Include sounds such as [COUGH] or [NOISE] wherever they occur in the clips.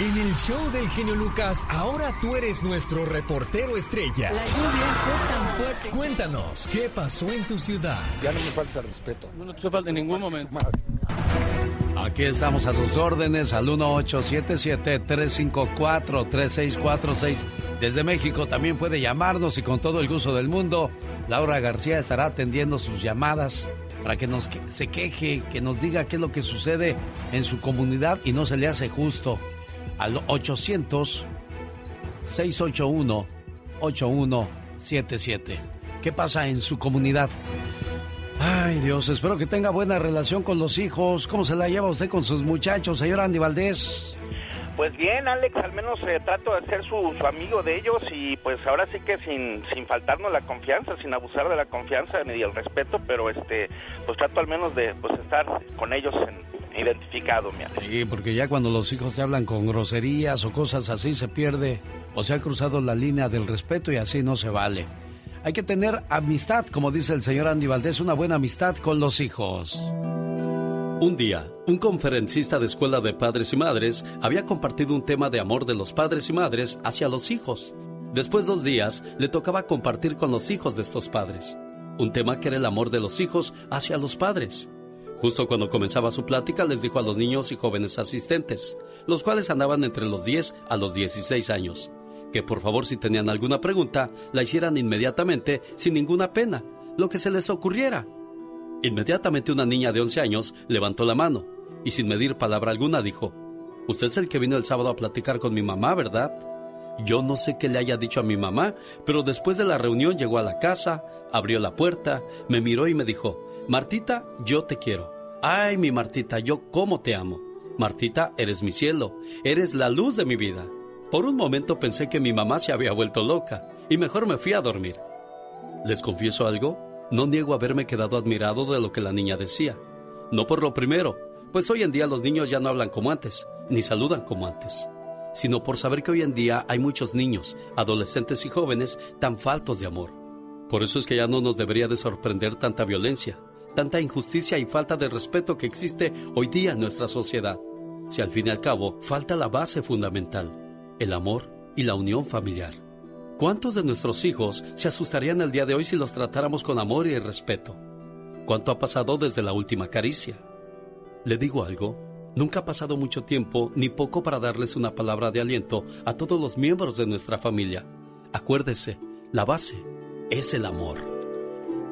En el show del genio Lucas, ahora tú eres nuestro reportero estrella. La lluvia fue tan fuerte. Cuéntanos, ¿qué pasó en tu ciudad? Ya no me falta respeto. No te falta en ningún momento. Aquí estamos a sus órdenes al 1877-354-3646. Desde México también puede llamarnos y con todo el gusto del mundo, Laura García estará atendiendo sus llamadas para que nos se queje, que nos diga qué es lo que sucede en su comunidad y no se le hace justo al 800 681 8177. ¿Qué pasa en su comunidad? Ay Dios, espero que tenga buena relación con los hijos. ¿Cómo se la lleva usted con sus muchachos, señor Andy Valdés? Pues bien, Alex, al menos eh, trato de ser su, amigo de ellos y pues ahora sí que sin, sin faltarnos la confianza, sin abusar de la confianza ni del respeto, pero este pues trato al menos de pues estar con ellos en, identificado, mi Alex. Sí, porque ya cuando los hijos te hablan con groserías o cosas así se pierde o se ha cruzado la línea del respeto y así no se vale. Hay que tener amistad, como dice el señor Andy Valdés, una buena amistad con los hijos. Un día, un conferencista de escuela de padres y madres había compartido un tema de amor de los padres y madres hacia los hijos. Después de dos días, le tocaba compartir con los hijos de estos padres. Un tema que era el amor de los hijos hacia los padres. Justo cuando comenzaba su plática, les dijo a los niños y jóvenes asistentes, los cuales andaban entre los 10 a los 16 años, que por favor si tenían alguna pregunta, la hicieran inmediatamente sin ninguna pena, lo que se les ocurriera. Inmediatamente una niña de 11 años levantó la mano y sin medir palabra alguna dijo, Usted es el que vino el sábado a platicar con mi mamá, ¿verdad? Yo no sé qué le haya dicho a mi mamá, pero después de la reunión llegó a la casa, abrió la puerta, me miró y me dijo, Martita, yo te quiero. Ay, mi Martita, yo cómo te amo. Martita, eres mi cielo, eres la luz de mi vida. Por un momento pensé que mi mamá se había vuelto loca y mejor me fui a dormir. ¿Les confieso algo? No niego haberme quedado admirado de lo que la niña decía. No por lo primero, pues hoy en día los niños ya no hablan como antes, ni saludan como antes, sino por saber que hoy en día hay muchos niños, adolescentes y jóvenes tan faltos de amor. Por eso es que ya no nos debería de sorprender tanta violencia, tanta injusticia y falta de respeto que existe hoy día en nuestra sociedad. Si al fin y al cabo falta la base fundamental, el amor y la unión familiar. ¿Cuántos de nuestros hijos se asustarían el día de hoy si los tratáramos con amor y respeto? ¿Cuánto ha pasado desde la última caricia? Le digo algo, nunca ha pasado mucho tiempo ni poco para darles una palabra de aliento a todos los miembros de nuestra familia. Acuérdese, la base es el amor.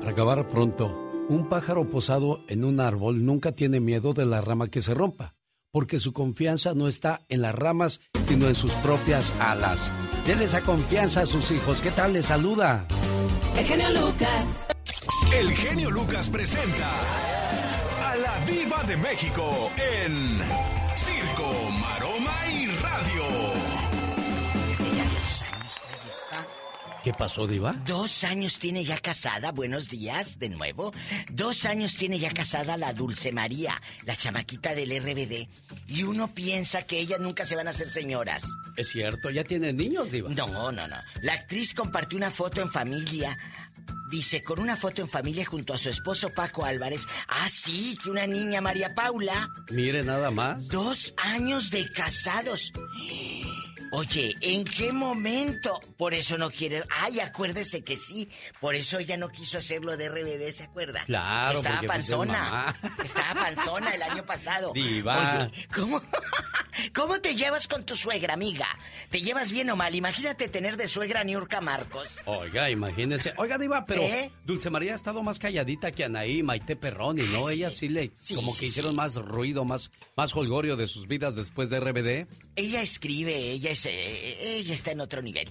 Para acabar pronto, un pájaro posado en un árbol nunca tiene miedo de la rama que se rompa porque su confianza no está en las ramas, sino en sus propias alas. Denle esa confianza a sus hijos. ¿Qué tal? Les saluda. El genio Lucas. El genio Lucas presenta a la Viva de México en ¿Qué pasó, Diva? Dos años tiene ya casada, buenos días de nuevo. Dos años tiene ya casada la Dulce María, la chamaquita del RBD. Y uno piensa que ellas nunca se van a hacer señoras. Es cierto, ya tiene niños, Diva. No, no, no. La actriz compartió una foto en familia. Dice, con una foto en familia junto a su esposo Paco Álvarez. Ah, sí, que una niña, María Paula. Mire nada más. Dos años de casados. Oye, ¿en qué momento? Por eso no quiere. Ay, acuérdese que sí. Por eso ella no quiso hacerlo de RBD, ¿se acuerda? Claro, Estaba pues, es panzona. [LAUGHS] Estaba panzona el año pasado. Diva. Oye, ¿cómo, [LAUGHS] ¿cómo te llevas con tu suegra, amiga? ¿Te llevas bien o mal? Imagínate tener de suegra a Niurka Marcos. Oiga, imagínese. Oiga, Diva, pero ¿Eh? Dulce María ha estado más calladita que Anaí, Maite Perroni, ¿no? Ah, sí. Le. Sí, como sí, que hicieron más ruido, más, más holgorio de sus vidas después de RBD. Ella escribe, ella es, eh, ella está en otro nivel.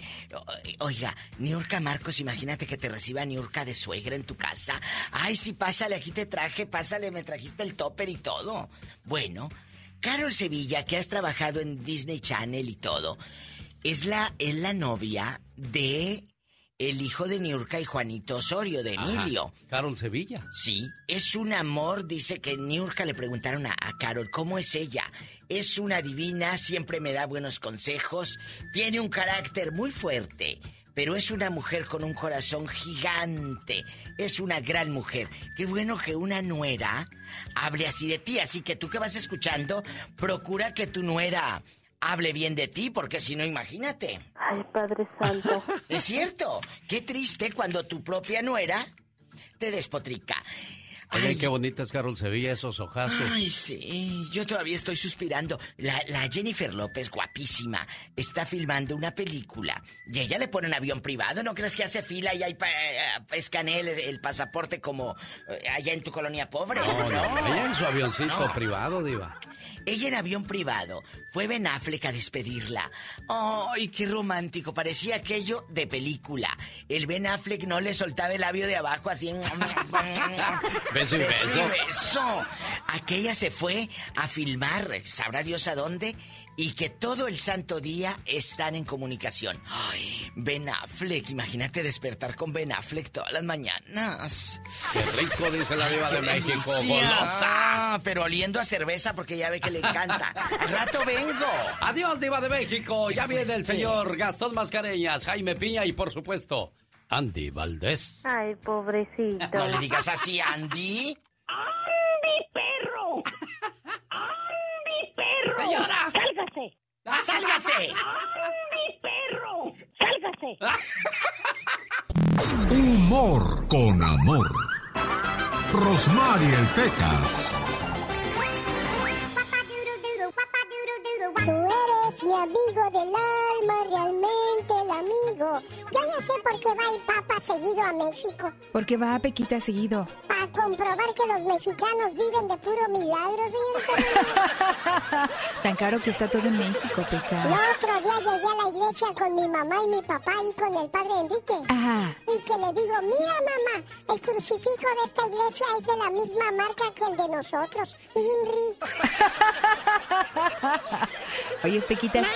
Oiga, Niurka Marcos, imagínate que te reciba Niurka de suegra en tu casa. Ay, sí, pásale, aquí te traje, pásale, me trajiste el topper y todo. Bueno, Carol Sevilla, que has trabajado en Disney Channel y todo, es la, es la novia de el hijo de Niurka y Juanito Osorio, de Ajá. Emilio. Carol Sevilla. Sí, es un amor, dice que Niurka le preguntaron a, a Carol cómo es ella. Es una divina, siempre me da buenos consejos, tiene un carácter muy fuerte, pero es una mujer con un corazón gigante. Es una gran mujer. Qué bueno que una nuera hable así de ti, así que tú que vas escuchando, procura que tu nuera hable bien de ti, porque si no, imagínate. Ay, Padre Santo. [LAUGHS] Es cierto. Qué triste cuando tu propia nuera te despotrica. Oye, qué bonitas, Carol Sevilla, esos ojazos. Ay, sí, yo todavía estoy suspirando. La, la, Jennifer López, guapísima, está filmando una película y ella le pone un avión privado. ¿No crees que hace fila y hay escanea el, el, pasaporte como eh, allá en tu colonia pobre? No, no, no. ella en su avioncito privado, Diva. Ella en avión privado. Fue Ben Affleck a despedirla. ¡Ay, qué romántico! Parecía aquello de película. El Ben Affleck no le soltaba el labio de abajo así. [LAUGHS] beso y beso. beso. Aquella se fue a filmar, sabrá Dios a dónde, y que todo el santo día están en comunicación. Ay, Ben Affleck, imagínate despertar con Ben Affleck todas las mañanas. Qué rico, dice la diva de México, golosa. Pero oliendo a cerveza porque ya ve que le encanta. Al rato vengo. Adiós, diva de México. Ya viene el señor Gastón Mascareñas, Jaime Piña y por supuesto, Andy Valdés. Ay, pobrecito. No le digas así, Andy. ¡Andy! ¡Señora! ¡Sálgase! ¡Sálgase! ¡Andy, perro! ¡Sálgase! Humor con amor. Rosmarie el Pecas. Tú eres mi amigo del alma, realmente el amigo. Yo ya sé por qué va el Papa seguido a México. ¿Por qué va a Pequita seguido? Para comprobar que los mexicanos viven de puro milagro, señorita. [LAUGHS] Tan caro que está todo en México, Peca. El otro día llegué a la iglesia con mi mamá y mi papá y con el padre Enrique. Ajá. Y que le digo, mira mamá, el crucifijo de esta iglesia es de la misma marca que el de nosotros, INRI. [LAUGHS] Oye, Pequitas,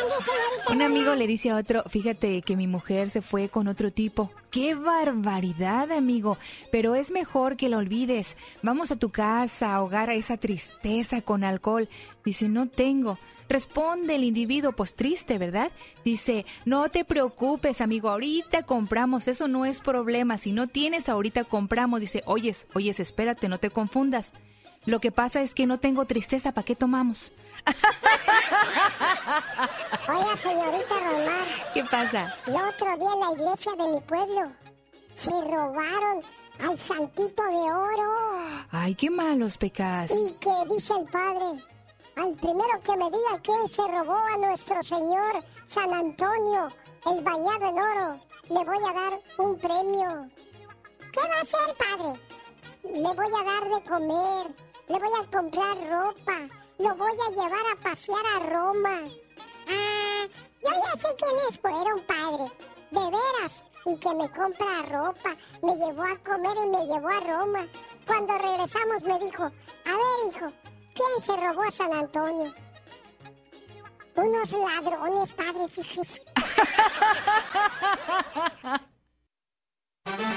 un amigo le dice a otro, fíjate que mi mujer se fue con otro tipo. ¡Qué barbaridad, amigo! Pero es mejor que lo olvides. Vamos a tu casa a ahogar a esa tristeza con alcohol. Dice, no tengo. Responde el individuo, pues triste, ¿verdad? Dice, no te preocupes, amigo, ahorita compramos, eso no es problema. Si no tienes, ahorita compramos. Dice, oyes, oyes, espérate, no te confundas. Lo que pasa es que no tengo tristeza, ¿para qué tomamos? [LAUGHS] Oiga, señorita Romar. ¿Qué pasa? El otro día en la iglesia de mi pueblo se robaron al santito de oro. Ay, qué malos pecas. Y que dice el padre, al primero que me diga quién se robó a nuestro señor San Antonio, el bañado en oro, le voy a dar un premio. ¿Qué va a hacer, padre? Le voy a dar de comer, le voy a comprar ropa, lo voy a llevar a pasear a Roma. Ah, yo ya sé quiénes fueron, padre. De veras. Y que me compra ropa, me llevó a comer y me llevó a Roma. Cuando regresamos me dijo, a ver, hijo, ¿quién se robó a San Antonio? Unos ladrones, padre, fíjese.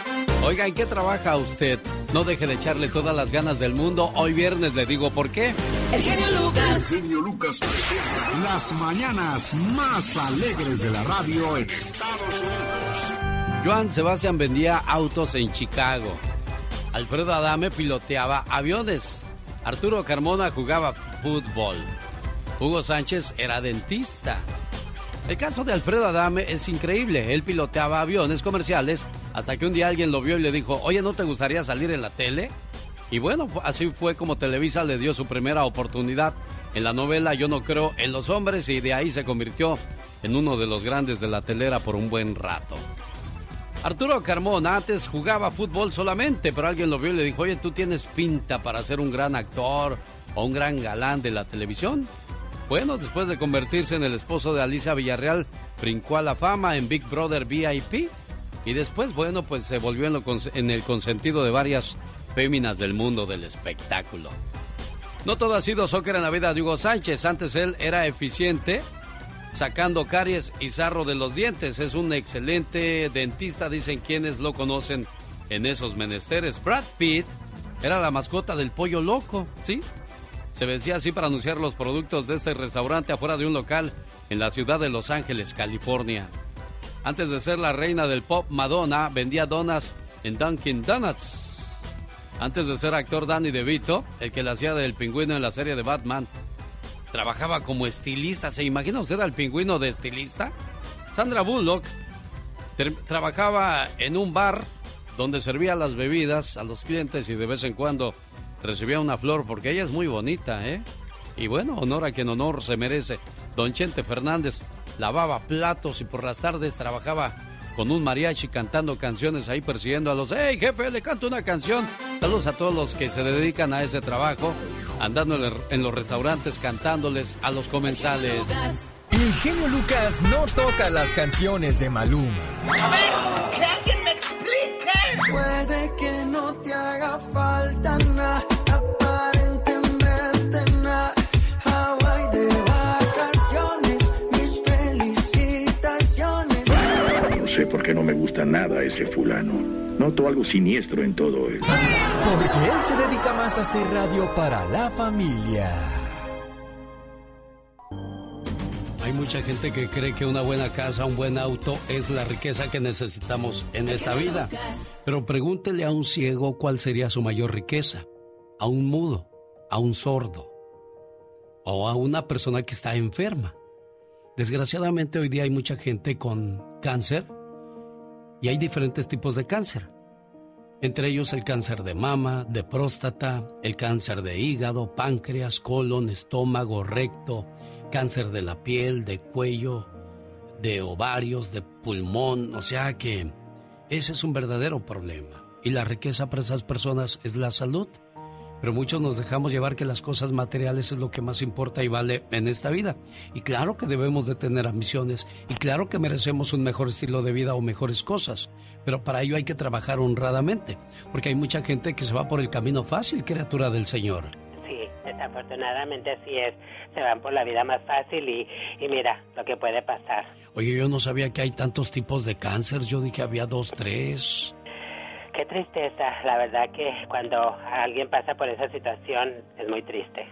[LAUGHS] Oiga, ¿en qué trabaja usted? No deje de echarle todas las ganas del mundo. Hoy viernes le digo por qué. El genio Lucas. El genio Lucas presenta las mañanas más alegres de la radio en Estados Unidos. Joan Sebastián vendía autos en Chicago. Alfredo Adame piloteaba aviones. Arturo Carmona jugaba fútbol. Hugo Sánchez era dentista. El caso de Alfredo Adame es increíble. Él piloteaba aviones comerciales hasta que un día alguien lo vio y le dijo, oye, ¿no te gustaría salir en la tele? Y bueno, así fue como Televisa le dio su primera oportunidad en la novela Yo no creo en los hombres y de ahí se convirtió en uno de los grandes de la telera por un buen rato. Arturo Carmona antes jugaba fútbol solamente, pero alguien lo vio y le dijo, oye, tú tienes pinta para ser un gran actor o un gran galán de la televisión. Bueno, después de convertirse en el esposo de Alicia Villarreal, brincó a la fama en Big Brother VIP y después, bueno, pues se volvió en, en el consentido de varias féminas del mundo del espectáculo. No todo ha sido soccer en la vida de Hugo Sánchez. Antes él era eficiente sacando caries y sarro de los dientes. Es un excelente dentista, dicen quienes lo conocen en esos menesteres. Brad Pitt era la mascota del pollo loco, ¿sí? Se vestía así para anunciar los productos de este restaurante afuera de un local en la ciudad de Los Ángeles, California. Antes de ser la reina del pop, Madonna vendía donas en Dunkin' Donuts. Antes de ser actor Danny DeVito, el que le hacía del pingüino en la serie de Batman, trabajaba como estilista. ¿Se imagina usted al pingüino de estilista? Sandra Bullock trabajaba en un bar donde servía las bebidas a los clientes y de vez en cuando recibía una flor porque ella es muy bonita, ¿eh? Y bueno, honor a quien honor se merece. Don Chente Fernández lavaba platos y por las tardes trabajaba con un mariachi cantando canciones ahí persiguiendo a los, hey jefe, le canto una canción. Saludos a todos los que se dedican a ese trabajo, andando en los restaurantes cantándoles a los comensales. El genio Lucas no toca las canciones de Maluma. A ver, que alguien me explique. Puede que no te haga falta nada, sé por qué no me gusta nada ese fulano. Noto algo siniestro en todo él. Porque él se dedica más a hacer radio para la familia. Hay mucha gente que cree que una buena casa, un buen auto es la riqueza que necesitamos en esta vida. Pero pregúntele a un ciego cuál sería su mayor riqueza. A un mudo, a un sordo o a una persona que está enferma. Desgraciadamente hoy día hay mucha gente con cáncer y hay diferentes tipos de cáncer. Entre ellos el cáncer de mama, de próstata, el cáncer de hígado, páncreas, colon, estómago, recto, cáncer de la piel, de cuello, de ovarios, de pulmón, o sea que ese es un verdadero problema. Y la riqueza para esas personas es la salud. Pero muchos nos dejamos llevar que las cosas materiales es lo que más importa y vale en esta vida. Y claro que debemos de tener ambiciones y claro que merecemos un mejor estilo de vida o mejores cosas. Pero para ello hay que trabajar honradamente, porque hay mucha gente que se va por el camino fácil, criatura del Señor. Sí, desafortunadamente así es se van por la vida más fácil y, mira lo que puede pasar. Oye, yo no sabía que hay tantos tipos de cáncer, yo dije había dos, tres. Qué tristeza, la verdad que cuando alguien pasa por esa situación es muy triste.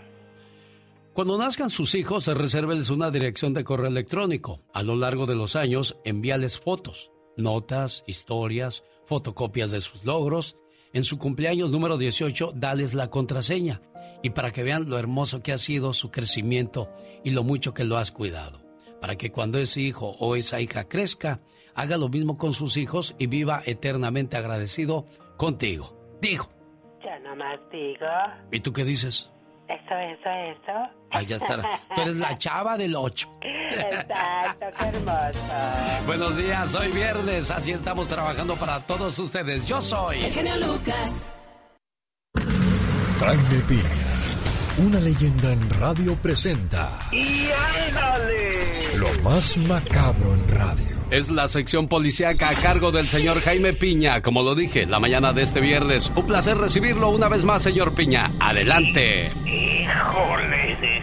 Cuando nazcan sus hijos, reservenles una dirección de correo electrónico. A lo largo de los años, envíales fotos, notas, historias, fotocopias de sus logros. En su cumpleaños número 18, dales la contraseña y para que vean lo hermoso que ha sido su crecimiento y lo mucho que lo has cuidado. Para que cuando ese hijo o esa hija crezca, haga lo mismo con sus hijos y viva eternamente agradecido contigo. Dijo. Ya nomás digo. ¿Y tú qué dices? Eso, eso, eso. Ah, ya está. Tú eres la [LAUGHS] chava del 8. Exacto, qué hermoso. Buenos días, hoy viernes, así estamos trabajando para todos ustedes. Yo soy. El genio Lucas. Jaime Piña una leyenda en radio presenta. ¡Y ándale! Lo más macabro en radio. Es la sección policíaca a cargo del señor Jaime Piña. Como lo dije, la mañana de este viernes. Un placer recibirlo una vez más, señor Piña. Adelante. Híjole.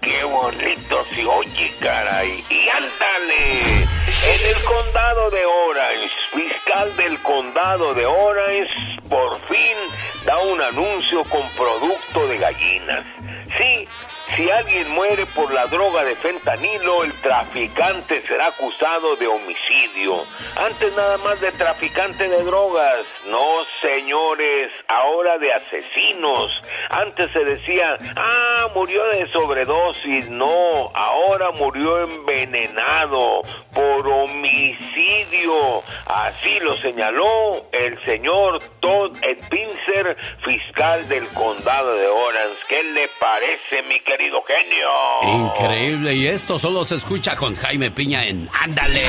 Qué bonito se oye, caray. Y ándale. En el condado de Orange, fiscal del condado de Orange, por fin da un anuncio con producto de gallinas. Sí, si alguien muere por la droga de fentanilo, el traficante será acusado de homicidio. Antes nada más de traficante de drogas. No, señores, ahora de asesinos. Antes se decía, ah, murió de sobredosis. No, ahora murió envenenado por homicidio. Así lo señaló el señor Todd Edpinzer, fiscal del condado de Orange. ¿Qué le parece, mi querido? genio. Increíble, y esto solo se escucha con Jaime Piña en Ándale.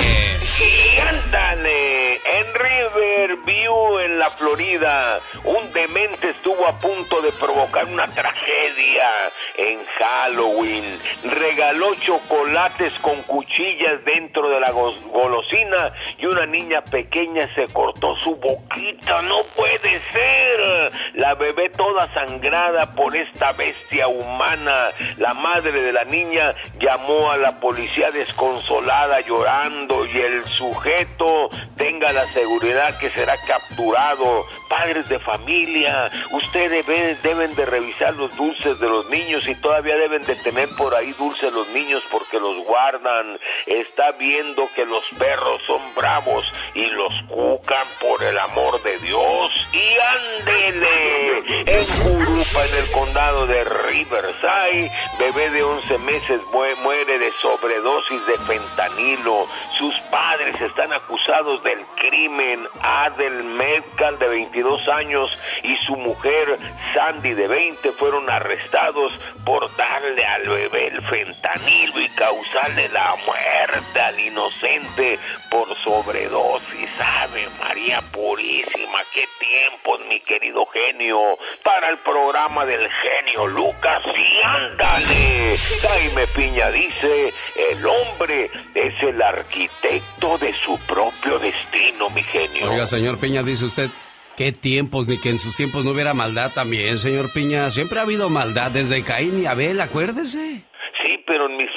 Sí, ándale. En Riverview, en la Florida, un demente estuvo a punto de provocar una tragedia en Halloween. Regaló chocolates con cuchillas dentro de la golosina y una niña pequeña se cortó su boquita. No puede ser. La bebé toda sangrada por esta bestia humana la madre de la niña llamó a la policía desconsolada llorando y el sujeto tenga la seguridad que será capturado padres de familia. Ustedes deben, de revisar los dulces de los niños y todavía deben de tener por ahí dulces los niños porque los guardan. Está viendo que los perros son bravos y los cucan por el amor de Dios. Y ándele. En Jurupa, en el condado de Riverside, bebé de 11 meses muere de sobredosis de fentanilo. Sus padres están acusados del crimen. Adel Metcalf, de 22 años, y su mujer, Sandy, de 20, fueron arrestados por darle al bebé el fentanilo y causarle la muerte al inocente por sobredosis. Ave María Purísima, qué tiempos, mi querido genio, para el programa del genio Lucas. Y ándale, Jaime Piña dice, el hombre es el arquitecto de su propio destino, mi genio. Oiga, señor Piña, dice usted, qué tiempos, ni que en sus tiempos no hubiera maldad también, señor Piña. Siempre ha habido maldad desde Caín y Abel, acuérdese. Sí, pero en mis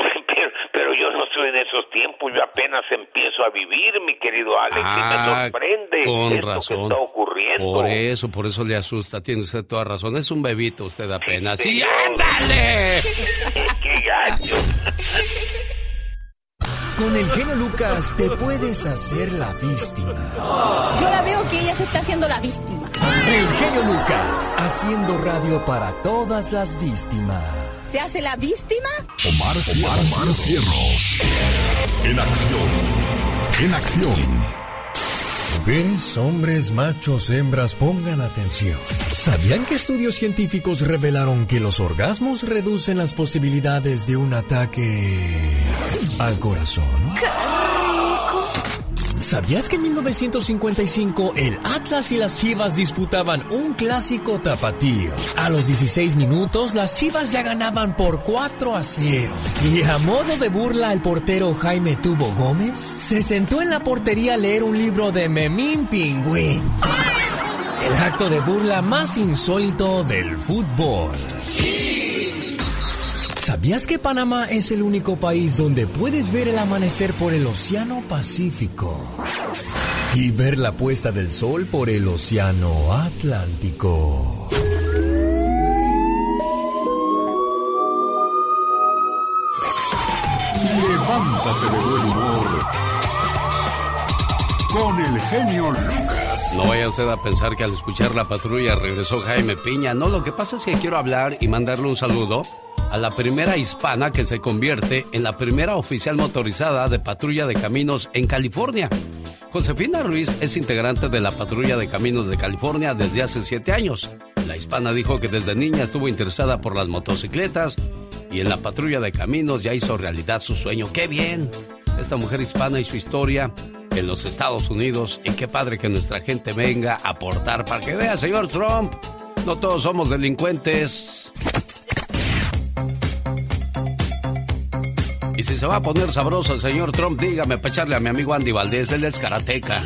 pero yo no soy en esos tiempos, yo apenas empiezo a vivir, mi querido Alex, y me Ah, sorprende con esto razón. que está ocurriendo. Por eso, por eso le asusta, tiene usted toda razón. Es un bebito usted apenas. ¡Sí, ándale! [LAUGHS] ¡Qué gacho! Con el genio Lucas te puedes hacer la víctima. Yo la veo que ella se está haciendo la víctima. El genio Lucas haciendo radio para todas las víctimas. ¿Se hace la víctima? Omar, Omar Cierros. En acción. En acción. Mujeres, hombres, machos, hembras, pongan atención. ¿Sabían que estudios científicos revelaron que los orgasmos reducen las posibilidades de un ataque al corazón? ¿Sabías que en 1955 el Atlas y las Chivas disputaban un clásico tapatío? A los 16 minutos las Chivas ya ganaban por 4 a 0. Y a modo de burla el portero Jaime Tubo Gómez se sentó en la portería a leer un libro de Memín Pingüín. El acto de burla más insólito del fútbol. ¿Sabías que Panamá es el único país donde puedes ver el amanecer por el Océano Pacífico? Y ver la puesta del sol por el Océano Atlántico. Levántate de buen humor. Con el genio Lucas. No vaya usted a pensar que al escuchar la patrulla regresó Jaime Piña. No, lo que pasa es que quiero hablar y mandarle un saludo a la primera hispana que se convierte en la primera oficial motorizada de patrulla de caminos en California. Josefina Ruiz es integrante de la patrulla de caminos de California desde hace siete años. La hispana dijo que desde niña estuvo interesada por las motocicletas y en la patrulla de caminos ya hizo realidad su sueño. ¡Qué bien! Esta mujer hispana y su historia en los Estados Unidos y qué padre que nuestra gente venga a aportar para que vea, señor Trump, no todos somos delincuentes. Y si se va a poner sabroso el señor Trump, dígame para echarle a mi amigo Andy Valdés, él es karateca.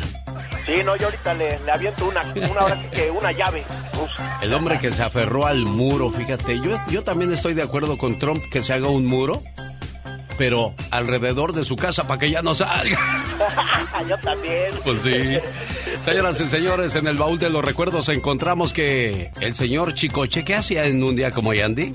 Sí, no, yo ahorita le, le aviento una, una, ahora sí que una llave. Uf. El hombre que se aferró al muro, fíjate, yo, yo también estoy de acuerdo con Trump que se haga un muro, pero alrededor de su casa para que ya no salga. [LAUGHS] yo también. Pues sí. Señoras y señores, en el baúl de los recuerdos encontramos que el señor Chicoche, ¿qué hacía en un día como hoy, Andy?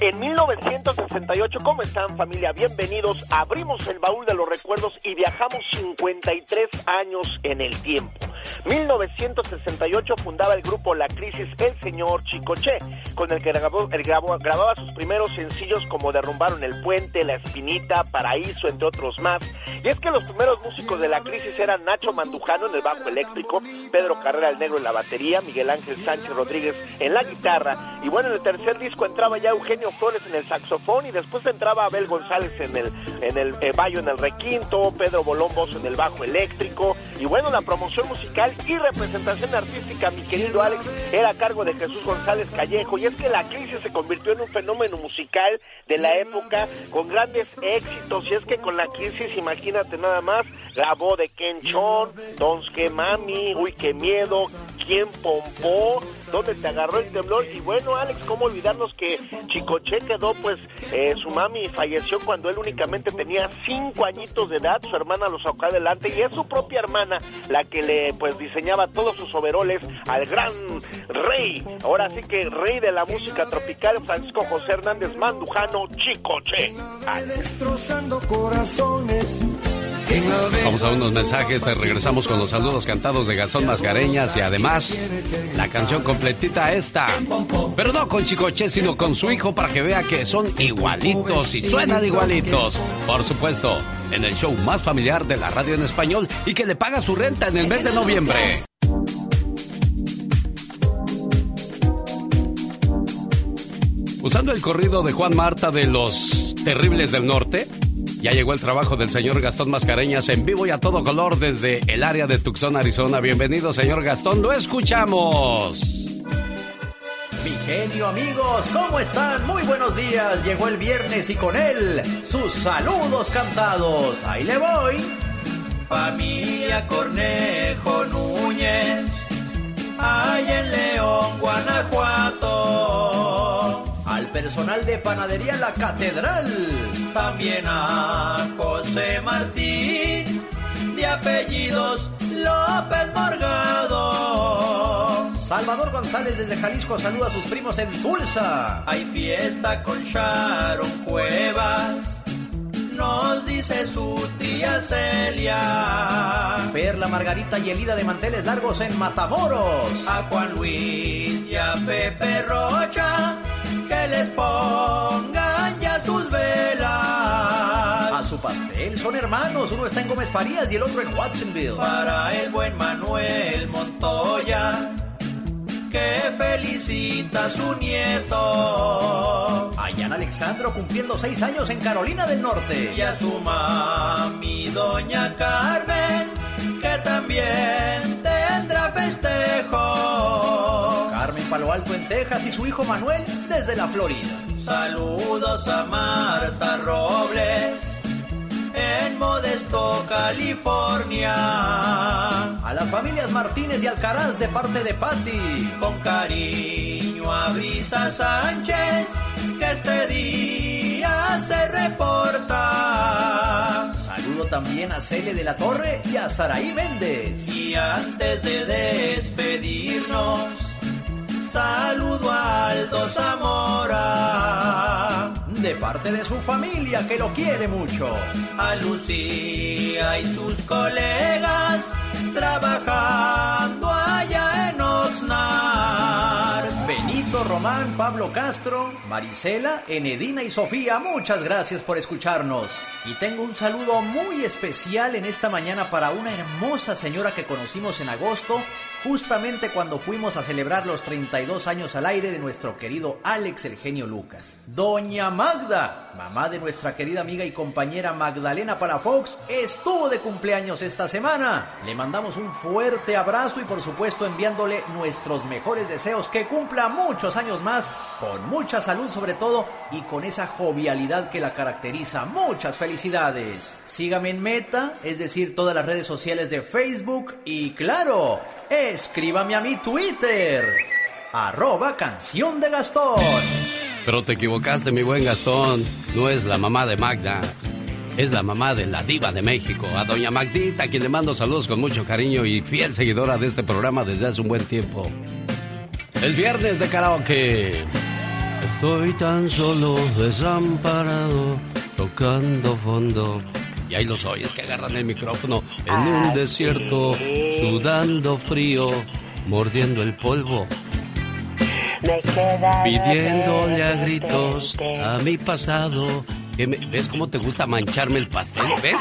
En 1968, ¿cómo están familia? Bienvenidos. Abrimos el baúl de los recuerdos y viajamos 53 años en el tiempo. 1968 fundaba el grupo La Crisis El Señor Chicoche, con el que grabó, grababa sus primeros sencillos como Derrumbaron el Puente, La Espinita, Paraíso, entre otros más. Y es que los primeros músicos de La Crisis eran Nacho Mandujano en el bajo eléctrico, Pedro Carrera el Negro en la batería, Miguel Ángel Sánchez Rodríguez en la guitarra. Y bueno, en el tercer disco entraba ya Eugenio Flores en el saxofón y después entraba Abel González en el, en el eh, bayo en el requinto, Pedro Bolón Bozo en el bajo eléctrico. Y bueno, la promoción musical y representación artística, mi querido Alex, era a cargo de Jesús González Callejo. Y es que la crisis se convirtió en un fenómeno musical de la época con grandes éxitos. Y es que con la crisis, imagínate nada más, grabó de Ken Chon, Dons que Mami, Uy, qué miedo, Quién Pompó, donde te agarró el temblor. Y bueno, Alex, ¿cómo olvidarnos que Chicoche quedó, pues, eh, su mami falleció cuando él únicamente tenía cinco añitos de edad, su hermana lo sacó adelante y es su propia hermana la que le, pues, diseñaba todos sus overoles al gran rey, ahora sí que rey de la música tropical, Francisco José Hernández Mandujano, Chicoche. Destrozando corazones. Vamos a unos mensajes, eh, regresamos con los saludos cantados de Gastón Mascareñas y además la canción completita esta. Pero no con Chicoche, sino con su hijo para que vea que son igualitos y suenan igualitos. Por supuesto, en el show más familiar de la radio en español y que le paga su renta en el mes de noviembre. Usando el corrido de Juan Marta de los Terribles del Norte, ya llegó el trabajo del señor Gastón Mascareñas en vivo y a todo color desde el área de Tucson, Arizona. Bienvenido, señor Gastón, lo escuchamos. Mi genio amigos, ¿cómo están? Muy buenos días. Llegó el viernes y con él sus saludos cantados. Ahí le voy. Familia Cornejo Núñez, hay en León, Guanajuato. Al personal de panadería La Catedral, también a José Martín, de apellidos López Morgado. Salvador González desde Jalisco saluda a sus primos en Tulsa. Hay fiesta con Sharon Cuevas. Nos dice su tía Celia. Perla Margarita y Elida de Manteles Largos en Matamoros. A Juan Luis y a Pepe Rocha. Que les pongan ya sus velas. A su pastel son hermanos. Uno está en Gómez Farías y el otro en Watsonville. Para el buen Manuel Montoya que felicita a su nieto. Ayan Alexandro cumpliendo seis años en Carolina del Norte. Y a su mami, doña Carmen, que también tendrá festejo. Carmen Palo Alto en Texas y su hijo Manuel desde la Florida. Saludos a Marta Robles en Modesto, California. A las familias Martínez y Alcaraz de parte de Patti. Con cariño a Brisa Sánchez, que este día se reporta. Saludo también a Cele de la Torre y a Saraí Méndez. Y antes de despedirnos, saludo a Aldo Zamora. De parte de su familia que lo quiere mucho. A Lucía y sus colegas trabajando Román, Pablo Castro, Marisela, Enedina y Sofía, muchas gracias por escucharnos. Y tengo un saludo muy especial en esta mañana para una hermosa señora que conocimos en agosto, justamente cuando fuimos a celebrar los 32 años al aire de nuestro querido Alex el genio Lucas. Doña Magda, mamá de nuestra querida amiga y compañera Magdalena Palafox, estuvo de cumpleaños esta semana. Le mandamos un fuerte abrazo y por supuesto enviándole nuestros mejores deseos que cumpla muchos años más, con mucha salud sobre todo y con esa jovialidad que la caracteriza. Muchas felicidades. Sígame en Meta, es decir, todas las redes sociales de Facebook y claro, escríbame a mi Twitter, arroba canción de Gastón. Pero te equivocaste, mi buen Gastón. No es la mamá de Magda. Es la mamá de la diva de México, a doña Magdita, quien le mando saludos con mucho cariño y fiel seguidora de este programa desde hace un buen tiempo. Es viernes de karaoke. Estoy tan solo desamparado, tocando fondo. Y ahí los oyes que agarran el micrófono en un desierto, sudando frío, mordiendo el polvo. Pidiéndole a gritos a mi pasado. ¿Ves cómo te gusta mancharme el pastel? ¿Ves?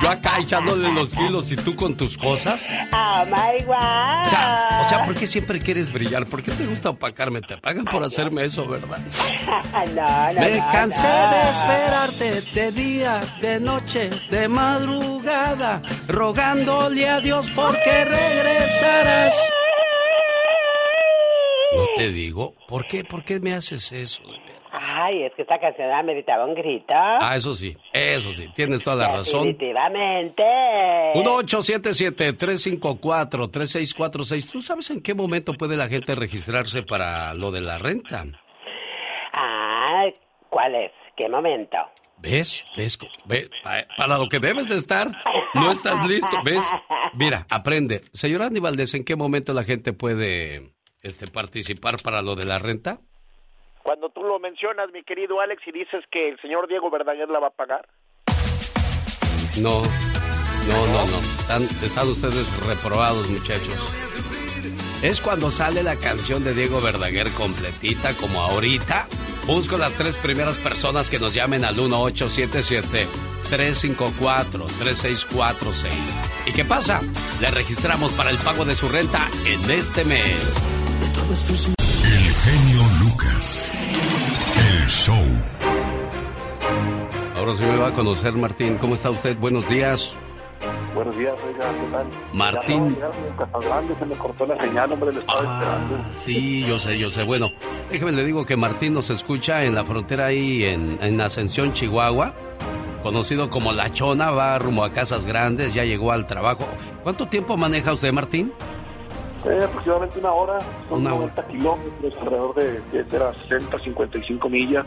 Yo acá echándole los kilos y tú con tus cosas. Oh my God. O sea, o sea, ¿por qué siempre quieres brillar? ¿Por qué te gusta opacarme? Te pagan por hacerme eso, ¿verdad? [LAUGHS] no, no, Me no, cansé no. de esperarte de día, de noche, de madrugada, rogándole a Dios porque regresaras. No te digo, ¿por qué? ¿Por qué me haces eso? Ay, es que esta canción ameritaba un grito. Ah, eso sí, eso sí, tienes toda la razón. Definitivamente. 1-877-354-3646. ¿Tú sabes en qué momento puede la gente registrarse para lo de la renta? Ah, ¿cuál es? ¿Qué momento? ¿Ves? ¿Ves? ¿Ves? Para lo que debes de estar, no estás listo. ¿Ves? Mira, aprende. Señor Andy Valdés, ¿en qué momento la gente puede este, participar para lo de la renta? Cuando tú lo mencionas, mi querido Alex, y dices que el señor Diego Verdaguer la va a pagar. No, no, no, no. Están, están ustedes reprobados, muchachos. Es cuando sale la canción de Diego Verdaguer completita, como ahorita. Busco las tres primeras personas que nos llamen al 1877-354-3646. ¿Y qué pasa? Le registramos para el pago de su renta en este mes. El genio Lucas. El show. Ahora sí me va a conocer, Martín. ¿Cómo está usted? Buenos días. Buenos días, oiga, ¿qué tal? Martín. Ya se me cortó la señal, hombre, le estaba esperando. Ah, sí, yo sé, yo sé. Bueno, déjeme le digo que Martín nos escucha en la frontera ahí en, en Ascensión, Chihuahua. Conocido como La Chona, va rumbo a Casas Grandes, ya llegó al trabajo. ¿Cuánto tiempo maneja usted, Martín? Eh, aproximadamente una hora, son Una 90 kilómetros, alrededor de, de, de las 60, 55 millas.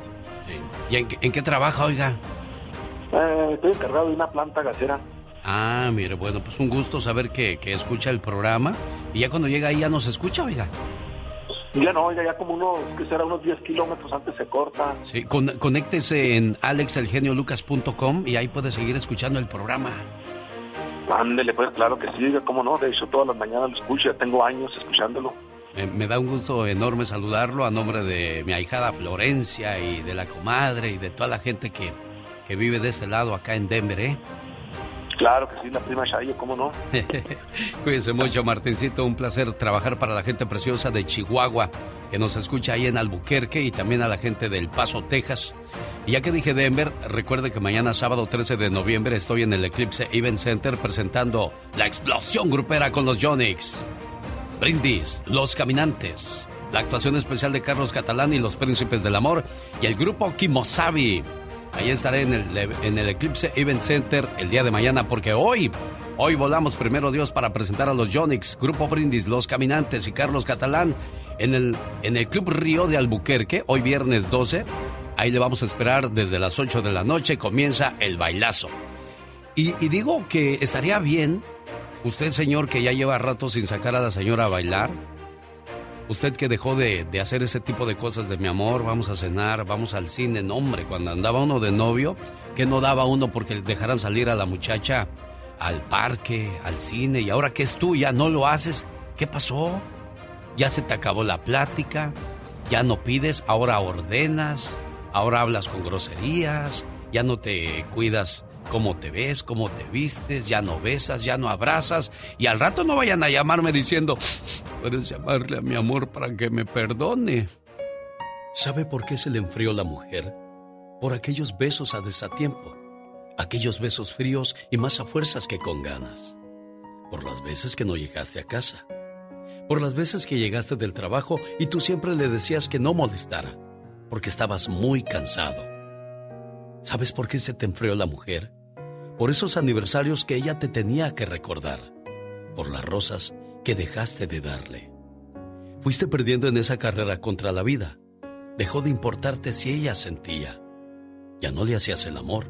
¿Y en, qué- en qué trabaja, oiga? Eh, estoy encargado de una planta gasera. Ah, mire, bueno, pues un gusto saber que, que escucha el programa. Y ya cuando llega ahí ya nos escucha, oiga. Ya no, oiga, ya como unos, que será unos 10 kilómetros antes se corta. Sí, con- conéctese en alexelgeniolucas.com y ahí puede seguir escuchando el programa. Ándele, pues claro que sí, cómo no, de hecho todas las mañanas lo escucho, ya tengo años escuchándolo. Me, me da un gusto enorme saludarlo a nombre de mi ahijada Florencia y de la comadre y de toda la gente que, que vive de este lado acá en Denver, ¿eh? Claro que sí, la prima Shayo, cómo no. [LAUGHS] Cuídense mucho, Martincito. Un placer trabajar para la gente preciosa de Chihuahua, que nos escucha ahí en Albuquerque y también a la gente del Paso, Texas. Y ya que dije Denver, recuerde que mañana sábado 13 de noviembre estoy en el Eclipse Event Center presentando la explosión grupera con los Jonix. Brindis, Los Caminantes, la actuación especial de Carlos Catalán y los Príncipes del Amor y el grupo Kimosabi. Ahí estaré en el, en el Eclipse Event Center el día de mañana porque hoy, hoy volamos primero Dios para presentar a los Jonix, Grupo Brindis, Los Caminantes y Carlos Catalán en el, en el Club Río de Albuquerque, hoy viernes 12. Ahí le vamos a esperar desde las 8 de la noche, comienza el bailazo. Y, digo que estaría bien, usted señor que ya lleva rato sin sacar a la señora a bailar, Usted que dejó de, de hacer ese tipo de cosas de mi amor, vamos a cenar, vamos al cine, no hombre, cuando andaba uno de novio, que no daba uno porque dejaran salir a la muchacha al parque, al cine, y ahora que es tú, ya no lo haces, ¿qué pasó? Ya se te acabó la plática, ya no pides, ahora ordenas, ahora hablas con groserías, ya no te cuidas cómo te ves, cómo te vistes, ya no besas, ya no abrazas y al rato no vayan a llamarme diciendo, puedes llamarle a mi amor para que me perdone. ¿Sabe por qué se le enfrió la mujer? Por aquellos besos a desatiempo, aquellos besos fríos y más a fuerzas que con ganas, por las veces que no llegaste a casa, por las veces que llegaste del trabajo y tú siempre le decías que no molestara, porque estabas muy cansado. ¿Sabes por qué se te enfrió la mujer? Por esos aniversarios que ella te tenía que recordar, por las rosas que dejaste de darle. Fuiste perdiendo en esa carrera contra la vida. Dejó de importarte si ella sentía. Ya no le hacías el amor,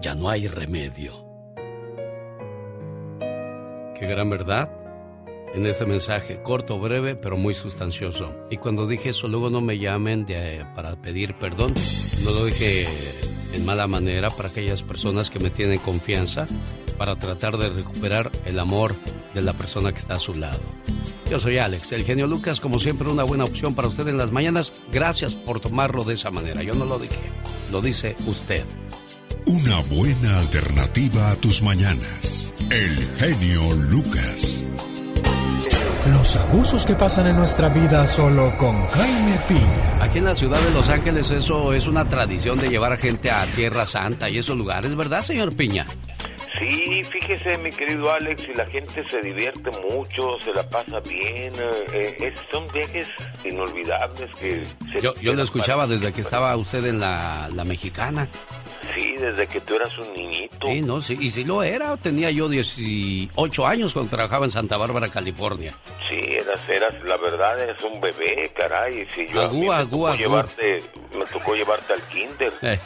ya no hay remedio. Qué gran verdad en ese mensaje, corto, breve, pero muy sustancioso. Y cuando dije eso, luego no me llamen de, para pedir perdón. No lo dije en mala manera para aquellas personas que me tienen confianza para tratar de recuperar el amor de la persona que está a su lado. Yo soy Alex, el genio Lucas, como siempre una buena opción para usted en las mañanas. Gracias por tomarlo de esa manera. Yo no lo dije, lo dice usted. Una buena alternativa a tus mañanas. El genio Lucas. Los abusos que pasan en nuestra vida solo con Jaime Piña. Aquí en la ciudad de Los Ángeles eso es una tradición de llevar a gente a Tierra Santa y esos lugares, ¿verdad, señor Piña? Sí, fíjese, mi querido Alex, y la gente se divierte mucho, se la pasa bien. eh, eh, son viajes inolvidables que... se Yo, yo lo escuchaba desde que estaba usted en la, la mexicana. Sí, desde que tú eras un niñito. Sí, no, sí, y sí lo era. Tenía yo 18 años cuando trabajaba en Santa Bárbara, California. Sí, eras, eras, la verdad, eres un bebé, caray. Si yo a mí me tocó llevarte, me tocó llevarte al kinder. [LAUGHS]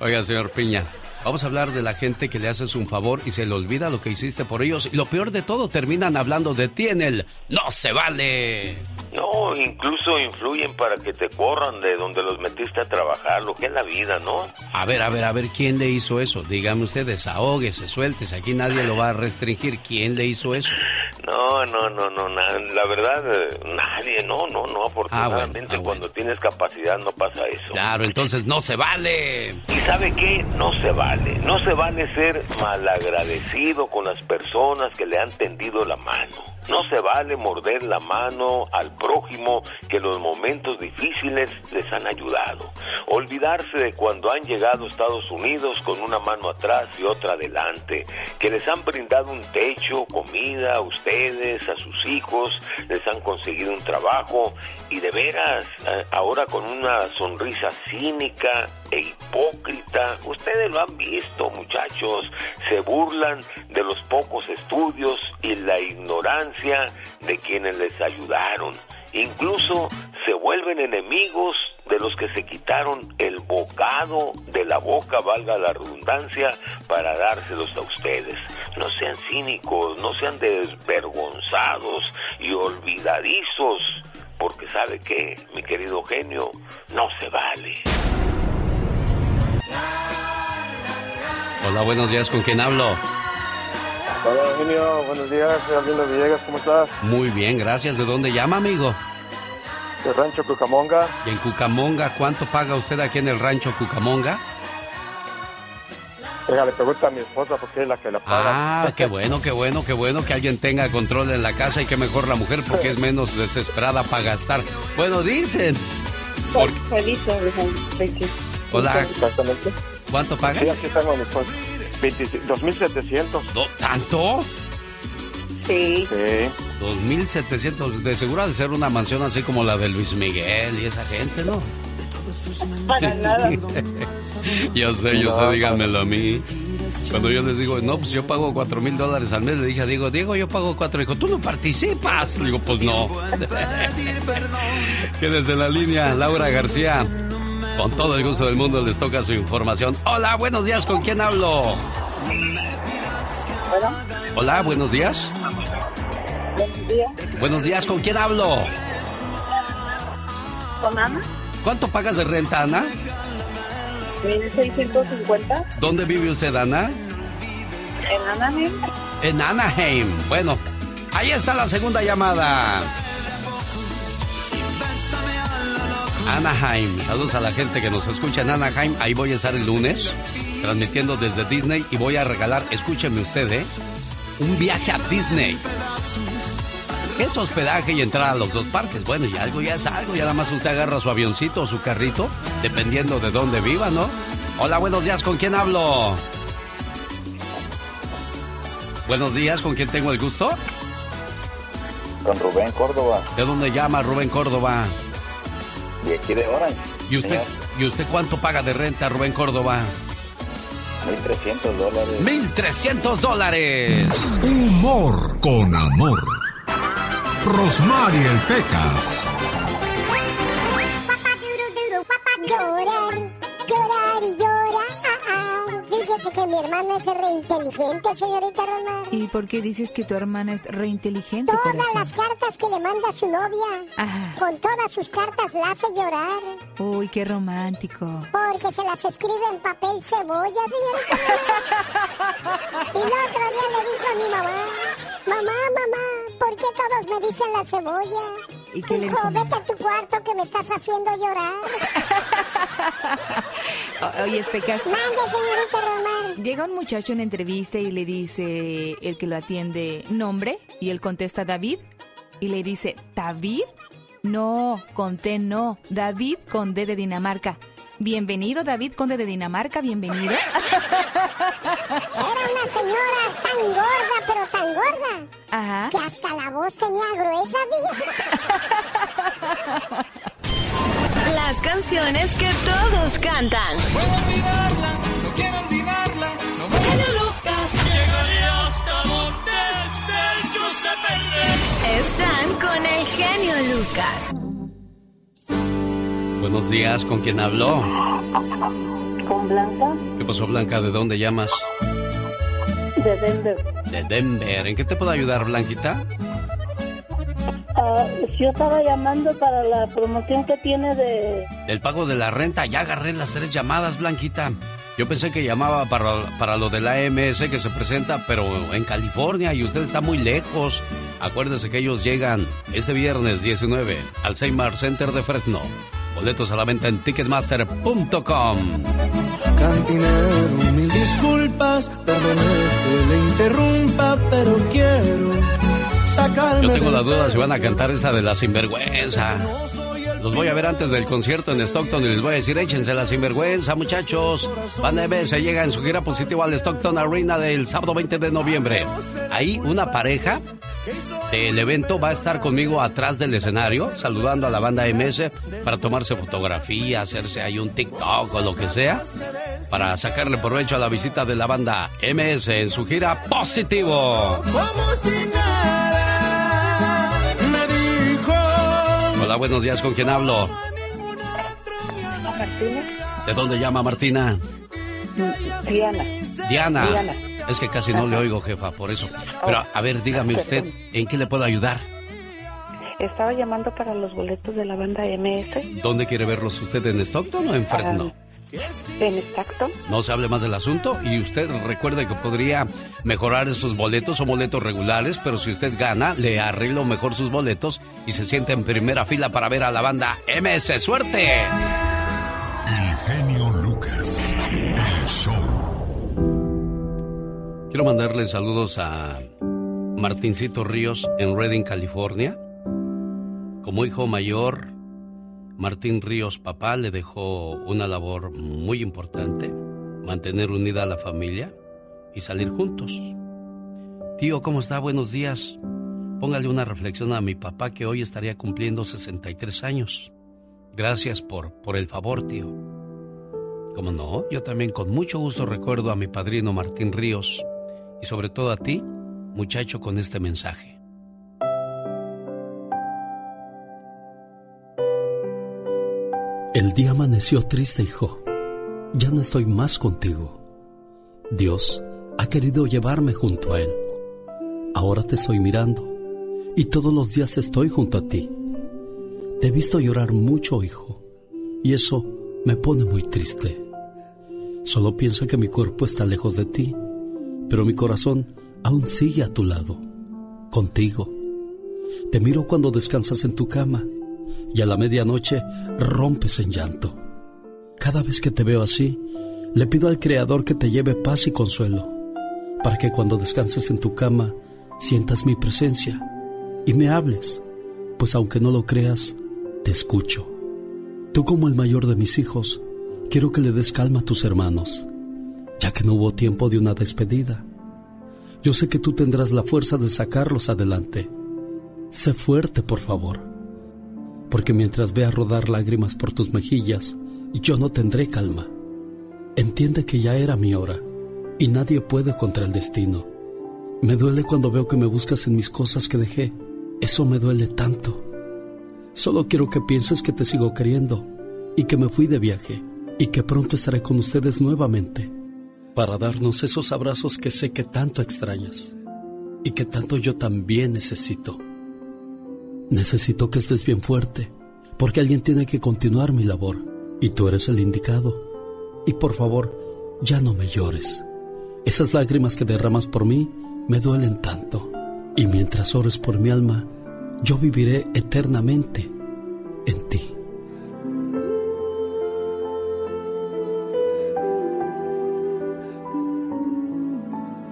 Oiga, señor Piña, vamos a hablar de la gente que le haces un favor y se le olvida lo que hiciste por ellos. Y lo peor de todo, terminan hablando de ti en el No se vale. No, incluso influyen para que te corran de donde los metiste a trabajar, lo que es la vida, ¿no? A ver, a ver, a ver, ¿quién le hizo eso? Dígame usted, desahóguese, suéltese. Aquí nadie lo va a restringir. ¿Quién le hizo eso? No, no, no, no, na- la verdad, eh, nadie, no, no, no, afortunadamente ah, cuando tienes capacidad no pasa eso. Claro, entonces no se vale. ¿Y sabe qué? No se vale, no se vale ser malagradecido con las personas que le han tendido la mano. No se vale morder la mano al prójimo que en los momentos difíciles les han ayudado. Olvidarse de cuando han llegado a Estados Unidos con una mano atrás y otra adelante. Que les han brindado un techo, comida a ustedes, a sus hijos, les han conseguido un trabajo y de veras, eh, ahora con una sonrisa cínica e hipócrita, ustedes lo han visto muchachos, se burlan de los pocos estudios y la ignorancia de quienes les ayudaron. Incluso se vuelven enemigos de los que se quitaron el bocado de la boca, valga la redundancia, para dárselos a ustedes. No sean cínicos, no sean desvergonzados y olvidadizos, porque sabe que, mi querido genio, no se vale. Hola, buenos días, ¿con quién hablo? Hola, Eugenio, buenos días, soy Villegas, ¿cómo estás? Muy bien, gracias. ¿De dónde llama, amigo? De Rancho Cucamonga. Y en Cucamonga, ¿cuánto paga usted aquí en el rancho Cucamonga? Oiga, le pregunta a mi esposa porque es la que la paga. Ah, qué [LAUGHS] bueno, qué bueno, qué bueno que alguien tenga control en la casa y que mejor la mujer porque es menos desesperada para gastar. Bueno, dicen. Por- Feliz Hola. Exactamente. ¿Cuánto pagas? Sí, aquí tengo a mi esposa. 26 2.700. ¿Tanto? Sí. Sí. 2.700, de seguro de ser una mansión así como la de Luis Miguel y esa gente, ¿no? Para [LAUGHS] nada. yo sé, yo No, sé, díganmelo a mí. Cuando yo les digo, no, pues yo pago cuatro mil dólares al mes, le dije a Diego, Diego, yo pago cuatro. Dijo, tú no participas. Le digo, pues no. [LAUGHS] Quédese en la línea, Laura García. Con todo el gusto del mundo les toca su información. Hola, buenos días, ¿con quién hablo? Hola, buenos días. Buenos días. Buenos días, ¿con quién hablo? ¿Con Ana? ¿Cuánto pagas de renta, Ana? 1650 ¿Dónde vive usted, Ana? en Anaheim. En Anaheim. Bueno, ahí está la segunda llamada. Anaheim. Saludos a la gente que nos escucha en Anaheim. Ahí voy a estar el lunes, transmitiendo desde Disney y voy a regalar, escúcheme usted, ¿eh? Un viaje a Disney. Es hospedaje y entrar a los dos parques. Bueno, y algo ya es algo. Ya nada más usted agarra su avioncito o su carrito, dependiendo de dónde viva, ¿no? Hola, buenos días. ¿Con quién hablo? Buenos días. ¿Con quién tengo el gusto? Con Rubén Córdoba, ¿De dónde llama Rubén Córdoba? De aquí de Orange. ¿Y usted, ¿Y usted cuánto paga de renta, Rubén Córdoba? 1.300 dólares. ¡1300 dólares! Humor con amor. Rosmarie el Pecas. Que mi hermana es re inteligente, señorita Romar. ¿Y por qué dices que tu hermana es re inteligente, Todas corazón? las cartas que le manda su novia, Ajá. con todas sus cartas la hace llorar. Uy, qué romántico. Porque se las escribe en papel cebolla, señorita. y el otro día le dijo a mi mamá, mamá, mamá, ¿por qué todos me dicen la cebolla. ¿Y Hijo, vete a tu cuarto que me estás haciendo llorar. [LAUGHS] O- Oye, Pecas. Mande, señorita Romar. Llega un muchacho en entrevista y le dice el que lo atiende nombre y él contesta David y le dice ¿David? No, con T no, David con D de Dinamarca. Bienvenido David Conde de Dinamarca, bienvenido. Era una señora tan gorda, pero tan gorda, Ajá. que hasta la voz tenía gruesa, vieja. Las canciones que todos cantan. Puedo olvidarla. No Genio Lucas. Llegaré hasta donde esté yo sé perder. Están con el genio Lucas. Buenos días, ¿con quién habló? ¿Con Blanca? ¿Qué pasó, Blanca? ¿De dónde llamas? De Denver. De Denver. ¿En qué te puedo ayudar, Blanquita? Ah, yo estaba llamando para la promoción que tiene de... El pago de la renta, ya agarré las tres llamadas, Blanquita. Yo pensé que llamaba para, para lo de la AMS que se presenta, pero en California y usted está muy lejos. Acuérdese que ellos llegan este viernes 19 al Seymour Center de Fresno. Boletos a la venta en ticketmaster.com. Cantinero, mil disculpas, que le interrumpa, pero quiero sacarme Yo tengo la duda si van a cantar esa de la sinvergüenza. Los voy a ver antes del concierto en Stockton y les voy a decir, échense la sinvergüenza, muchachos. Van se llega en su gira positiva al Stockton Arena del sábado 20 de noviembre. Ahí una pareja del evento va a estar conmigo atrás del escenario, saludando a la banda MS para tomarse fotografía, hacerse ahí un TikTok o lo que sea, para sacarle provecho a la visita de la banda MS en su gira positivo. Como si nada Hola, buenos días, ¿con quién hablo? ¿De dónde llama Martina? Diana. Diana. Diana. Es que casi no le oigo, jefa, por eso. Pero, a ver, dígame usted, ¿en qué le puedo ayudar? Estaba llamando para los boletos de la banda MS ¿Dónde quiere verlos usted, en Stockton o en Fresno? No se hable más del asunto y usted recuerde que podría mejorar esos boletos o boletos regulares, pero si usted gana, le arreglo mejor sus boletos y se siente en primera fila para ver a la banda MS. ¡Suerte! El genio Lucas. El show. Quiero mandarle saludos a Martincito Ríos en Redding, California. Como hijo mayor, Martín Ríos, papá, le dejó una labor muy importante, mantener unida a la familia y salir juntos. Tío, ¿cómo está? Buenos días. Póngale una reflexión a mi papá que hoy estaría cumpliendo 63 años. Gracias por, por el favor, tío. Como no, yo también con mucho gusto recuerdo a mi padrino Martín Ríos y sobre todo a ti, muchacho, con este mensaje. El día amaneció triste, hijo. Ya no estoy más contigo. Dios ha querido llevarme junto a Él. Ahora te estoy mirando y todos los días estoy junto a ti. Te he visto llorar mucho, hijo, y eso me pone muy triste. Solo pienso que mi cuerpo está lejos de ti, pero mi corazón aún sigue a tu lado, contigo. Te miro cuando descansas en tu cama y a la medianoche rompes en llanto. Cada vez que te veo así, le pido al Creador que te lleve paz y consuelo, para que cuando descanses en tu cama sientas mi presencia y me hables, pues aunque no lo creas, te escucho. Tú como el mayor de mis hijos, quiero que le des calma a tus hermanos, ya que no hubo tiempo de una despedida. Yo sé que tú tendrás la fuerza de sacarlos adelante. Sé fuerte, por favor, porque mientras vea rodar lágrimas por tus mejillas, yo no tendré calma. Entiende que ya era mi hora y nadie puede contra el destino. Me duele cuando veo que me buscas en mis cosas que dejé. Eso me duele tanto. Solo quiero que pienses que te sigo queriendo y que me fui de viaje y que pronto estaré con ustedes nuevamente para darnos esos abrazos que sé que tanto extrañas y que tanto yo también necesito. Necesito que estés bien fuerte, porque alguien tiene que continuar mi labor y tú eres el indicado. Y por favor, ya no me llores. Esas lágrimas que derramas por mí me duelen tanto. Y mientras ores por mi alma, yo viviré eternamente en ti.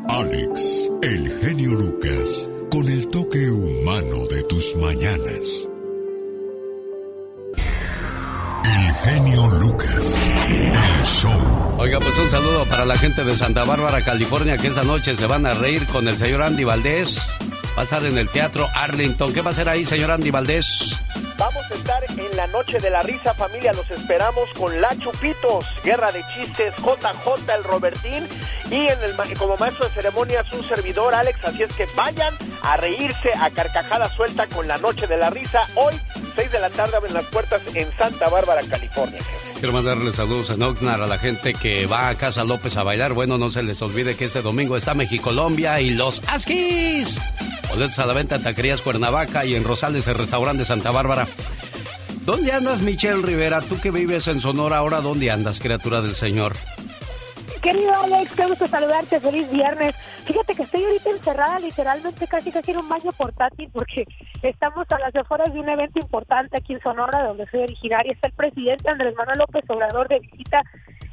Alex, el genio Lucas, con el toque humano de tus mañanas. El genio Lucas, el show. Oiga, pues un saludo para la gente de Santa Bárbara, California, que esta noche se van a reír con el señor Andy Valdés. Va a estar en el Teatro Arlington. ¿Qué va a hacer ahí, señor Andy Valdés? Vamos a estar en la noche de la risa, familia. Los esperamos con La Chupitos, Guerra de Chistes, JJ, el Robertín y en el, como maestro de ceremonias un servidor, Alex. Así es que vayan a reírse a carcajada suelta con la noche de la risa. Hoy, 6 de la tarde, abren las puertas en Santa Bárbara, California. Quiero mandarle saludos en Oxnard a la gente que va a Casa López a bailar. Bueno, no se les olvide que este domingo está Mexicolombia y los Askis. Boletos a la venta en Taquerías Cuernavaca y en Rosales, el restaurante Santa Bárbara. ¿Dónde andas, Michelle Rivera? Tú que vives en Sonora, ahora, ¿dónde andas, criatura del Señor? Querido Alex, qué gusto saludarte, feliz viernes. Fíjate que estoy ahorita encerrada literalmente casi casi en un baño portátil porque estamos a las afueras de un evento importante aquí en Sonora, donde soy originaria. Está el presidente Andrés Manuel López Obrador de visita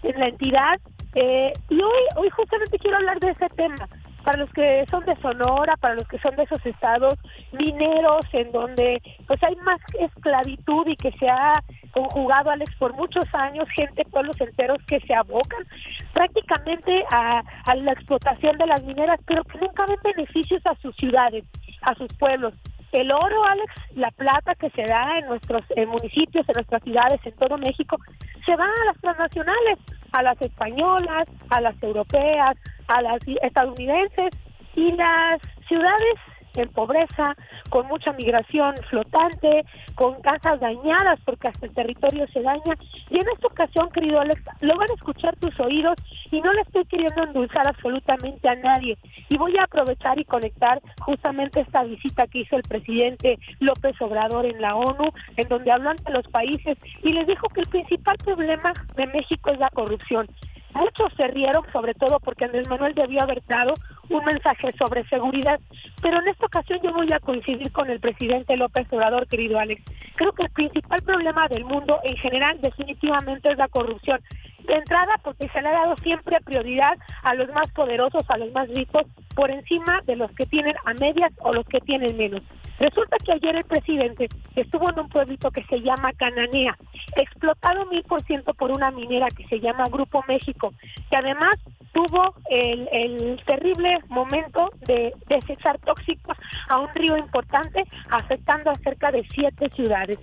en la entidad. Eh, y hoy, hoy justamente quiero hablar de ese tema. Para los que son de Sonora, para los que son de esos estados mineros, en donde pues hay más esclavitud y que se ha conjugado, Alex, por muchos años, gente, pueblos enteros que se abocan prácticamente a, la explotación de las mineras, pero que nunca ven beneficios a sus ciudades, a sus pueblos. El oro, Alex, la plata que se da en nuestros municipios, en nuestras ciudades, en todo México, se va a las transnacionales, a las españolas, a las europeas, a las estadounidenses y las ciudades en pobreza, con mucha migración flotante, con casas dañadas porque hasta el territorio se daña. Y en esta ocasión, querido Alex, lo van a escuchar tus oídos y no le estoy queriendo endulzar absolutamente a nadie. Y voy a aprovechar y conectar justamente esta visita que hizo el presidente López Obrador en la ONU, en donde habló ante los países y les dijo que el principal problema de México es la corrupción. Muchos se rieron, sobre todo porque Andrés Manuel debió haber dado un mensaje sobre seguridad, pero en esta ocasión yo voy a coincidir con el presidente López Obrador, querido Alex. Creo que el principal problema del mundo en general definitivamente es la corrupción. De entrada, porque se le ha dado siempre prioridad a los más poderosos, a los más ricos, por encima de los que tienen a medias o los que tienen menos. Resulta que ayer el presidente estuvo en un pueblito que se llama Cananea, explotado mil por ciento por una minera que se llama Grupo México, que además tuvo el, terrible momento de desechar tóxicos a un río importante, afectando a cerca de siete ciudades.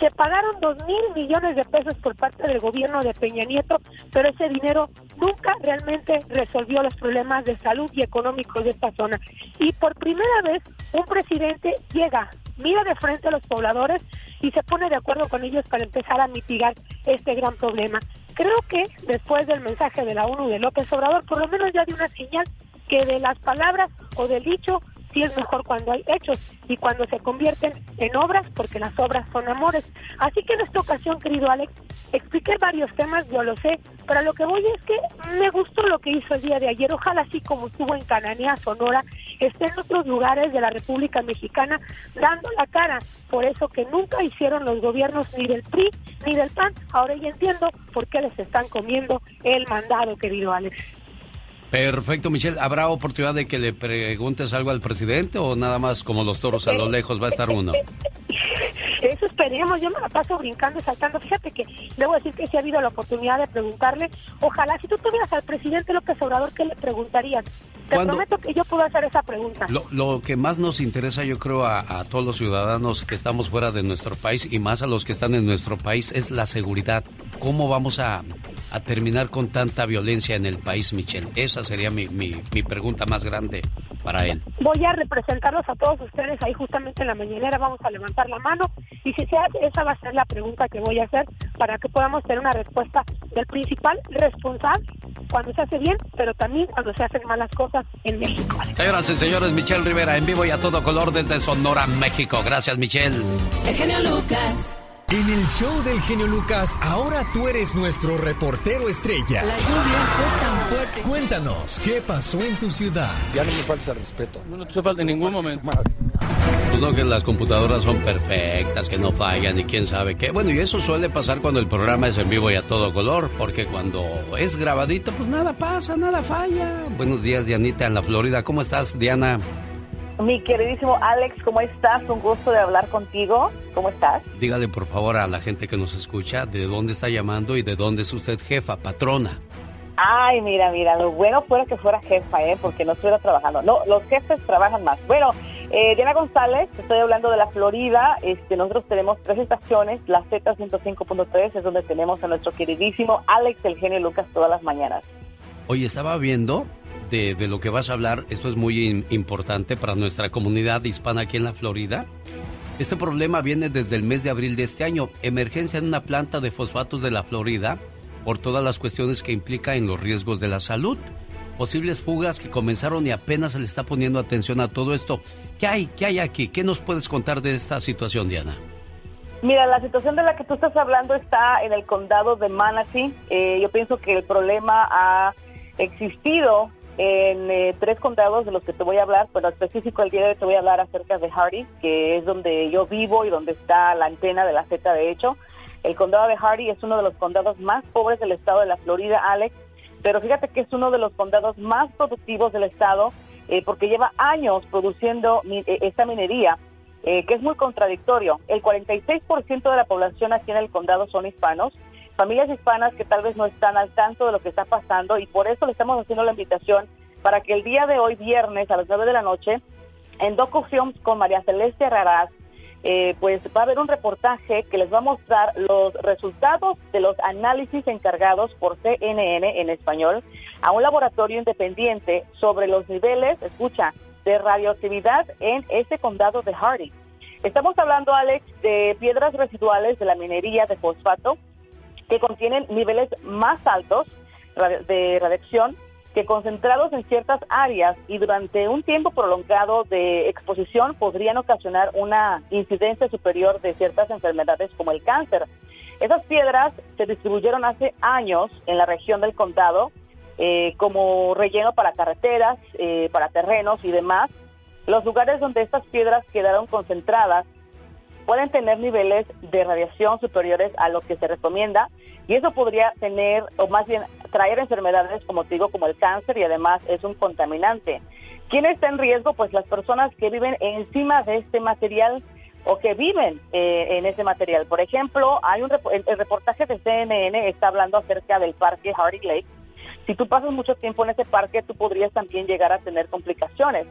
Se pagaron dos mil millones de pesos por parte del gobierno de Peña Nieto, pero ese dinero nunca realmente resolvió los problemas de salud y económicos de esta zona. Y por primera vez un presidente llega, mira de frente a los pobladores y se pone de acuerdo con ellos para empezar a mitigar este gran problema. Creo que después del mensaje de la ONU de López Obrador, por lo menos ya dio una señal que de las palabras o del dicho sí es mejor cuando hay hechos y cuando se convierten en obras, porque las obras son amores. Así que en esta ocasión, querido Alex, expliqué varios temas, yo lo sé, pero lo que voy es que me gustó lo que hizo el día de ayer. Ojalá así como estuvo en Cananea, Sonora, esté en otros lugares de la República Mexicana dando la cara por eso que nunca hicieron los gobiernos ni del PRI ni del PAN. Ahora ya entiendo por qué les están comiendo el mandado, querido Alex. Perfecto, Michelle. ¿Habrá oportunidad de que le preguntes algo al presidente o nada más como los toros a lo lejos va a estar uno? [LAUGHS] Eso esperemos, yo me la paso brincando y saltando. Fíjate que debo decir que sí ha habido la oportunidad de preguntarle. Ojalá, si tú tuvieras al presidente López Obrador, ¿qué le preguntarías? Te ¿Cuándo? prometo que yo puedo hacer esa pregunta. Lo, lo que más nos interesa, yo creo, a, a todos los ciudadanos que estamos fuera de nuestro país y más a los que están en nuestro país es la seguridad. ¿Cómo vamos a, a terminar con tanta violencia en el país, Michelle? Esa sería mi, mi, mi pregunta más grande para él. Voy a representarlos a todos ustedes ahí justamente en la mañanera. Vamos a levantar la mano y si se hace, esa va a ser la pregunta que voy a hacer para que podamos tener una respuesta del principal responsable cuando se hace bien, pero también cuando se hacen malas cosas en México. Señoras y señores, Michelle Rivera en vivo y a todo color desde Sonora, México. Gracias, Michelle. El genio Lucas. En el show del genio Lucas, ahora tú eres nuestro reportero estrella. La lluvia fue tan fuerte. Cuéntanos, ¿qué pasó en tu ciudad? Ya no me falta respeto. No te falta en ningún momento. Pues no que las computadoras son perfectas, que no fallan y quién sabe qué. Bueno, y eso suele pasar cuando el programa es en vivo y a todo color, porque cuando es grabadito, pues nada pasa, nada falla. Buenos días, Dianita, en la Florida. ¿Cómo estás, Diana? Mi queridísimo Alex, ¿cómo estás? Un gusto de hablar contigo. ¿Cómo estás? Dígale por favor a la gente que nos escucha de dónde está llamando y de dónde es usted jefa, patrona. Ay, mira, mira, lo bueno fuera que fuera jefa, ¿eh? Porque no estuviera trabajando. No, los jefes trabajan más. Bueno, eh, Diana González, estoy hablando de la Florida. Este, nosotros tenemos tres estaciones. La Z105.3 es donde tenemos a nuestro queridísimo Alex, el genio Lucas, todas las mañanas. Oye, estaba viendo de, de lo que vas a hablar. Esto es muy importante para nuestra comunidad hispana aquí en la Florida. Este problema viene desde el mes de abril de este año. Emergencia en una planta de fosfatos de la Florida por todas las cuestiones que implica en los riesgos de la salud. Posibles fugas que comenzaron y apenas se le está poniendo atención a todo esto. ¿Qué hay? ¿Qué hay aquí? ¿Qué nos puedes contar de esta situación, Diana? Mira, la situación de la que tú estás hablando está en el condado de Manatee. Eh, yo pienso que el problema ha existido en eh, tres condados de los que te voy a hablar, pero específico el día de hoy te voy a hablar acerca de Hardy, que es donde yo vivo y donde está la antena de la Z, de hecho. El condado de Hardy es uno de los condados más pobres del estado de la Florida, Alex, pero fíjate que es uno de los condados más productivos del estado eh, porque lleva años produciendo mi- eh, esta minería eh, que es muy contradictorio. El 46% de la población aquí en el condado son hispanos, familias hispanas que tal vez no están al tanto de lo que está pasando y por eso le estamos haciendo la invitación para que el día de hoy, viernes, a las 9 de la noche, en Docu Films con María Celeste Raraz, eh, pues va a haber un reportaje que les va a mostrar los resultados de los análisis encargados por CNN en español a un laboratorio independiente sobre los niveles, escucha, de radioactividad en este condado de Hardy. Estamos hablando, Alex, de piedras residuales de la minería de fosfato que contienen niveles más altos de radiación que concentrados en ciertas áreas y durante un tiempo prolongado de exposición podrían ocasionar una incidencia superior de ciertas enfermedades como el cáncer. Esas piedras se distribuyeron hace años en la región del condado eh, como relleno para carreteras, eh, para terrenos y demás. Los lugares donde estas piedras quedaron concentradas pueden tener niveles de radiación superiores a lo que se recomienda y eso podría tener, o más bien traer enfermedades, como te digo, como el cáncer y además es un contaminante. ¿Quién está en riesgo? Pues las personas que viven encima de este material o que viven eh, en ese material. Por ejemplo, hay un el, el reportaje de CNN está hablando acerca del parque Hardy Lake. Si tú pasas mucho tiempo en ese parque, tú podrías también llegar a tener complicaciones.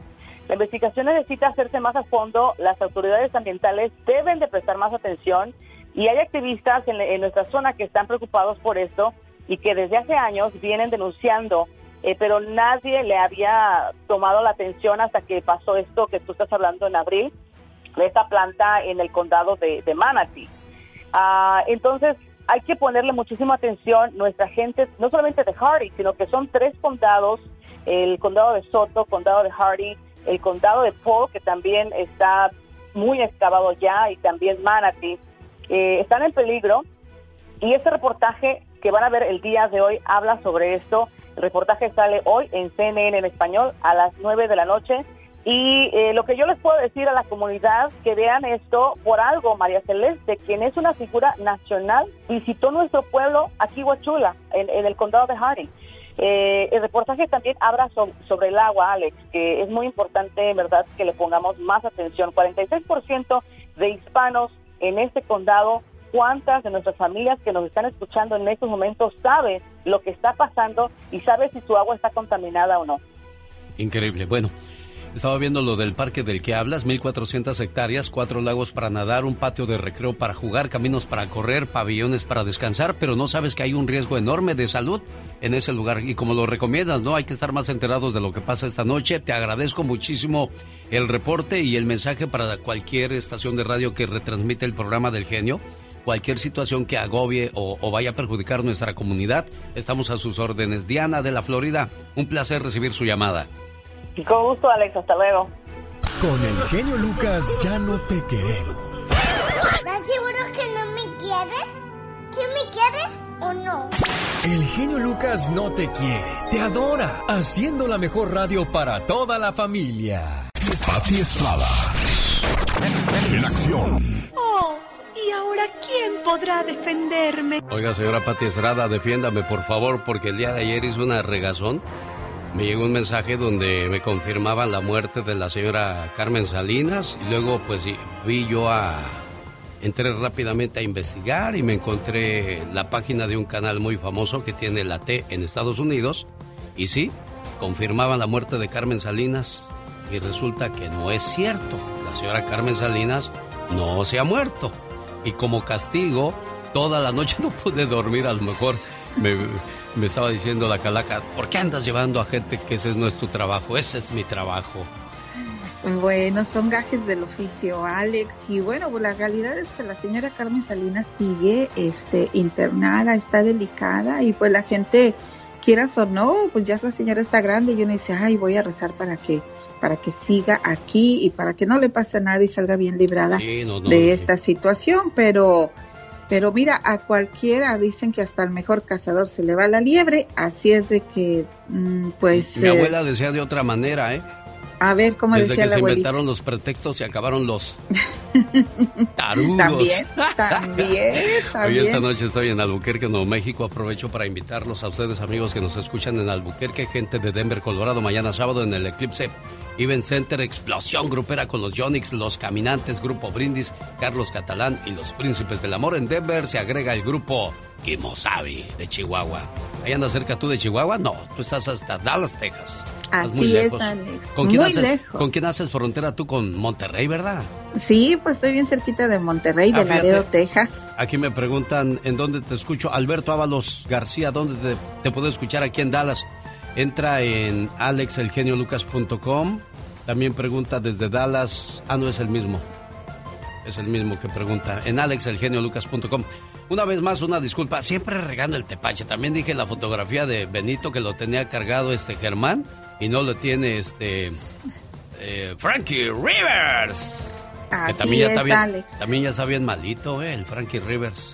La investigación necesita hacerse más a fondo, las autoridades ambientales deben de prestar más atención y hay activistas en, nuestra zona que están preocupados por esto y que desde hace años vienen denunciando, eh, pero nadie le había tomado la atención hasta que pasó esto que tú estás hablando en abril, de esta planta en el condado de, de Manatee. Ah, entonces, hay que ponerle muchísima atención nuestra gente, no solamente de Hardy, sino que son tres condados, el condado de Soto, condado de Hardy, el condado de Polk, que también está muy excavado ya, y también Manatee, eh, están en peligro. Y este reportaje que van a ver el día de hoy habla sobre esto. El reportaje sale hoy en CNN en español a las 9 de la noche. Y eh, lo que yo les puedo decir a la comunidad, que vean esto por algo, María Celeste, quien es una figura nacional, visitó nuestro pueblo aquí, Huachula, en, el condado de Harding. Eh, el reportaje también habla so- sobre el agua, Alex, que es muy importante, en verdad, que le pongamos más atención. 46% de hispanos en este condado, ¿cuántas de nuestras familias que nos están escuchando en estos momentos saben lo que está pasando y saben si su agua está contaminada o no? Increíble. Bueno, estaba viendo lo del parque del que hablas, 1400 hectáreas, cuatro lagos para nadar, un patio de recreo para jugar, caminos para correr, pabellones para descansar, pero no sabes que hay un riesgo enorme de salud en ese lugar. Y como lo recomiendas, ¿no? Hay que estar más enterados de lo que pasa esta noche. Te agradezco muchísimo el reporte y el mensaje para cualquier estación de radio que retransmite el programa del genio. Cualquier situación que agobie o, o vaya a perjudicar nuestra comunidad, estamos a sus órdenes. Diana de la Florida, un placer recibir su llamada. Con gusto, Alex. Hasta luego. Con el genio Lucas ya no te queremos. ¿Estás seguro que no me quieres? ¿Sí me quieres o no? El genio Lucas no te quiere, te adora, haciendo la mejor radio para toda la familia. Pati Estrada. En acción. Oh, ¿y ahora quién podrá defenderme? Oiga, señora Pati Estrada, defiéndame por favor, porque el día de ayer hizo una regazón. Me llegó un mensaje donde me confirmaban la muerte de la señora Carmen Salinas y luego pues vi yo a... Entré rápidamente a investigar y me encontré la página de un canal muy famoso que tiene la T en Estados Unidos y sí, confirmaban la muerte de Carmen Salinas y resulta que no es cierto. La señora Carmen Salinas no se ha muerto. Y como castigo, toda la noche [LAUGHS] no pude dormir. A lo mejor me, me estaba diciendo la calaca, ¿por qué andas llevando a gente que ese no es tu trabajo? Ese es mi trabajo. Bueno, son gajes del oficio, Alex. Y bueno, pues la realidad es que la señora Carmen Salinas sigue este, internada, está delicada y pues la gente, quieras o no, pues ya la señora está grande y uno dice, ay, voy a rezar para que para que siga aquí y para que no le pase nada y salga bien librada de esta situación, pero pero mira, a cualquiera dicen que hasta el mejor cazador se le va la liebre, así es de que, mm, pues... Mi abuela decía de otra manera, ¿eh? A ver, ¿cómo Desde decía que la se abuelita? inventaron los pretextos y acabaron los [LAUGHS] tarudos. También, también, [LAUGHS] Hoy también. esta noche estoy en Albuquerque, Nuevo México. Aprovecho para invitarlos a ustedes, amigos que nos escuchan en Albuquerque, gente de Denver, Colorado, mañana sábado en el Eclipse Event Center, explosión grupera con los Yonix, los Caminantes, Grupo Brindis, Carlos Catalán y los Príncipes del Amor. En Denver se agrega el grupo Kimosabi de Chihuahua. ¿Ahí andas cerca tú de Chihuahua? No, tú estás hasta Dallas, Texas. Muy Así es. Alex. ¿Con quién, Muy haces, lejos. ¿Con quién haces frontera tú? Con Monterrey, ¿verdad? Sí, pues estoy bien cerquita de Monterrey, Ah, de fíjate. Laredo, Texas. Aquí me preguntan en dónde te escucho. Alberto Ábalos García, ¿dónde te, te puedo escuchar aquí en Dallas? Entra en alexelgeniolucas.com. También pregunta desde Dallas. Ah, no es el mismo. Es el mismo que pregunta en alexelgeniolucas.com. Una vez más, una disculpa. Siempre regando el tepache. También dije la fotografía de Benito que lo tenía cargado este Germán y no lo tiene este eh, Frankie Rivers. que Así también ya, está es, bien, Alex. también ya está bien malito, eh, el Frankie Rivers.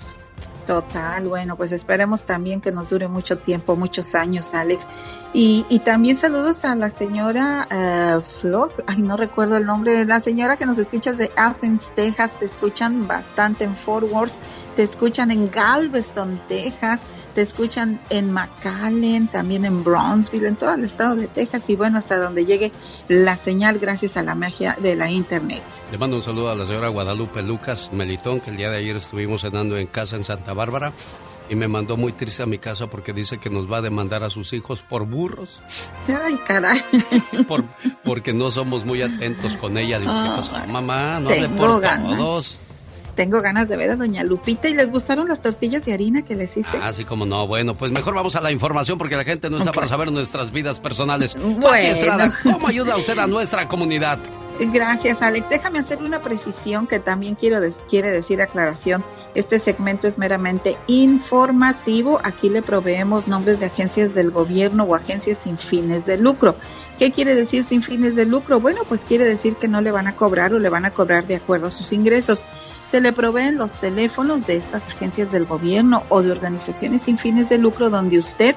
Total, bueno, pues esperemos también que nos dure mucho tiempo, muchos años, Alex. Y, y también saludos a la señora eh, Flor, ay, no recuerdo el nombre, la señora que nos escuchas de Athens, Texas, te escuchan bastante en Fort Worth, te escuchan en Galveston, Texas, te escuchan en McAllen, también en Brownsville, en todo el estado de Texas y bueno, hasta donde llegue la señal gracias a la magia de la internet. Le mando un saludo a la señora Guadalupe Lucas Melitón, que el día de ayer estuvimos cenando en casa en Santa Bárbara y me mandó muy triste a mi casa porque dice que nos va a demandar a sus hijos por burros, Ay, caray. [LAUGHS] por, porque no somos muy atentos con ella. Digo, ¿qué pasó, Ay, mamá? No le por ganas. todos. Tengo ganas de ver a doña Lupita y les gustaron las tortillas de harina que les hice. Así como no, bueno, pues mejor vamos a la información porque la gente no está para saber nuestras vidas personales. Bueno. Estrada, ¿cómo ayuda usted a nuestra comunidad? Gracias, Alex. Déjame hacer una precisión que también quiero quiere decir aclaración. Este segmento es meramente informativo. Aquí le proveemos nombres de agencias del gobierno o agencias sin fines de lucro. ¿Qué quiere decir sin fines de lucro? Bueno, pues quiere decir que no le van a cobrar o le van a cobrar de acuerdo a sus ingresos. Se le proveen los teléfonos de estas agencias del gobierno o de organizaciones sin fines de lucro donde usted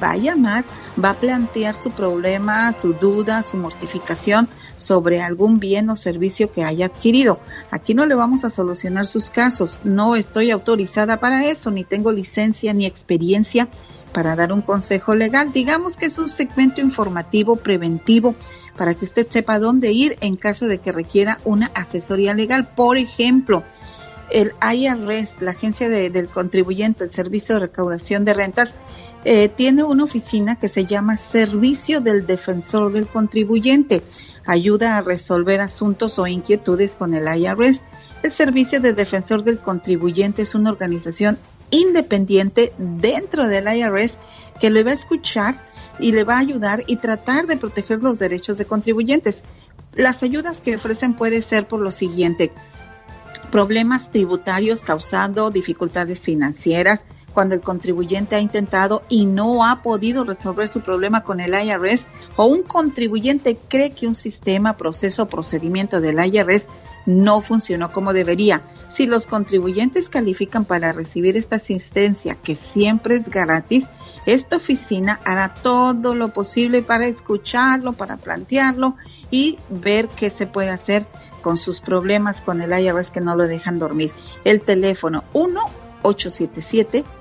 va a llamar, va a plantear su problema, su duda, su mortificación sobre algún bien o servicio que haya adquirido. Aquí no le vamos a solucionar sus casos. No estoy autorizada para eso, ni tengo licencia ni experiencia para dar un consejo legal. Digamos que es un segmento informativo preventivo para que usted sepa dónde ir en caso de que requiera una asesoría legal. Por ejemplo, el IRS, la agencia de- del contribuyente, el Servicio de Recaudación de Rentas, eh, tiene una oficina que se llama Servicio del Defensor del Contribuyente. Ayuda a resolver asuntos o inquietudes con el IRS. El Servicio de Defensor del Contribuyente es una organización independiente dentro del IRS que le va a escuchar y le va a ayudar y tratar de proteger los derechos de contribuyentes. Las ayudas que ofrecen puede ser por lo siguiente, problemas tributarios causando dificultades financieras, cuando el contribuyente ha intentado y no ha podido resolver su problema con el IRS o un contribuyente cree que un sistema, proceso o procedimiento del IRS no funcionó como debería. Si los contribuyentes califican para recibir esta asistencia, que siempre es gratis, esta oficina hará todo lo posible para escucharlo, para plantearlo y ver qué se puede hacer con sus problemas con el IRS que no lo dejan dormir. El teléfono 1-877 777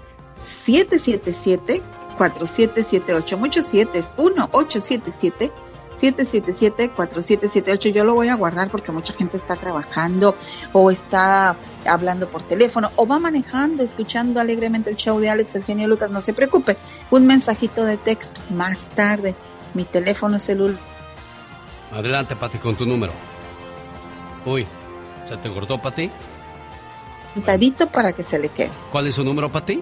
4778. Muchos siete es 1-877 777-4778. Yo lo voy a guardar porque mucha gente está trabajando o está hablando por teléfono o va manejando, escuchando alegremente el show de Alex, el genio Lucas. No se preocupe. Un mensajito de texto más tarde. Mi teléfono celular. Adelante, Pati, con tu número. Uy, ¿se te cortó, Pati? Cantadito para que se le quede. ¿Cuál es su número, Pati?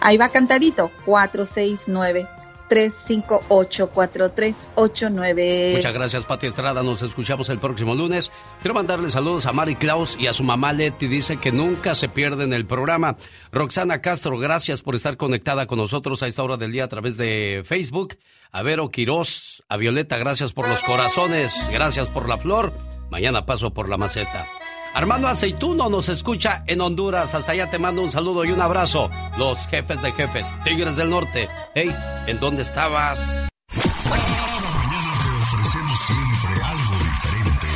Ahí va cantadito, 469 358-4389. Muchas gracias, Pati Estrada. Nos escuchamos el próximo lunes. Quiero mandarle saludos a Mari Klaus y a su mamá Leti. Dice que nunca se pierden el programa. Roxana Castro, gracias por estar conectada con nosotros a esta hora del día a través de Facebook. A Vero Quirós, a Violeta, gracias por los corazones. Gracias por la flor. Mañana paso por la maceta. Armando Aceituno nos escucha en Honduras. Hasta allá te mando un saludo y un abrazo. Los jefes de jefes, Tigres del Norte. Hey, ¿en dónde estabas? Cada mañana te ofrecemos siempre algo diferente.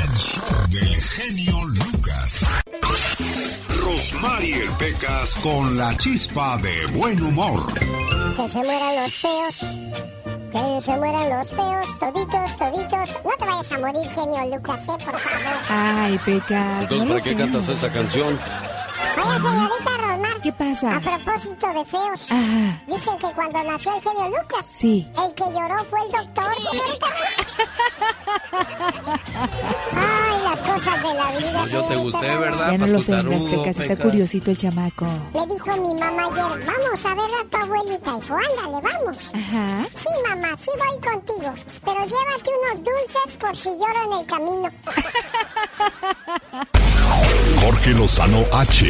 El show del genio Lucas. Rosmarie Pecas con la chispa de buen humor. Que se mueran los feos. Que se mueran los feos, toditos, toditos. No te vayas a morir, genio Lucas, ¿eh? Por favor. Ay, Pecas. Entonces, ¿para qué cantas esa canción? Oye, señorita Rosmar. ¿Qué pasa? A propósito de feos. Ajá. Dicen que cuando nació el genio Lucas. Sí. El que lloró fue el doctor, señorita. Ay, las cosas de la vida, Pues yo te gusté, Rosmar. ¿verdad? Ya no lo ofendas, Pecas. Está curiosito el chamaco. Le dijo a mi mamá ayer, vamos a ver a tu abuelita. Dijo, ándale, vamos. Ajá. Sí, mamá, sí voy contigo. Pero llévate unos dulces por si lloro en el camino. Jorge Lozano H.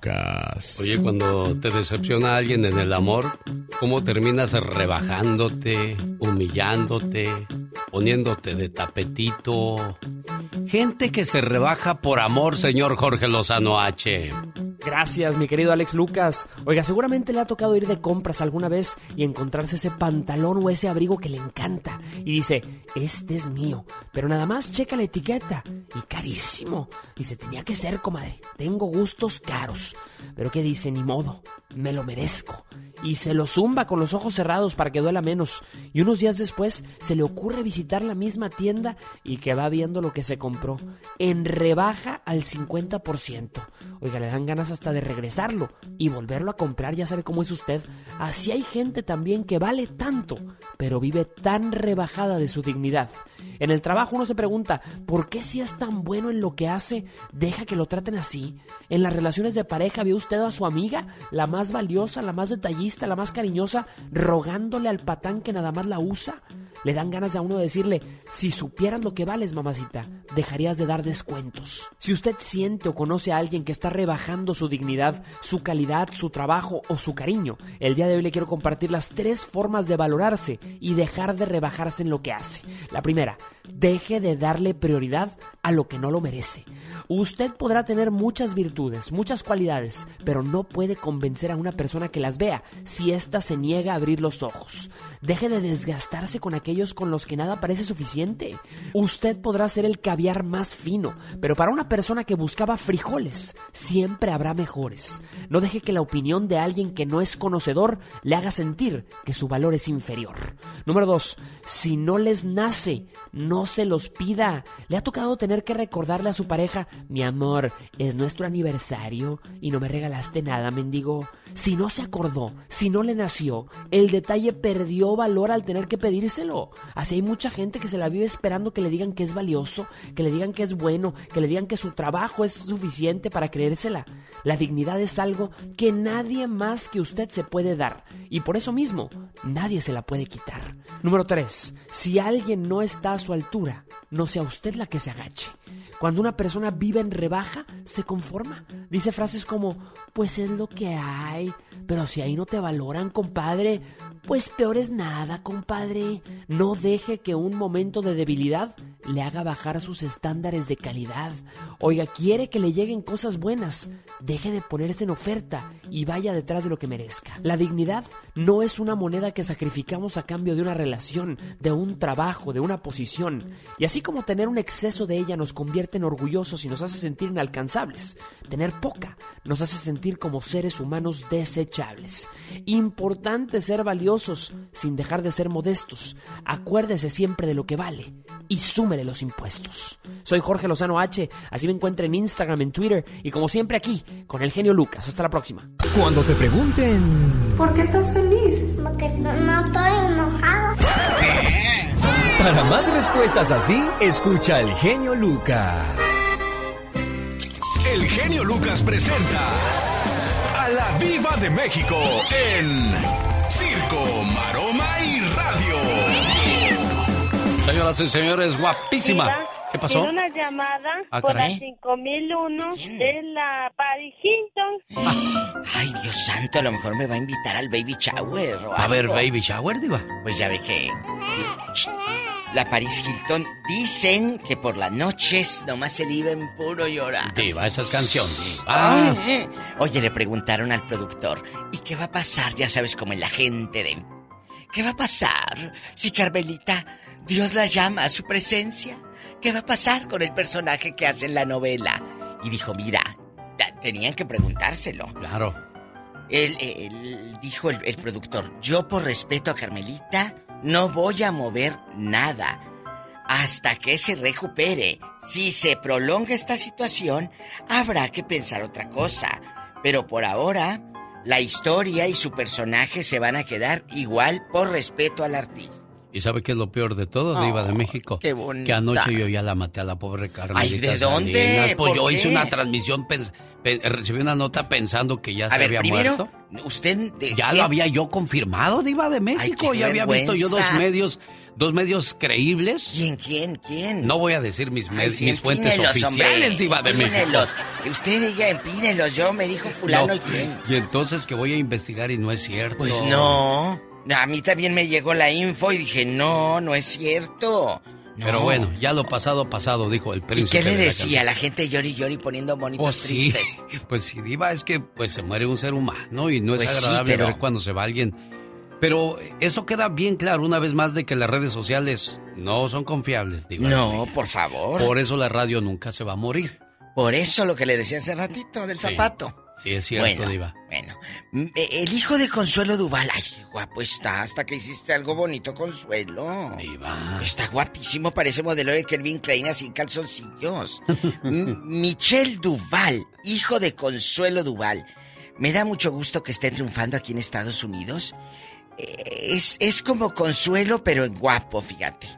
Lucas. Oye, cuando te decepciona alguien en el amor, ¿cómo terminas rebajándote, humillándote, poniéndote de tapetito? Gente que se rebaja por amor, señor Jorge Lozano H. Gracias, mi querido Alex Lucas. Oiga, seguramente le ha tocado ir de compras alguna vez y encontrarse ese pantalón o ese abrigo que le encanta. Y dice, este es mío. Pero nada más checa la etiqueta. Y carísimo. Dice, tenía que ser, comadre. Tengo gustos caros. Pero ¿qué dice? Ni modo. Me lo merezco. Y se lo zumba con los ojos cerrados para que duela menos. Y unos días después se le ocurre visitar la misma tienda y que va viendo lo que se compró. En rebaja al 50%. Oiga, le dan ganas hasta de regresarlo y volverlo a comprar. Ya sabe cómo es usted. Así hay gente también que vale tanto, pero vive tan rebajada de su dignidad. En el trabajo uno se pregunta, ¿por qué si es tan bueno en lo que hace, deja que lo traten así? En las relaciones de pareja vio usted a su amiga, la más valiosa, la más detallista, la más cariñosa, rogándole al patán que nada más la usa. Le dan ganas a uno de decirle, si supieras lo que vales, mamacita, dejarías de dar descuentos. Si usted siente o conoce a alguien que está rebajando su dignidad, su calidad, su trabajo o su cariño, el día de hoy le quiero compartir las tres formas de valorarse y dejar de rebajarse en lo que hace. La primera, deje de darle prioridad a lo que no lo merece. Usted podrá tener muchas virtudes, muchas cualidades, pero no puede convencer a una persona que las vea si ésta se niega a abrir los ojos. Deje de desgastarse con aquellos con los que nada parece suficiente. Usted podrá ser el caviar más fino, pero para una persona que buscaba frijoles, siempre habrá mejores. No deje que la opinión de alguien que no es conocedor le haga sentir que su valor es inferior. Número 2. Si no les nace, no se los pida. Le ha tocado tener que recordarle a su pareja, mi amor, es nuestro aniversario y no me regalaste nada, mendigo. Si no se acordó, si no le nació, el detalle perdió valor al tener que pedírselo. Así hay mucha gente que se la vive esperando que le digan que es valioso, que le digan que es bueno, que le digan que su trabajo es suficiente para creérsela. La dignidad es algo que nadie más que usted se puede dar y por eso mismo nadie se la puede quitar. Número 3. Si alguien no está su altura, no sea usted la que se agache. Cuando una persona vive en rebaja, se conforma. Dice frases como, pues es lo que hay, pero si ahí no te valoran, compadre, pues peor es nada, compadre. No deje que un momento de debilidad le haga bajar sus estándares de calidad. Oiga, quiere que le lleguen cosas buenas. Deje de ponerse en oferta y vaya detrás de lo que merezca. La dignidad no es una moneda que sacrificamos a cambio de una relación, de un trabajo, de una posición. Y así como tener un exceso de ella nos convierte en orgullosos y nos hace sentir inalcanzables, tener poca nos hace sentir como seres humanos desechables. Importante ser valiosos sin dejar de ser modestos. Acuérdese siempre de lo que vale y súmele los impuestos. Soy Jorge Lozano H, así me encuentra en Instagram, en Twitter y como siempre aquí con el genio Lucas. Hasta la próxima. Cuando te pregunten... ¿Por qué estás feliz? Porque no, no estoy enojado. Para más respuestas así, escucha el genio Lucas. El genio Lucas presenta a la Viva de México en Circo, Maroma y Radio. Señoras y señores, guapísima. ¿Qué pasó? Tiene una llamada Ah, por la caray. 5001 de la Paris Hilton. Ay, Dios santo, a lo mejor me va a invitar al baby shower o A ver, baby shower, diva. Pues ya ve que... La Paris Hilton dicen que por las noches nomás se vive en puro llorar. Diva, esa es canción. diva. Ay, eh. Oye, le preguntaron al productor, ¿y qué va a pasar? Ya sabes, como en la gente de... ¿Qué va a pasar si Carmelita, Dios la llama a su presencia? ¿Qué va a pasar con el personaje que hace en la novela? Y dijo, mira, tenían que preguntárselo. Claro. Él, él- dijo el, el productor, yo por respeto a Carmelita no voy a mover nada hasta que se recupere. Si se prolonga esta situación, habrá que pensar otra cosa. Pero por ahora, la historia y su personaje se van a quedar igual por respeto al artista. ¿Y sabe qué es lo peor de todo, Diva de México? qué bonita. Que anoche yo ya la maté a la pobre Carmelita. Ay, ¿de dónde? Salinas. Pues ¿Por yo qué? hice una transmisión, recibí una nota pensando que ya A se ver, había primero, muerto. usted... de- Ya lo había yo confirmado, Diva de México. ya había visto yo dos medios, dos medios creíbles. ¿Quién, quién, quién? No voy a decir mis, Ay, sí, mis fuentes empínelos, hombre, oficiales, Diva de México. Usted ella empínelos, yo me dijo fulano No, y quién. Y entonces que voy a investigar y no es cierto. Pues no. A mí también me llegó la info y dije, no, no es cierto. No. Pero bueno, ya lo pasado, pasado, dijo el ¿Y príncipe. qué le de la decía? La gente llori llori poniendo monitos Pues sí, tristes. [LAUGHS] pues sí, Diva, es que pues se muere un ser humano y no es Pues sí, agradable pero- ver cuando se va alguien. Pero eso queda bien claro una vez más de que las redes sociales no son confiables, Diva. No, por favor. Por eso la radio nunca se va a morir. Por eso lo que le decía hace ratito del Sí. zapato. Sí, es cierto, Bueno, Diva. Bueno, mm, eh, el hijo de Consuelo Duval. Ay, qué guapo está hasta que hiciste algo bonito, Consuelo. Diva. Está guapísimo, parece modelo de Kelvin Klein así calzoncillos. [LAUGHS] Michelle Duval, hijo de Consuelo Duval. Me da mucho gusto que esté triunfando aquí en Estados Unidos. Eh, Es, es como Consuelo, pero en guapo, fíjate.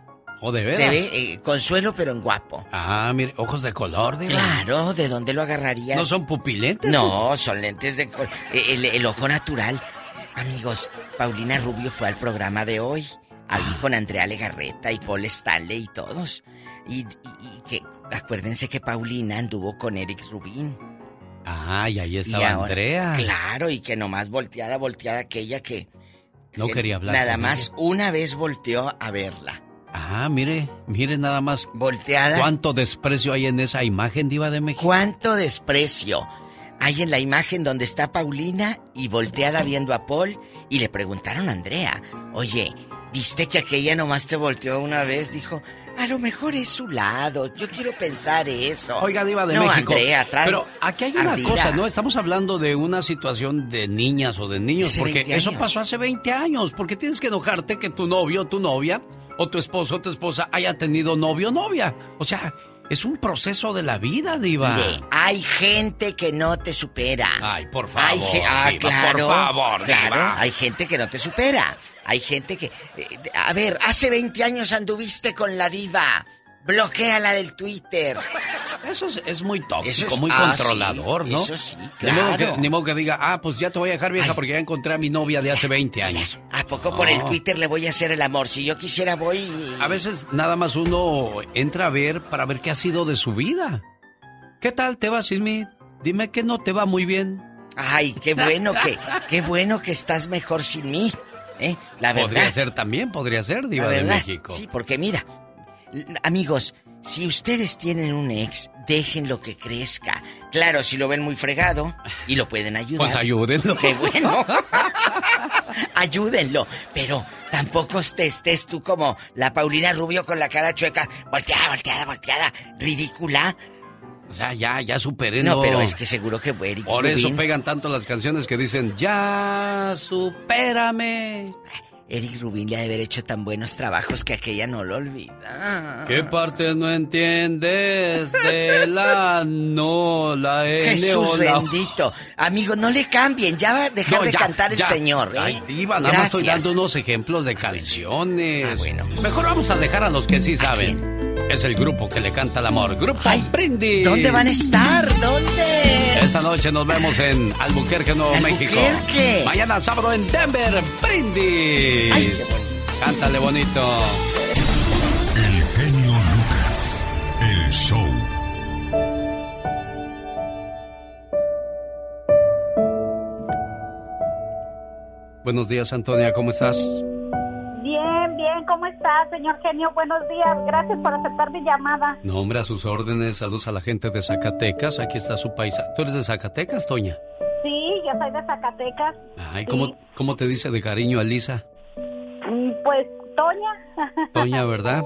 ¿O de veras? Se ve eh, Consuelo, pero en guapo. Ah, mire, ojos de color, Diva. Claro, ¿de dónde lo agarrarías? ¿No son pupilentes? No, son lentes de... col- El, el ojo natural. Amigos, Paulina Rubio fue al programa de hoy. Ahí Ah. con Andrea Legarreta y Paul Stanley y todos. Y, y- y que acuérdense que Paulina anduvo con Eric Rubín. Ah, y ahí Y estaba ahora- Andrea. Claro, y que nomás volteada, volteada aquella que... No que quería hablar Nada más una vez volteó a verla. Ah, mire, mire nada más. Volteada. ¿Cuánto desprecio hay en esa imagen, Diva de México? ¿Cuánto desprecio hay en la imagen donde está Paulina y volteada viendo a Paul? Y le preguntaron a Andrea, oye, ¿viste que aquella nomás te volteó una vez? Dijo, a lo mejor es su lado, yo quiero pensar eso. Oiga, Diva de no, México. Andrea, trae Pero aquí hay una ardida. cosa, ¿no? Estamos hablando de una situación de niñas o de niños, porque 20 eso pasó hace 20 años. porque tienes que enojarte que tu novio, tu novia, o tu esposo o tu esposa haya tenido novio o novia? O sea, es un proceso de la vida, Diva. Mire, hay gente que no te supera. Ay, por Hay favor, ge- ah, Diva, claro, por favor, claro, Diva. hay gente que no te supera. Hay gente que... eh, a ver, hace 20 años anduviste con la diva. bloqueala del Twitter. Eso es, es muy tóxico, Eso es- muy ah, controlador, sí, ¿no? eso sí, Ni modo, claro. que, ni modo que diga, ah, pues ya te voy a dejar vieja porque ya encontré a mi novia de hace 20 años. ¿A poco por el. Twitter le voy a hacer el amor? Si yo quisiera voy... A veces nada más uno entra a ver para ver qué ha sido de su vida. ¿Qué tal te va sin mí? Dime que no te va muy bien. Ay, qué [LAUGHS] bueno que, qué bueno que estás mejor sin mí. ¿Eh? La verdad. Podría ser también, podría ser, Diva de México. Sí, porque mira, amigos, si ustedes tienen un ex, déjenlo que crezca. Claro, si lo ven muy fregado y lo pueden ayudar. Pues ayúdenlo. Qué bueno. [LAUGHS] Ayúdenlo. Pero tampoco te estés tú como la Paulina Rubio con la cara chueca, volteada, volteada, volteada, ridícula. O sea, ya, ya superé. No, pero es que seguro que Eric Por eso pegan tanto las canciones que dicen, ya, supérame. Eric Rubin le ha de haber hecho tan buenos trabajos que aquella no lo olvida. ¿Qué parte no entiendes de la no, la N Jesús o la... bendito. Amigo, no le cambien, ya va a dejar No, de ya, cantar el señor. ¿eh? Ay, diva, nada más estoy dando unos ejemplos de canciones. Ah, bueno. Mejor vamos a dejar a los que sí saben. Es el grupo que le canta el amor. Grupo Brindis. ¿Dónde van a estar? ¿Dónde? Esta noche nos vemos en Albuquerque, Nuevo México. Albuquerque. Mañana sábado en Denver, Brindis. Ay, qué bonito. Cántale bonito. El genio Lucas. El show. Buenos días, Antonia, ¿cómo estás? Bien, bien, ¿cómo está, señor genio? Buenos días, gracias por aceptar mi llamada. No, hombre, a sus órdenes. Saludos a la gente de Zacatecas. Aquí está su paisa. ¿Tú eres de Zacatecas, Toña? Sí, yo soy de Zacatecas. Ay, ¿cómo, ¿cómo te dice de cariño a Lisa? Mm, Pues, Toña. [LAUGHS] Toña, ¿verdad?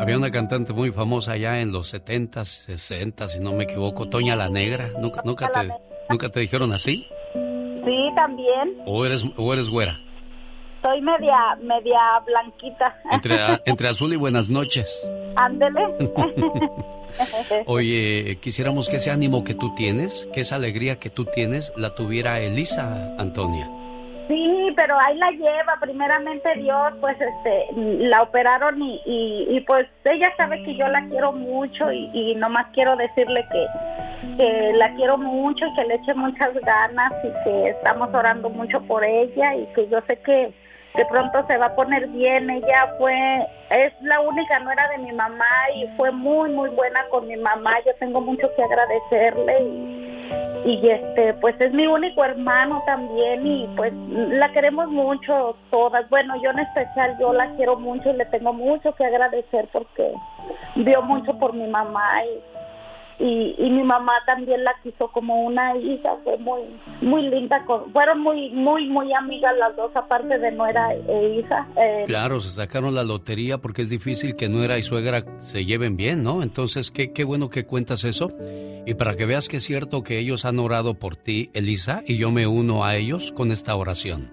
Había una cantante muy famosa allá en los 70s, 60 si no me equivoco. Toña la Negra. ¿Nunca, nunca, te, ¿nunca te dijeron así? Sí, también. ¿O eres, o eres güera? Soy media, media blanquita. Entre, a- [LAUGHS] entre azul y buenas noches. Ándele. [LAUGHS] Oye, quisiéramos que ese ánimo que tú tienes, que esa alegría que tú tienes, la tuviera Elisa, Antonia. Sí, pero ahí la lleva, primeramente Dios, pues este, la operaron y, y, y, pues ella sabe que yo la quiero mucho y, y nomás quiero decirle que, que la quiero mucho y que le eche muchas ganas y que estamos orando mucho por ella y que yo sé que de pronto se va a poner bien. Ella fue, es la única nuera de mi mamá y fue muy, muy buena con mi mamá. Yo tengo mucho que agradecerle y este pues es mi único hermano también y pues la queremos mucho todas bueno yo en especial yo la quiero mucho y le tengo mucho que agradecer porque dio mucho por mi mamá y y, y mi mamá también la quiso como una hija fue muy muy linda con, fueron muy muy muy amigas las dos aparte de nuera e hija eh, Claro, se sacaron la lotería porque es difícil que nuera y suegra se lleven bien, ¿no? Entonces, qué, qué bueno que cuentas eso. Y para que veas que es cierto que ellos han orado por ti, Elisa, y yo me uno a ellos con esta oración.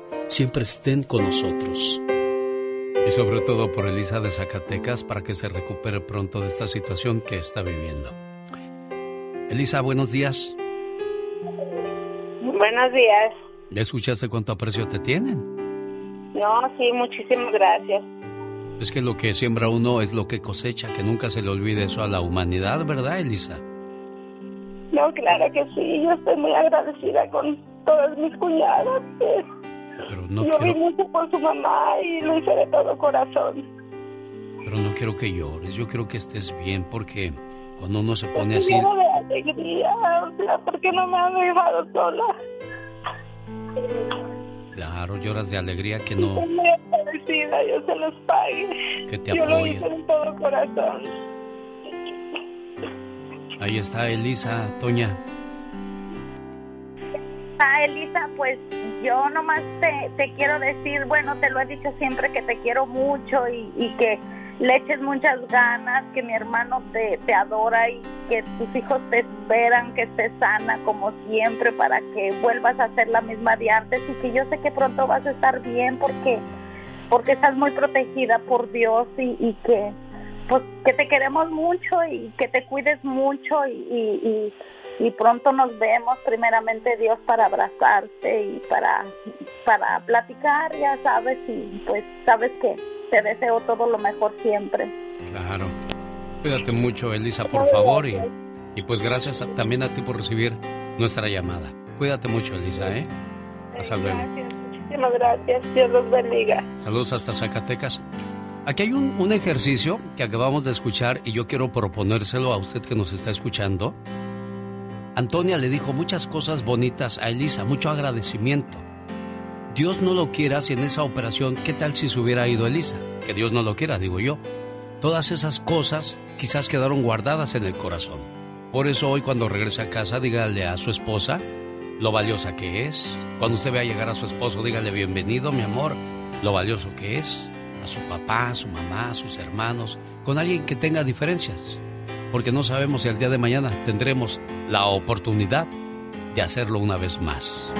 siempre estén con nosotros. Y sobre todo por Elisa de Zacatecas para que se recupere pronto de esta situación que está viviendo. Elisa, buenos días. Buenos días. ¿Ya escuchaste cuánto aprecio te tienen? No, sí, muchísimas gracias. Es que lo que siembra uno es lo que cosecha, que nunca se le olvide eso a la humanidad, ¿verdad, Elisa? No, claro que sí. Yo estoy muy agradecida con todas mis cuñadas. que Pero no yo vi quiero, mucho por su mamá y lo hice de todo corazón. pero no quiero que llores, yo quiero que estés bien porque cuando uno se pone así, llena de alegría, o sea, ¿por qué no me han dejado sola? claro, lloras de alegría que no, Estoy muy agradecida, yo se los pague. que te Yo lo hice de todo corazón. Ahí está Elisa, Toña. Elisa, pues yo nomás te, te quiero decir, bueno, te lo he dicho siempre que te quiero mucho y, y que le eches muchas ganas, que mi hermano te, te adora y que tus hijos te esperan, que estés sana como siempre para que vuelvas a ser la misma de antes y que yo sé que pronto vas a estar bien porque porque estás muy protegida por Dios y, y que pues que te queremos mucho y que te cuides mucho y, y, y- pronto nos vemos primeramente Dios para abrazarte y para para platicar ya sabes y pues sabes que te deseo todo lo mejor siempre Claro. Cuídate mucho, Elisa, por favor. Y, y pues gracias a- también a ti por recibir nuestra llamada. Cuídate mucho, Elisa, ¿eh? Hasta luego. muchísimas gracias Dios los bendiga Saludos hasta Zacatecas. Aquí hay un, un ejercicio que acabamos de escuchar y yo quiero proponérselo a usted que nos está escuchando. Antonia le dijo muchas cosas bonitas a Elisa, mucho agradecimiento. Dios no lo quiera si en esa operación, ¿qué tal si se hubiera ido Elisa? Que Dios no lo quiera, digo yo. Todas esas cosas quizás quedaron guardadas en el corazón. Por eso hoy cuando regrese a casa, dígale a su esposa lo valiosa que es. Cuando usted vea llegar a su esposo, dígale bienvenido, mi amor, lo valioso que es. A su papá, a su mamá, a sus hermanos, con alguien que tenga diferencias. Porque no sabemos si el día de mañana tendremos la oportunidad de hacerlo una vez más.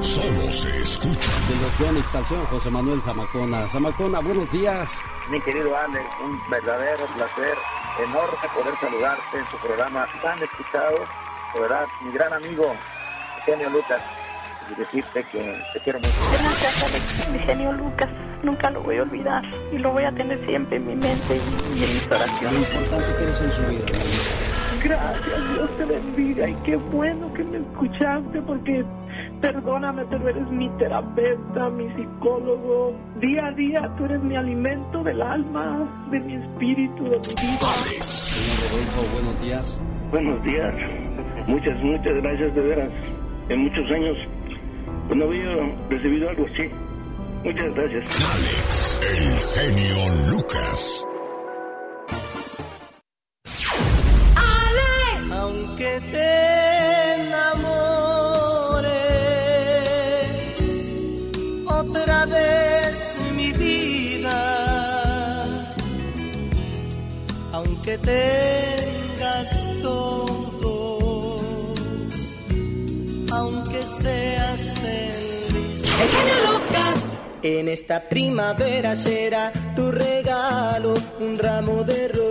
Solo se escucha. De los Yonix al señor José Manuel Zamacona. Zamacona, buenos días. Mi querido Alex, un verdadero placer enorme poder saludarte en tu programa tan escuchado. De verdad, mi gran amigo, Eugenio Lucas, y decirte que te quiero mucho. genio Lucas nunca lo voy a olvidar y lo voy a tener siempre en mi mente y en mis Lo oraciones importante que eres en su vida. Gracias, Dios te bendiga y qué bueno que me escuchaste porque perdóname, pero eres mi terapeuta, mi psicólogo. Día a día tú eres mi alimento del alma, de mi espíritu, de mi vida. Señor Rodolfo, buenos días. Buenos días. Muchas, muchas gracias de veras. En muchos años no había recibido algo así. Muchas gracias. Alex, el genio Lucas. Aunque te enamores otra vez mi vida, aunque tengas En esta primavera será tu regalo un ramo de rosas.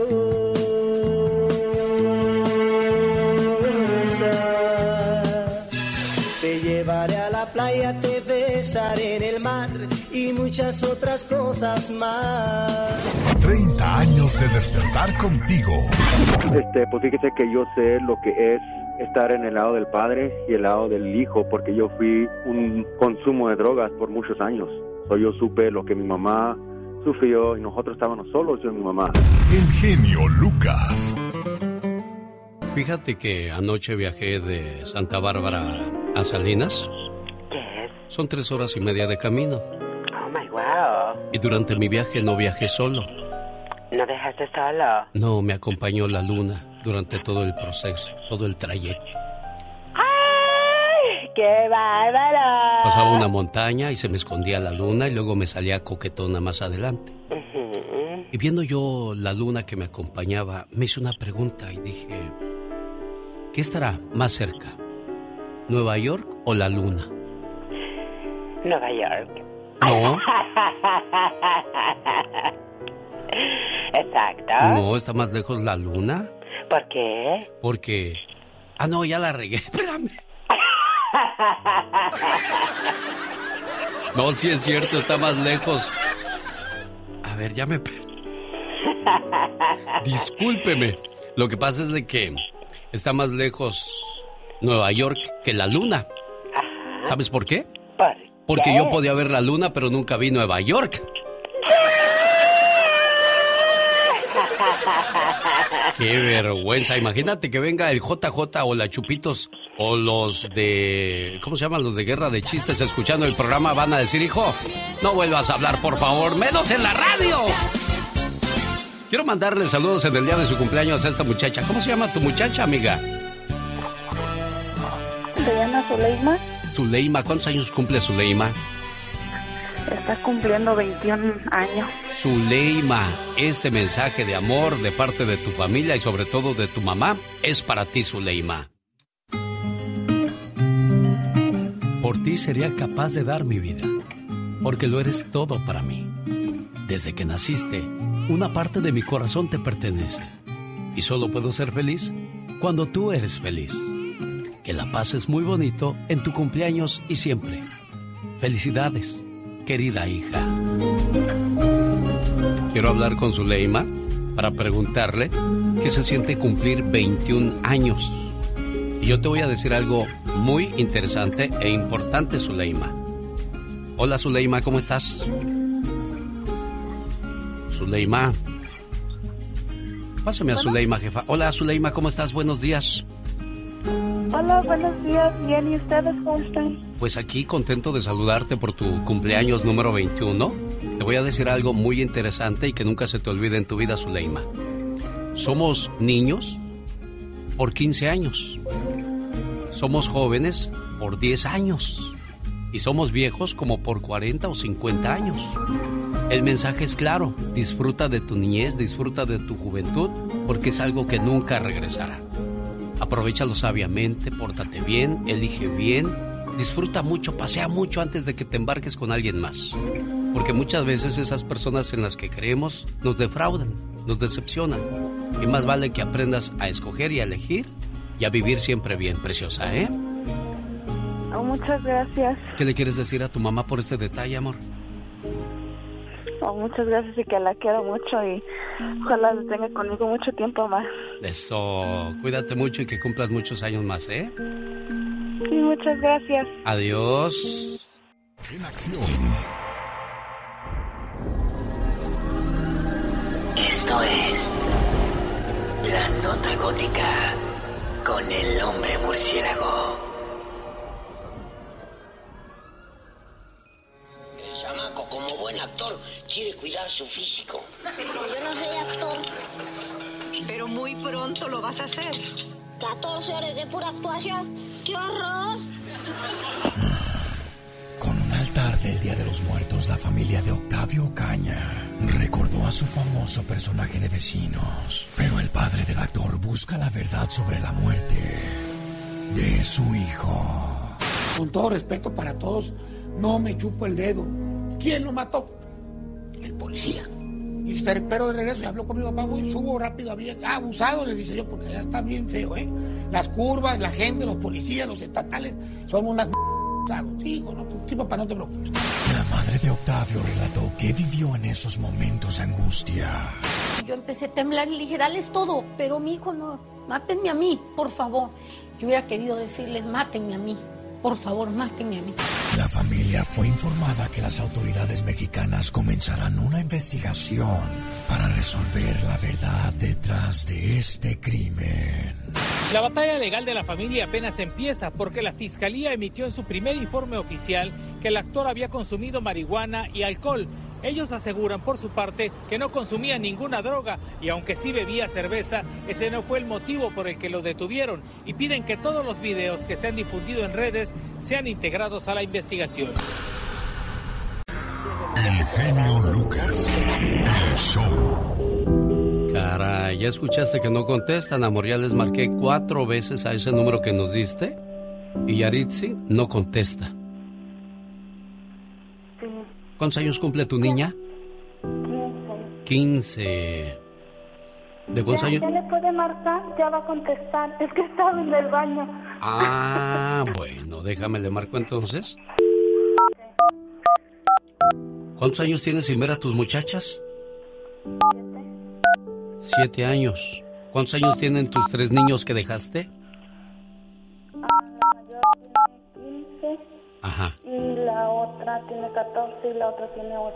Te llevaré a la playa, te besaré en el mar y muchas otras cosas más. 30 años de despertar contigo. Este, pues fíjese que yo sé lo que es estar en el lado del padre y el lado del hijo, porque yo fui un consumo de drogas por muchos años. So, yo supe lo que mi mamá sufrió y nosotros estábamos solos, yo y mi mamá. El genio Lucas. Fíjate que anoche viajé de Santa Bárbara a Salinas. Son tres horas y media de camino. Oh my wow. Y durante mi viaje no viajé solo. ¿No dejaste solo? No, me acompañó la luna durante todo el proceso, todo el trayecto. ¡Qué bárbaro! Pasaba una montaña y se me escondía la luna y luego me salía coquetona más adelante. Y viendo yo la luna que me acompañaba, me hice una pregunta y dije, ¿qué estará más cerca? ¿Nueva York o la luna? Nueva York. No. [LAUGHS] Exacto. No, está más lejos la luna. ¿Por qué? Porque... Ah, no, ya la regué. [LAUGHS] Espérame. No, sí es cierto, está más lejos. A ver, ya me... Discúlpeme. Lo que pasa es de que está más lejos Nueva York que la luna. ¿Sabes por qué? Porque yo podía ver la luna, pero nunca vi Nueva York. Qué vergüenza. Imagínate que venga el JJ o la Chupitos o los de... ¿Cómo se llaman? Los de Guerra de Chistes escuchando el programa van a decir, hijo, no vuelvas a hablar, por favor, menos en la radio. Quiero mandarle saludos en el día de su cumpleaños a esta muchacha. ¿Cómo se llama tu muchacha, amiga? Se llama Zuleima. Zuleima. ¿Cuántos años cumple Zuleima? Está cumpliendo 21 años. Zuleima, este mensaje de amor de parte de tu familia y sobre todo de tu mamá es para ti, Zuleima. Por ti sería capaz de dar mi vida, porque lo eres todo para mí. Desde que naciste, una parte de mi corazón te pertenece. Y solo puedo ser feliz cuando tú eres feliz. Que la pases muy bonito en tu cumpleaños y siempre. Felicidades, querida hija. Quiero hablar con Zuleima para preguntarle qué se siente cumplir 21 años. Y yo te voy a decir algo muy interesante e importante, Zuleima. Hola, Zuleima, ¿cómo estás? Zuleima. Pásame a Zuleima, jefa. Hola, Zuleima, ¿cómo estás? Buenos días. Hola, buenos días. Bien, ¿y ustedes cómo están? Pues aquí contento de saludarte por tu cumpleaños número 21. Te voy a decir algo muy interesante y que nunca se te olvide en tu vida, Zuleima. Somos niños por 15 años. Somos jóvenes por 10 años. Y somos viejos como por 40 o 50 años. El mensaje es claro. Disfruta de tu niñez, disfruta de tu juventud, porque es algo que nunca regresará. Aprovechalo sabiamente, pórtate bien, elige bien, disfruta mucho, pasea mucho antes de que te embarques con alguien más. Porque muchas veces esas personas en las que creemos nos defraudan, nos decepcionan. Y más vale que aprendas a escoger y a elegir y a vivir siempre bien, preciosa, ¿eh? Oh, muchas gracias. ¿Qué le quieres decir a tu mamá por este detalle, amor? Oh, muchas gracias y que la quiero mucho y ojalá la tenga conmigo mucho tiempo más. Eso, cuídate mucho y que cumplas muchos años más, ¿eh? Sí, muchas gracias. Adiós. En acción. Esto es La Nota Gótica con el hombre murciélago. El chamaco, como buen actor, quiere cuidar su físico. Yo no soy actor. Pero muy pronto lo vas a hacer. 14 horas de pura actuación. ¡Qué horror! Altar del Día de los Muertos, la familia de Octavio Caña recordó a su famoso personaje de vecinos. Pero el padre del actor busca la verdad sobre la muerte de su hijo. Con todo respeto para todos, no me chupo el dedo. ¿Quién lo mató? El policía. Y se- pero de regreso y habló con mi papá, voy, subo rápido, había abusado, le dije yo, porque ya está bien feo, ¿eh? Las curvas, la gente, los policías, los estatales, son unas abusados. Sí, hijo, no, sí, papá, no te preocupes. La madre de Octavio relató que vivió en esos momentos de angustia. Yo empecé a temblar y le dije, dales todo, pero mi hijo no, mátenme a mí, por favor. Yo hubiera querido decirles, mátenme a mí, por favor, mátenme a mí. La familia fue informada que las autoridades mexicanas comenzarán una investigación para resolver la verdad detrás de este crimen. La batalla legal de la familia apenas empieza porque la fiscalía emitió en su primer informe oficial que el actor había consumido marihuana y alcohol. Ellos aseguran por su parte que no consumía ninguna droga y aunque sí bebía cerveza, ese no fue el motivo por el que lo detuvieron y piden que todos los videos que se han difundido en redes sean integrados a la investigación. El genio Lucas. El show. Caray, ¿ya escuchaste que no contestan, amor? Ya les marqué cuatro veces a ese número que nos diste y Yaritzi no contesta. ¿Cuántos años cumple tu niña? 15. ¿De cuántos años? ya le puede marcar, ya va a contestar. Es que estaba en el baño. Ah, bueno, déjame le marco entonces. ¿Cuántos años tienes sin ver a tus muchachas? Siete años. ¿Cuántos años tienen tus tres niños que dejaste? La mayor tiene 15 Ajá. y la otra tiene 14 y la otra tiene 8.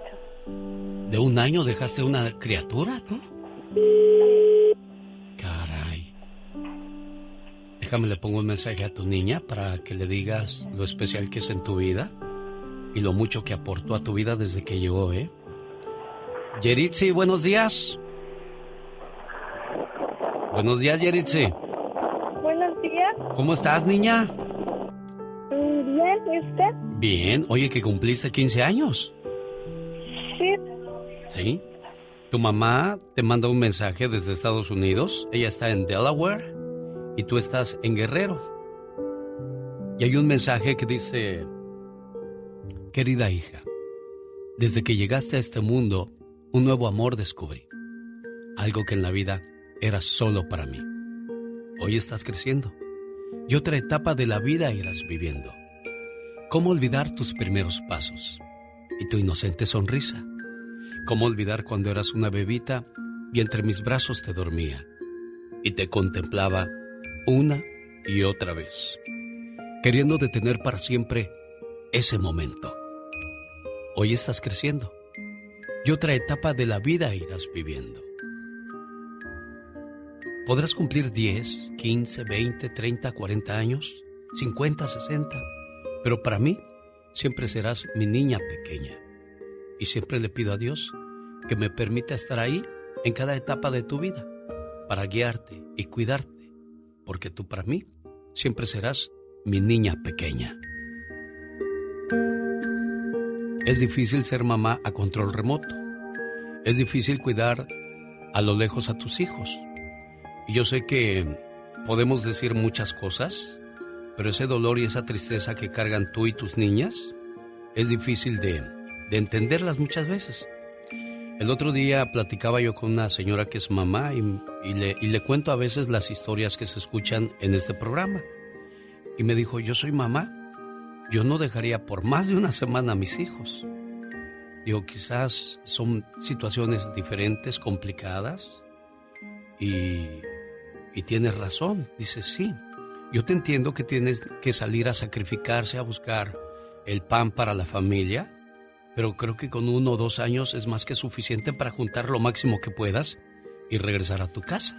¿De un año dejaste una criatura, tú? Caray. Déjame le pongo un mensaje a tu niña para que le digas lo especial que es en tu vida y lo mucho que aportó a tu vida desde que llegó, ¿eh? Yeritzi, buenos días. Buenos días, Yeritzi. Buenos días. ¿Cómo estás, niña? Bien, ¿y usted? Bien. Oye, que cumpliste 15 años. Sí. ¿Sí? Tu mamá te manda un mensaje desde Estados Unidos. Ella está en Delaware y tú estás en Guerrero. Y hay un mensaje que dice, querida hija, desde que llegaste a este mundo, un nuevo amor descubrí. Algo que en la vida era solo para mí. Hoy estás creciendo y otra etapa de la vida irás viviendo. ¿Cómo olvidar tus primeros pasos y tu inocente sonrisa? ¿Cómo olvidar cuando eras una bebita y entre mis brazos te dormía y te contemplaba una y otra vez, queriendo detener para siempre ese momento? Hoy estás creciendo y otra etapa de la vida irás viviendo. Podrás cumplir 10, 15, 20, 30, 40 años, 50, 60, pero para mí siempre serás mi niña pequeña. Y siempre le pido a Dios que me permita estar ahí en cada etapa de tu vida para guiarte y cuidarte, porque tú para mí siempre serás mi niña pequeña. Es difícil ser mamá a control remoto. Es difícil cuidar a lo lejos a tus hijos. Y yo sé que podemos decir muchas cosas, pero ese dolor y esa tristeza que cargan tú y tus niñas es difícil de, de entenderlas muchas veces. El otro día platicaba yo con una señora que es mamá y, le, y le cuento a veces las historias que se escuchan en este programa. Y me dijo, yo soy mamá, yo no dejaría por más de una semana a mis hijos. Digo, quizás son situaciones diferentes, complicadas, y, y tienes razón. Dice, sí, yo te entiendo que tienes que salir a sacrificarse, a buscar el pan para la familia, pero creo que con uno o dos años es más que suficiente para juntar lo máximo que puedas y regresar a tu casa.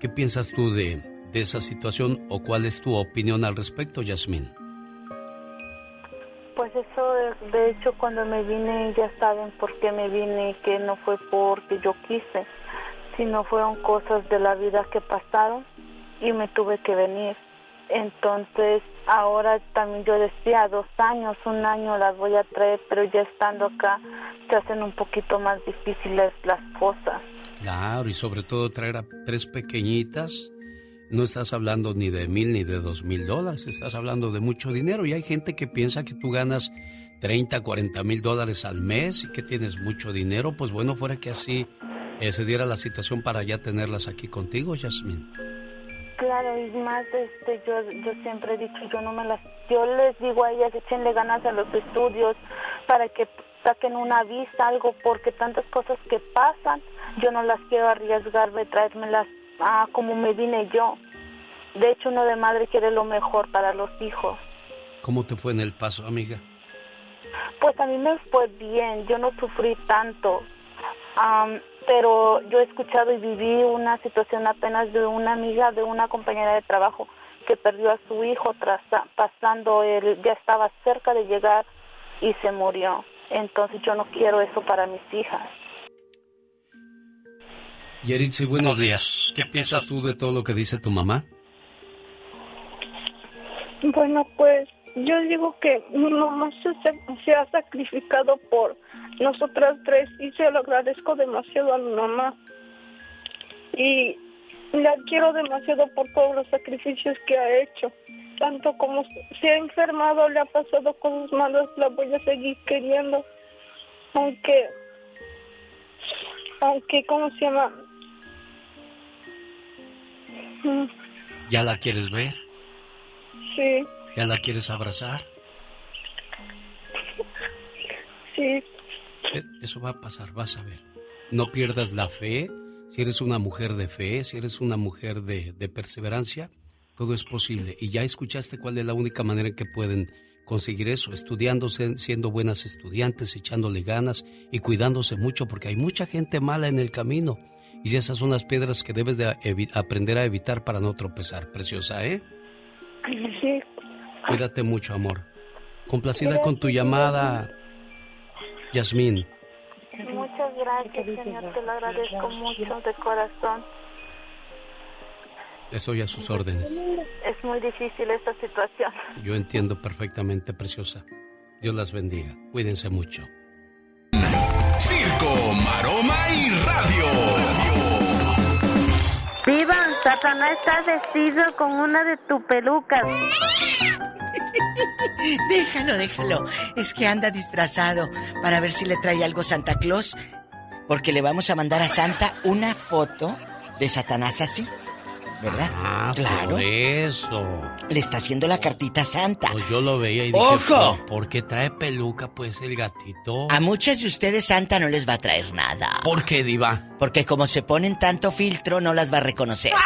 ¿Qué piensas tú de, esa situación o cuál es tu opinión al respecto, Yasmín? Pues eso, de- de hecho, cuando me vine ya saben por qué me vine, que no fue porque yo quise, sino fueron cosas de la vida que pasaron y me tuve que venir. Entonces, ahora también yo decía, dos años, un año las voy a traer, pero ya estando acá se hacen un poquito más difíciles las cosas. Claro, y sobre todo traer a tres pequeñitas. No estás hablando ni de mil ni de dos mil dólares, estás hablando de mucho dinero. Y hay gente que piensa que tú ganas 30, 40 mil dólares al mes y que tienes mucho dinero. Pues bueno, fuera que así eh, se diera la situación para ya tenerlas aquí contigo, Yasmín. Claro, y más, este, yo, yo siempre he dicho, yo no me las, yo les digo a ellas, échenle ganas a los estudios para que saquen una vista, algo, porque tantas cosas que pasan, yo no las quiero arriesgarme, traérmelas ah, como me vine yo. De hecho, uno de madre quiere lo mejor para los hijos. ¿Cómo te fue en el paso, amiga? Pues a mí me fue bien, yo no sufrí tanto, Am, pero yo he escuchado y viví una situación apenas de una amiga, de una compañera de trabajo que perdió a su hijo tras, pasando, él ya estaba cerca de llegar y se murió. Entonces yo no quiero eso para mis hijas. Yeritzi, buenos días. ¿Qué piensas tú de todo lo que dice tu mamá? Bueno, pues yo digo que mi mamá se, se ha sacrificado por nosotras tres y se lo agradezco demasiado a mi mamá. Y la quiero demasiado por todos los sacrificios que ha hecho. Tanto como se ha enfermado, le ha pasado cosas malas, la voy a seguir queriendo Aunque, aunque, ¿cómo se llama? ¿Ya la quieres ver? Sí, ¿Ya la quieres abrazar? sí. Eh, Eso va a pasar, vas a ver. No pierdas la fe. Si eres una mujer de fe, si eres una mujer de, de perseverancia, todo es posible. Y ya escuchaste cuál es la única manera en que pueden conseguir eso, estudiándose, siendo buenas estudiantes, echándole ganas y cuidándose mucho, porque hay mucha gente mala en el camino. Y esas son las piedras que debes de aprender a evitar para no tropezar. Preciosa, ¿eh? Sí. Cuídate mucho, amor. Complacida con tu llamada, Yasmín. Muchas gracias, señor. Te lo agradezco mucho de corazón. Estoy a sus órdenes. Es muy difícil esta situación. Yo entiendo perfectamente, preciosa. Dios las bendiga. Cuídense mucho. Circo, maroma y radio. Viva, Satanás está vestido con una de tus pelucas. [LAUGHS] Déjalo, déjalo. Es que anda disfrazado para ver si le trae algo Santa Claus. Porque le vamos a mandar a Santa una foto de Satanás así. ¿Verdad? Ah, claro. por eso. Le está haciendo la cartita a Santa. Pues yo lo veía y dije, ¡Ojo! "¿Pero ¿por qué trae peluca pues el gatito? A muchas de ustedes Santa no les va a traer nada. ¿Por qué, diva? Porque como se ponen tanto filtro, no las va a reconocer. [LAUGHS]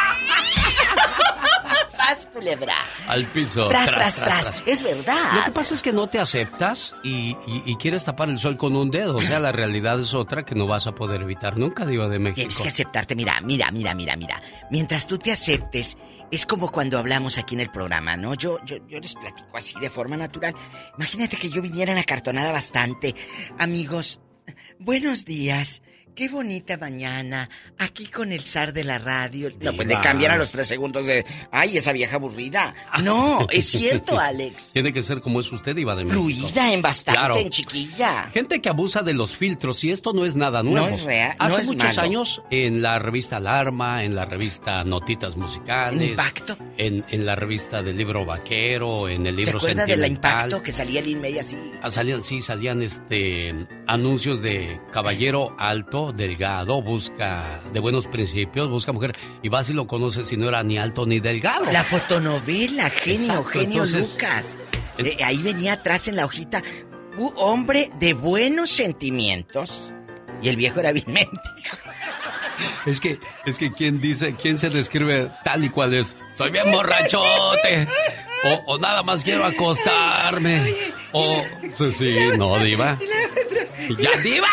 ¡Sas, culebra! Al piso. Tras, tras, tras. Es verdad. Lo que pasa es que no te aceptas y, y- y quieres tapar el sol con un dedo. O sea, la realidad es otra que no vas a poder evitar nunca, diva de México. Tienes que aceptarte. Mira, mira, mira, mira, mira. Mientras tú te aceptes, es como cuando hablamos aquí en el programa, ¿no? Yo, yo, yo les platico así de forma natural. Imagínate que yo viniera en acartonada bastante. Amigos, buenos días. Qué bonita mañana. Aquí con el zar de la radio. No, pues le Diva. cambian a los tres segundos de. ¡Ay, esa vieja aburrida! No, es [LAUGHS] cierto, Alex. Tiene que ser como es usted, diva de México. Fluida en bastante, Claro. en chiquilla. Gente que abusa de los filtros y esto no es nada nuevo. No es real, no Hace es muchos malo. años en la revista Alarma, en la revista Notitas Musicales, ¿En Impacto? en, en la revista del libro vaquero, en el ¿Se libro acuerda de la sentimental. impacto que salía el May así? Ah, Salían, sí, salían este anuncios de caballero alto, delgado, busca de buenos principios, busca mujer y vas y lo conoces y no era ni alto ni delgado. La fotonovela, genio, Exacto, genio entonces, Lucas. Eh, ahí venía atrás en la hojita, un hombre de buenos sentimientos. Y el viejo era bien [LAUGHS] mendigo. Es que, es que quién dice, quién se describe tal y cual es. Soy bien borrachote. O, o nada más quiero acostarme. O, sí, sí, no, diva. Ya, diva.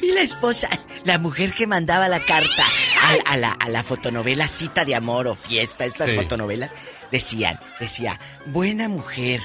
Y la esposa, la mujer que mandaba la carta a, a la, a la fotonovela Cita de Amor o Fiesta, estas Sí. fotonovelas, decían, decía, buena mujer,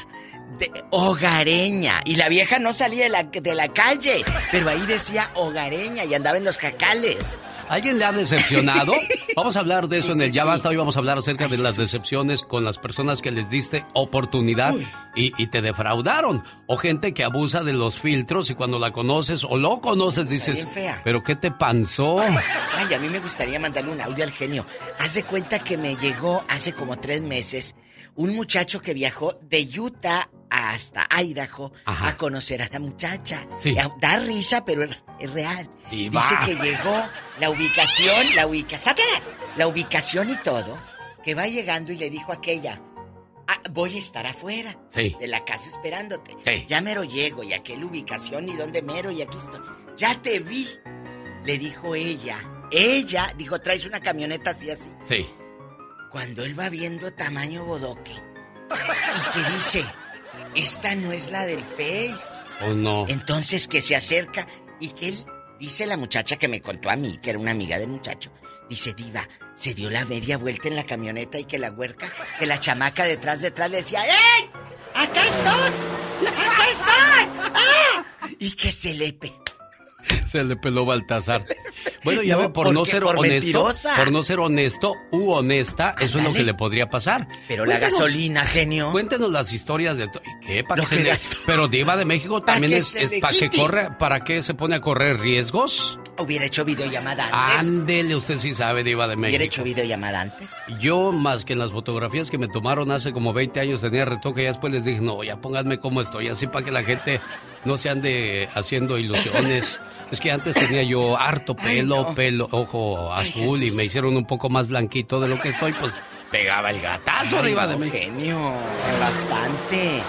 de- hogareña. Y la vieja no salía de la, de la calle, pero ahí decía hogareña y andaba en los cacales. ¿Alguien le ha decepcionado? [LAUGHS] Vamos a hablar de eso Sí, en sí, el Ya sí. Basta. Hoy vamos a hablar acerca de las decepciones con las personas que les diste oportunidad y, y te defraudaron. O gente que abusa de los filtros y cuando la conoces o lo conoces dices, bien fea. ¿pero qué te pasó? [LAUGHS] Ay, a mí me gustaría mandarle un audio al genio. Haz de cuenta que me llegó hace como tres meses un muchacho que viajó de Utah hasta Idaho Ajá. a conocer a la muchacha. Sí. Da risa, pero es, es real. Y Dice va. que llegó la ubicación, la ubicación, la ubicación y todo, que va llegando y le dijo a aquella, "Ah, voy a estar afuera Sí. de la casa esperándote. Sí. Ya mero llego y aquella ubicación y dónde mero y aquí estoy. Ya te vi, le dijo ella. Ella dijo, traes una camioneta así así. Sí. Cuando él va viendo tamaño bodoque y que dice, esta no es la del Face. ¿O no? Entonces que se acerca y que él, dice la muchacha que me contó a mí, que era una amiga del muchacho, dice, diva, se dio la media vuelta en la camioneta y que la huerca, que la chamaca detrás, detrás le decía, ¡Ey! ¡Acá estoy! ¡Acá estoy! ¡Ah! Y que se le pe... Se le peló Baltasar. [LAUGHS] Bueno, ya No, ve, por no porque ser por honesto, mentirosa. por no ser honesto u honesta, eso es lo que le podría pasar. Pero la gasolina, genio. Cuéntenos las historias de ¿Qué? ¿Para que se le-. Pero Diva de México también que es, es para que corre, ¿para qué se pone a correr riesgos? Hubiera hecho videollamada antes. Ándele, usted sí sabe, Diva de Hubiera México. hecho videollamada antes. Yo, más que en las fotografías que me tomaron hace como 20 años, tenía retoque y después les dije, no, ya pónganme como estoy, así para que la gente no se ande haciendo ilusiones. [LAUGHS] es que antes tenía yo harto pelo, pelo, ojo azul y me hicieron un poco más blanquito de lo que estoy, pues pegaba el gatazo, no, de México. genio, bastante.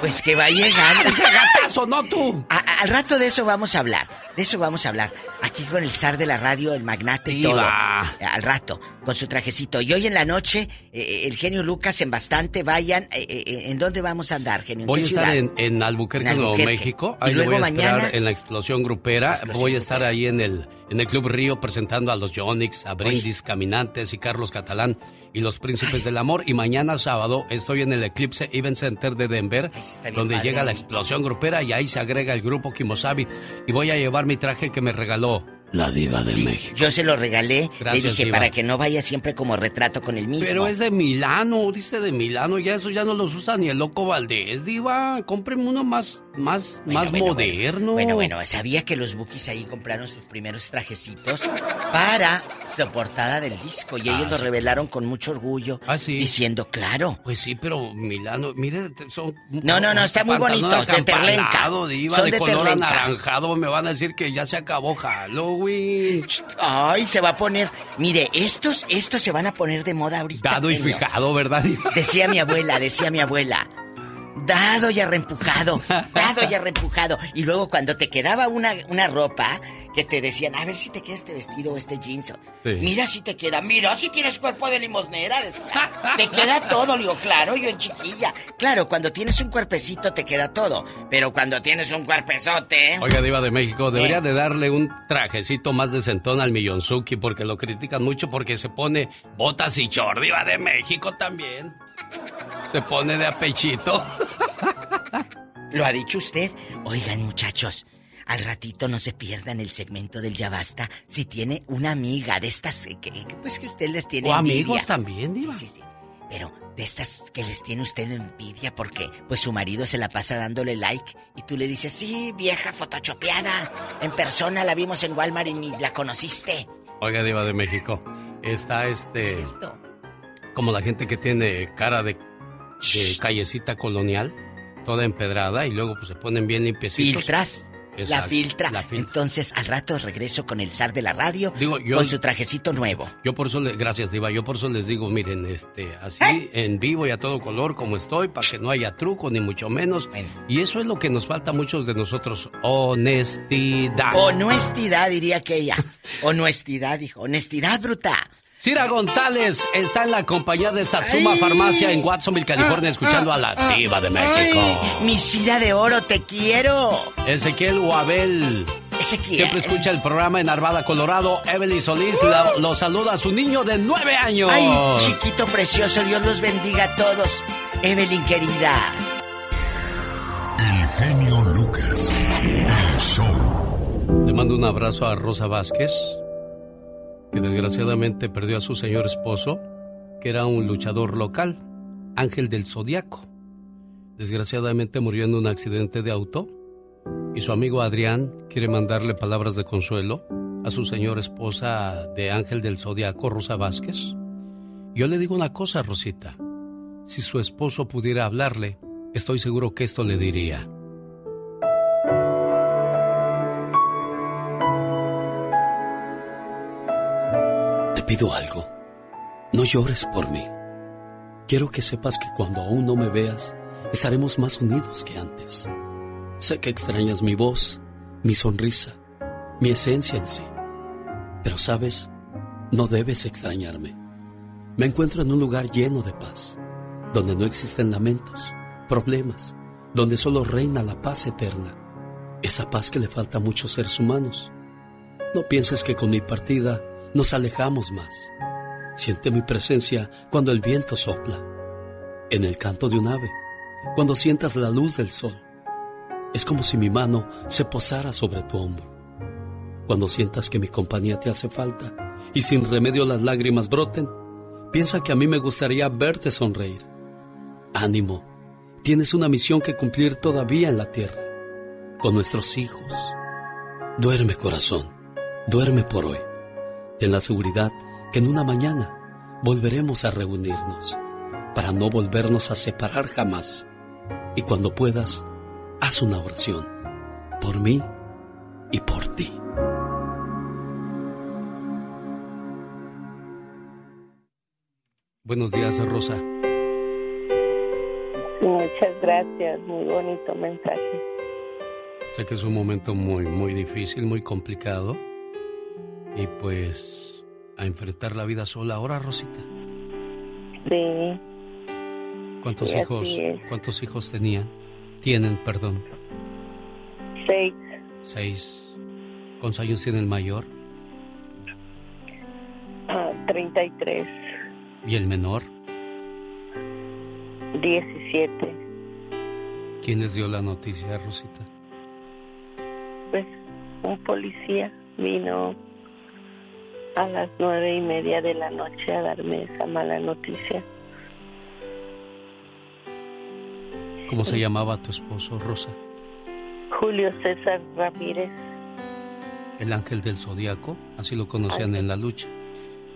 Pues que va llegando. gatazo, no tú! A- al rato de eso vamos a hablar. De eso vamos a hablar. Aquí con el zar de la radio, el magnate y todo. Al rato, con su trajecito. Y hoy en la noche, eh, el genio Lucas en bastante. Vayan. eh, eh, ¿En dónde vamos a andar, genio? ¿En Voy qué a estar ciudad? en, en Albuquerque, En Nuevo. México. Y Ahí lo luego voy a mañana- en la explosión grupera. Explosión voy a estar ahí en el, en el Club Río presentando a los Yonix, a Brindis, Caminantes y Carlos Catalán y los Príncipes del Amor. Y mañana sábado estoy en el Eclipse Event Center de Denver, donde padre. llega la explosión grupera y ahí se agrega el grupo Kimosabi. Y voy a llevar mi traje que me regaló la Diva de Sí, México. Yo se lo regalé. Gracias, Le dije, Diva. para que no vaya siempre como retrato con el mismo. Pero es de Milano, dice de Milano, ya eso ya no los usa ni el loco Valdés, diva, cómpreme uno más, más, Bueno, más bueno, moderno. Bueno, bueno, sabía que los Bookies ahí compraron sus primeros trajecitos para su portada del disco y ellos Ah, lo revelaron con mucho orgullo. Ah, sí. Diciendo, claro. Pues sí, pero Milano, mire, son... No, no, no, está muy bonitos, de terlenca. diva, Son de, de color terlenca. anaranjado, me van a decir que ya se acabó Halloween. Ay, se va a poner. Mire, estos, estos se van a poner de moda ahorita. Dado y fijado, ¿verdad, diva? Decía mi abuela, decía mi abuela. Dado y arrempujado, [LAUGHS] dado y arrempujado. Y luego cuando te quedaba una, una ropa que te decían, a ver si te queda este vestido o este jeans. Sí. Mira si te queda, mira si tienes cuerpo de limosnera. decía. [LAUGHS] Te queda todo, le digo, claro, yo en chiquilla. Claro, cuando tienes un cuerpecito te queda todo. Pero cuando tienes un cuerpezote. Oiga, Diva de México, debería Eh. de darle un trajecito más de centón al Millonzuki porque lo critican mucho porque se pone botas y short, Diva de México también. Se pone de apechito. [LAUGHS] ¿Lo ha dicho usted? Oigan, muchachos, al ratito no se pierdan el segmento del Ya Basta si tiene una amiga de estas que, pues que usted les tiene O envidia. amigos también, Diva. Sí, sí, sí. Pero de estas que les tiene usted envidia porque pues su marido se la pasa dándole like y tú le dices, sí, vieja fotochopeada, en persona la vimos en Walmart y ni la conociste. Oiga, Diva de México, está este. Como la gente que tiene cara de, de callecita colonial, toda empedrada, y luego pues se ponen bien limpiecitos. Filtras. La filtra. la filtra. Entonces al rato regreso con el zar de la radio Digo, yo- con su trajecito nuevo. Yo por eso, le- gracias Diva, yo por eso les digo, miren, este, así ¿Eh? en vivo y a todo color como estoy, para que no haya truco ni mucho menos. Y eso es lo que nos falta a muchos de nosotros, honestidad. Honestidad, diría aquella. [LAUGHS] Honestidad, dijo. Honestidad bruta. Cira González está en la compañía de Satsuma Farmacia en Watsonville, California, escuchando a la Diva de México. Ay, mi Cira de oro, te quiero. Ezequiel Guabel. Ezequiel. Siempre escucha el programa en Arvada, Colorado. Evelyn Solís lo, lo saluda a su niño de nueve años. Ay, chiquito precioso, Dios los bendiga a todos. Evelyn querida. El genio Lucas. El show. Le mando un abrazo a Rosa Vázquez, que desgraciadamente perdió a su señor esposo, que era un luchador local, Ángel del Zodiaco. Desgraciadamente murió en un accidente de auto y su amigo Adrián quiere mandarle palabras de consuelo a su señora esposa de Ángel del Zodiaco, Rosa Vázquez. Yo le digo una cosa, Rosita. Si su esposo pudiera hablarle, estoy seguro que esto le diría. Pido algo. No llores por mí. Quiero que sepas que cuando aún no me veas, estaremos más unidos que antes. Sé que extrañas mi voz, mi sonrisa, mi esencia en sí. Pero sabes, no debes extrañarme. Me encuentro en un lugar lleno de paz, donde no existen lamentos, problemas, donde solo reina la paz eterna. Esa paz que le falta a muchos seres humanos. No pienses que con mi partida nos alejamos más. Siente mi presencia cuando el viento sopla, en el canto de un ave, cuando sientas la luz del sol. Es como si mi mano se posara sobre tu hombro. Cuando sientas que mi compañía te hace falta y sin remedio las lágrimas broten, piensa que a mí me gustaría verte sonreír. Ánimo, tienes una misión que cumplir todavía en la tierra, con nuestros hijos. Duerme corazón, duerme por hoy. Ten la seguridad que en una mañana volveremos a reunirnos para no volvernos a separar jamás. Y cuando puedas, haz una oración por mí y por ti. Buenos días, Rosa. Muchas gracias, muy bonito mensaje. Sé que es un momento muy, muy difícil, muy complicado. Y pues a enfrentar la vida sola ahora, Rosita. Sí. ¿Cuántos Sí, hijos, cuántos hijos tenían? Tienen, perdón. Seis. Seis. ¿Cuántos años tiene el mayor? Ah, 33, ¿Y el menor? 17. ¿Quién les dio la noticia, Rosita? Pues un policía vino a las nueve y media de la noche a darme esa mala noticia. ¿Cómo se llamaba tu esposo, Rosa? Julio César Ramírez. El ángel del zodiaco, así lo conocían en la lucha.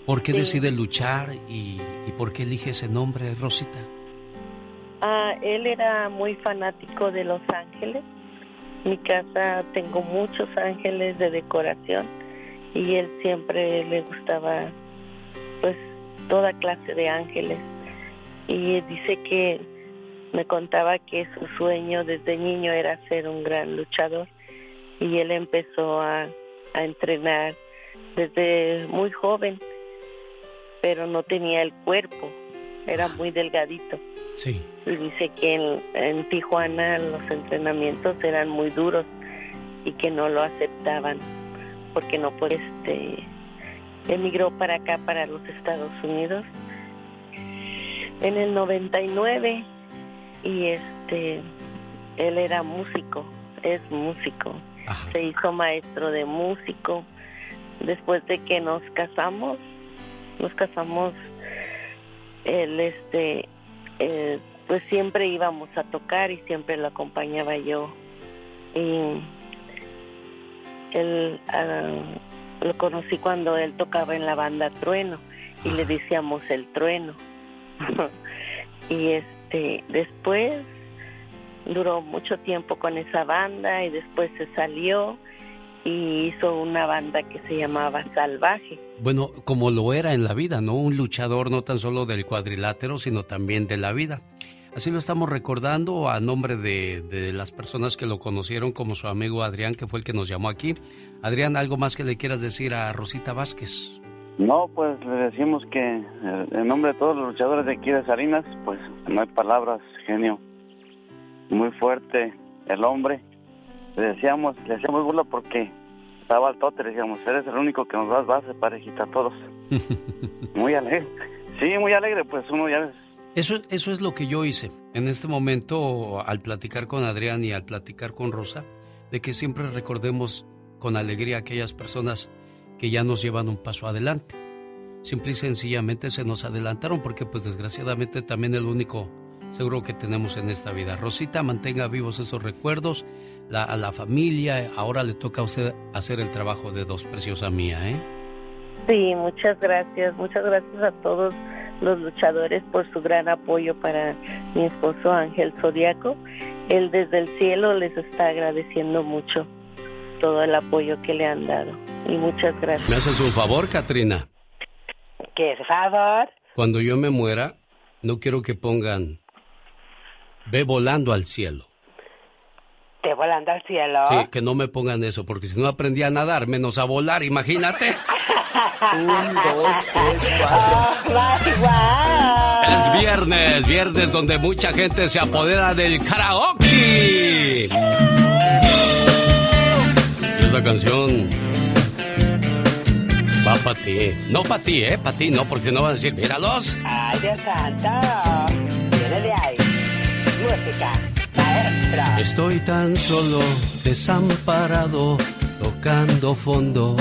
¿Por qué Sí. decide luchar y, y por qué elige ese nombre, Rosita? Ah, él era muy fanático de Los Ángeles. Mi casa tengo muchos ángeles de decoración y él siempre le gustaba pues toda clase de ángeles. Y dice que me contaba que su sueño desde niño era ser un gran luchador. Y él empezó a, a entrenar desde muy joven pero no tenía el cuerpo era muy delgadito. Sí. y dice que en, en Tijuana los entrenamientos eran muy duros y que no lo aceptaban porque no pues este emigró para acá para los Estados Unidos. En el 99 y este él era músico es músico. Se hizo maestro de músico. Después de que nos casamos nos casamos él este eh, pues siempre íbamos a tocar y siempre lo acompañaba yo. Y él ah, lo conocí cuando él tocaba en la banda Trueno y le decíamos el Trueno [LAUGHS] y este después duró mucho tiempo con esa banda y después se salió y hizo una banda que se llamaba Salvaje Bueno, como lo era en la vida, ¿no? Un luchador no tan solo del cuadrilátero, sino también de la vida. Así lo estamos recordando a nombre de, de las personas que lo conocieron, como su amigo Adrián, que fue el que nos llamó aquí. Adrián, ¿algo más que le quieras decir a Rosita Vázquez? No, pues le decimos que eh, en nombre de todos los luchadores de aquí de Salinas, pues no hay palabras, genio. Muy fuerte el hombre. Le decíamos, le hacíamos burla porque estaba al tote, le decíamos, eres el único que nos das base parejita a todos. [LAUGHS] Muy alegre. Sí, muy alegre, pues uno ya Eso, eso es lo que yo hice en este momento al platicar con Adrián y al platicar con Rosa, de que siempre recordemos con alegría a aquellas personas que ya nos llevan un paso adelante. Simple y sencillamente se nos adelantaron porque pues desgraciadamente también el único seguro que tenemos en esta vida. Rosita, mantenga vivos esos recuerdos, la, a la familia, ahora le toca a usted hacer el trabajo de dos, preciosa mía, ¿eh? Sí, muchas gracias, muchas gracias a todos los luchadores por su gran apoyo para mi esposo Ángel Zodiaco. Él desde el cielo les está agradeciendo mucho todo el apoyo que le han dado. Y muchas ¿Me gracias. haces un favor, Katrina? ¿Qué favor? Cuando yo me muera, no quiero que pongan ve volando al cielo. ¿Te volando al cielo? Sí, que no me pongan eso, porque si no aprendí a nadar, menos a volar, imagínate. [LAUGHS] Un, dos, tres, cuatro. Es viernes, viernes donde mucha gente se apodera del karaoke. Y esa canción va para ti. No para ti, ¿eh? Para ti no, porque no van a decir, míralos. Ay, Dios santo. Viene de ahí. Música. Estoy tan solo, desamparado, tocando fondo.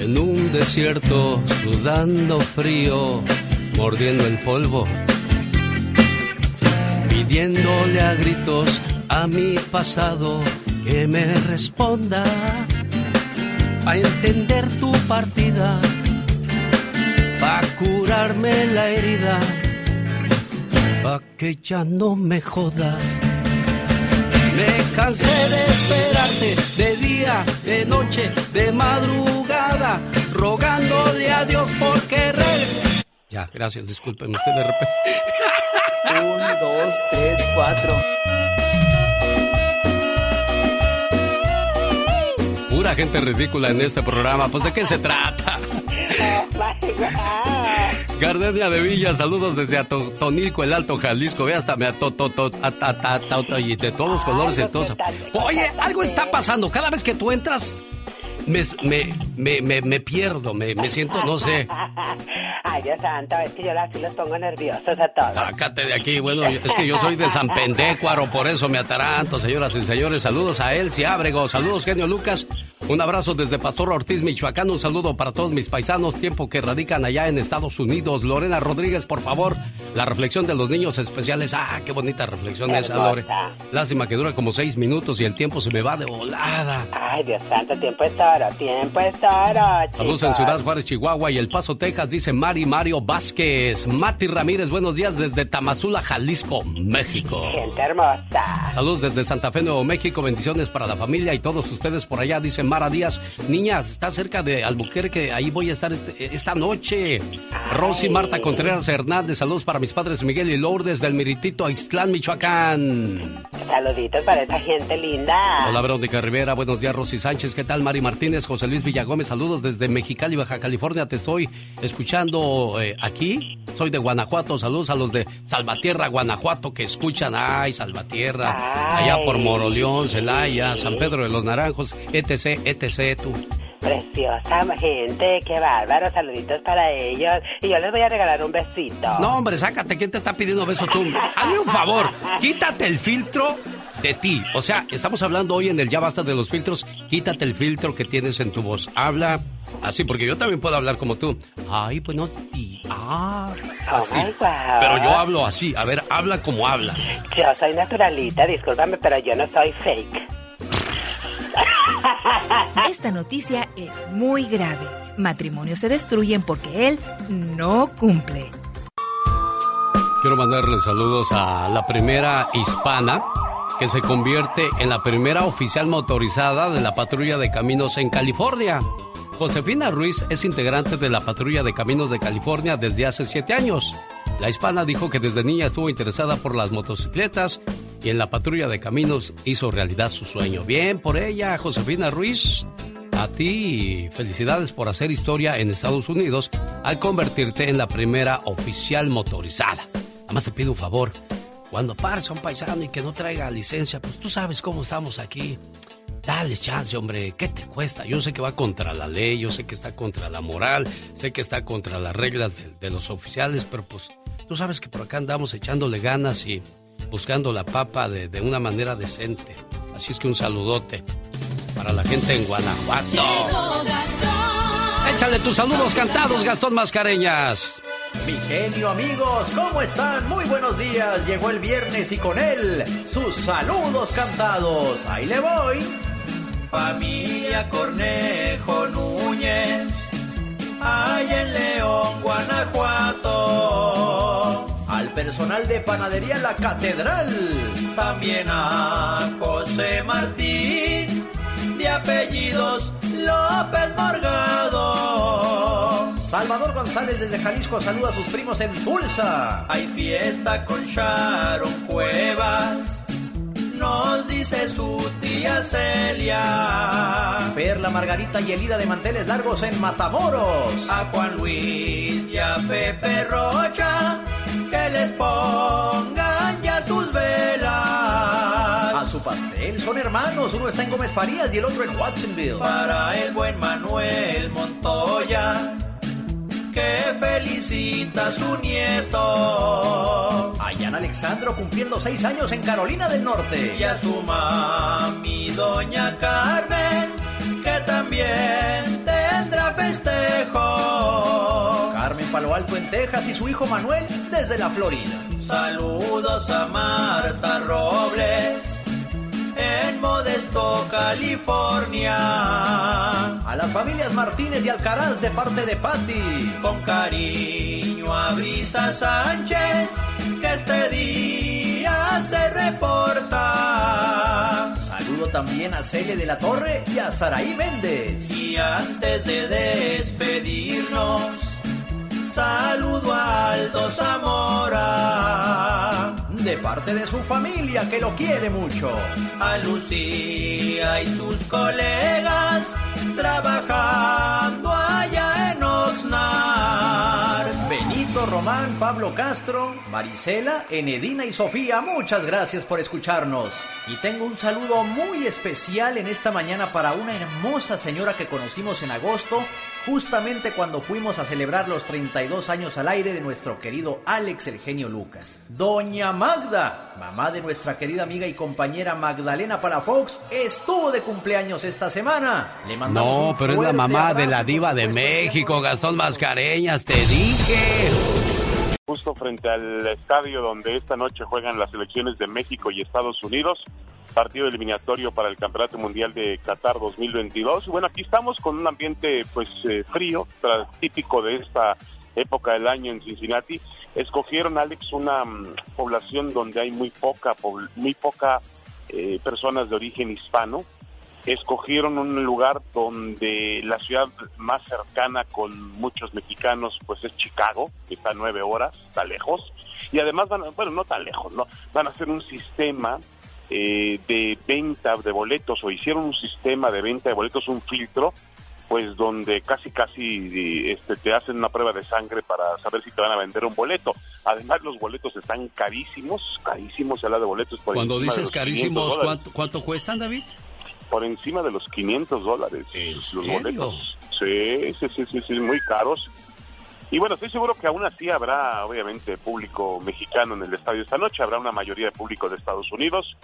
En un desierto, sudando frío, mordiendo el polvo. Pidiéndole a gritos a mi pasado que me responda. A entender tu partida, pa' curarme la herida, pa' que ya no me jodas. Me cansé de esperarte de día, de noche, de madrugada, rogándole a Dios por querer. Ya, gracias, discúlpeme usted de repente. [LAUGHS] Un, dos, tres, cuatro. Pura gente ridícula en este programa, pues ¿de qué se trata? [LAUGHS] Gardenia de Villa, saludos desde Tonilco, el Alto Jalisco. Ve hasta me y de todos los colores y todos. Oye, algo está pasando. Cada vez que tú entras, me, me, me, me, pierdo, me, me siento, no sé. [LAUGHS] Ay, Dios santo, es que yo así los pongo nerviosos a todos. Sácate de aquí, bueno, es que yo soy de San Pendécuaro, por eso me ataranto, señoras y señores. Saludos a Elsie Ábrego, saludos, genio Lucas. Un abrazo desde Pastor Ortiz, Michoacán. Un saludo para todos mis paisanos, tiempo que radican allá en Estados Unidos. Lorena Rodríguez, por favor, la reflexión de los niños especiales. Ah, qué bonita reflexión esa, Lore. Lástima que dura como seis minutos y el tiempo se me va de volada. Ay, Dios santo, tiempo es oro, tiempo es oro. Saludos en Ciudad Juárez, Chihuahua y El Paso, Texas, dice Mari Mario Vázquez. Mati Ramírez, buenos días desde Tamazula, Jalisco, México. Gente hermosa. Saludos desde Santa Fe, Nuevo México. Bendiciones para la familia y todos ustedes por allá, dice Mari Díaz. Niñas, está cerca de Albuquerque, ahí voy a estar este, esta noche. Rosy Marta Contreras Hernández, saludos para mis padres Miguel y Lourdes del Miritito, Aixtlán, Michoacán. Saluditos para esa gente linda. Hola, Verónica Rivera, buenos días, Rosy Sánchez, ¿qué tal? Mari Martínez, José Luis Villagómez, saludos desde Mexicali, Baja California, te estoy escuchando eh, aquí. Soy de Guanajuato, saludos a los de Salvatierra, Guanajuato, que escuchan, ay, Salvatierra, allá por Moroleón, Celaya, San Pedro de los Naranjos, etc, etc, tú. Preciosa gente, qué bárbaro, saluditos para ellos. Y yo les voy a regalar un besito. No, hombre, sácate, ¿quién te está pidiendo beso tú? Hazme un favor, quítate el filtro de ti. O sea, estamos hablando hoy en el Ya Basta de los Filtros, quítate el filtro que tienes en tu voz. Habla así, porque yo también puedo hablar como tú. Ay, buenos días. Así. Pero yo hablo así. A ver, habla como habla. Yo soy naturalita, discúlpame, pero yo no soy fake. Esta noticia es muy grave. Matrimonios se destruyen porque él no cumple. Quiero mandarle saludos a la primera hispana que se convierte en la primera oficial motorizada de la patrulla de caminos en California. Josefina Ruiz es integrante de la patrulla de caminos de California desde hace siete años. La hispana dijo que desde niña estuvo interesada por las motocicletas y en la patrulla de caminos hizo realidad su sueño. Bien por ella, Josefina Ruiz. A ti, felicidades por hacer historia en Estados Unidos al convertirte en la primera oficial motorizada. Además te pido un favor, cuando pares a un paisano y que no traiga licencia, pues tú sabes cómo estamos aquí. Dale chance, hombre, ¿qué te cuesta? Yo sé que va contra la ley, yo sé que está contra la moral, sé que está contra las reglas de, de los oficiales, pero pues tú sabes que por acá andamos echándole ganas y buscando la papa de, de, una manera decente. Así es que un saludote para la gente en Guanajuato. Échale tus saludos cantados, Gastón Mascareñas. Mi genio amigos, ¿cómo están? Muy buenos días. Llegó el viernes y con él sus saludos cantados. Ahí le voy. Familia Cornejo Núñez, hay en León, Guanajuato al personal de panadería La Catedral, también a José Martín, de apellidos López Morgado. Salvador González desde Jalisco saluda a sus primos en Tulsa. Hay fiesta con Sharon Cuevas. Nos dice su tía Celia. Perla Margarita y Elida de Manteles Largos en Matamoros. A Juan Luis y a Pepe Rocha que les pongan ya sus velas. A su pastel son hermanos, uno está en Gómez Farías y el otro en Watsonville. Para el buen Manuel Montoya, que felicita a su nieto. Damián Alexandro cumpliendo seis años en Carolina del Norte. Y a su mami, doña Carmen, que también tendrá festejo. Palo Alto en Texas y su hijo Manuel desde la Florida. Saludos a Marta Robles en Modesto, California. A las familias Martínez y Alcaraz de parte de Patti. Con cariño a Brisa Sánchez, que este día se reporta. Saludo también a Cele de la Torre y a Saraí Méndez. Y antes de despedirnos, saludo a Aldo Zamora. De parte de su familia que lo quiere mucho. A Lucía y sus colegas trabajando allá Román, Pablo Castro, Marisela, Enedina y Sofía, muchas gracias por escucharnos. Y tengo un saludo muy especial en esta mañana para una hermosa señora que conocimos en agosto, justamente cuando fuimos a celebrar los 32 años al aire de nuestro querido Alex el genio Lucas. Doña Magda, mamá de nuestra querida amiga y compañera Magdalena Palafox, estuvo de cumpleaños esta semana. Le mandamos No, un pero es la mamá de la diva de México, Gastón Mascareñas, te dije. Justo frente al estadio donde esta noche juegan las selecciones de México y Estados Unidos, partido eliminatorio para el Campeonato Mundial de Qatar 2022. Y bueno, aquí estamos con un ambiente pues eh, frío, típico de esta época del año en Cincinnati. Escogieron, Alex, una mm, población donde hay muy poca, muy poca eh, personas de origen hispano. Escogieron un lugar donde la ciudad más cercana con muchos mexicanos pues es Chicago, que está a nueve horas, está lejos. Y además van, a- bueno, no tan lejos, ¿no? Van a hacer un sistema eh, de venta de boletos o hicieron un sistema de venta de boletos, un filtro, pues donde casi casi este, te hacen una prueba de sangre para saber si te van a vender un boleto. Además los boletos están carísimos, carísimos, se habla de boletos por Cuando dices los 500 carísimos. ¿cuánto, cuánto cuestan, David? Por encima de los 500 dólares los boletos. Sí, sí, sí, sí, sí, muy caros. Y bueno, estoy seguro que aún así habrá, obviamente, público mexicano en el estadio esta noche, habrá una mayoría de público de Estados Unidos.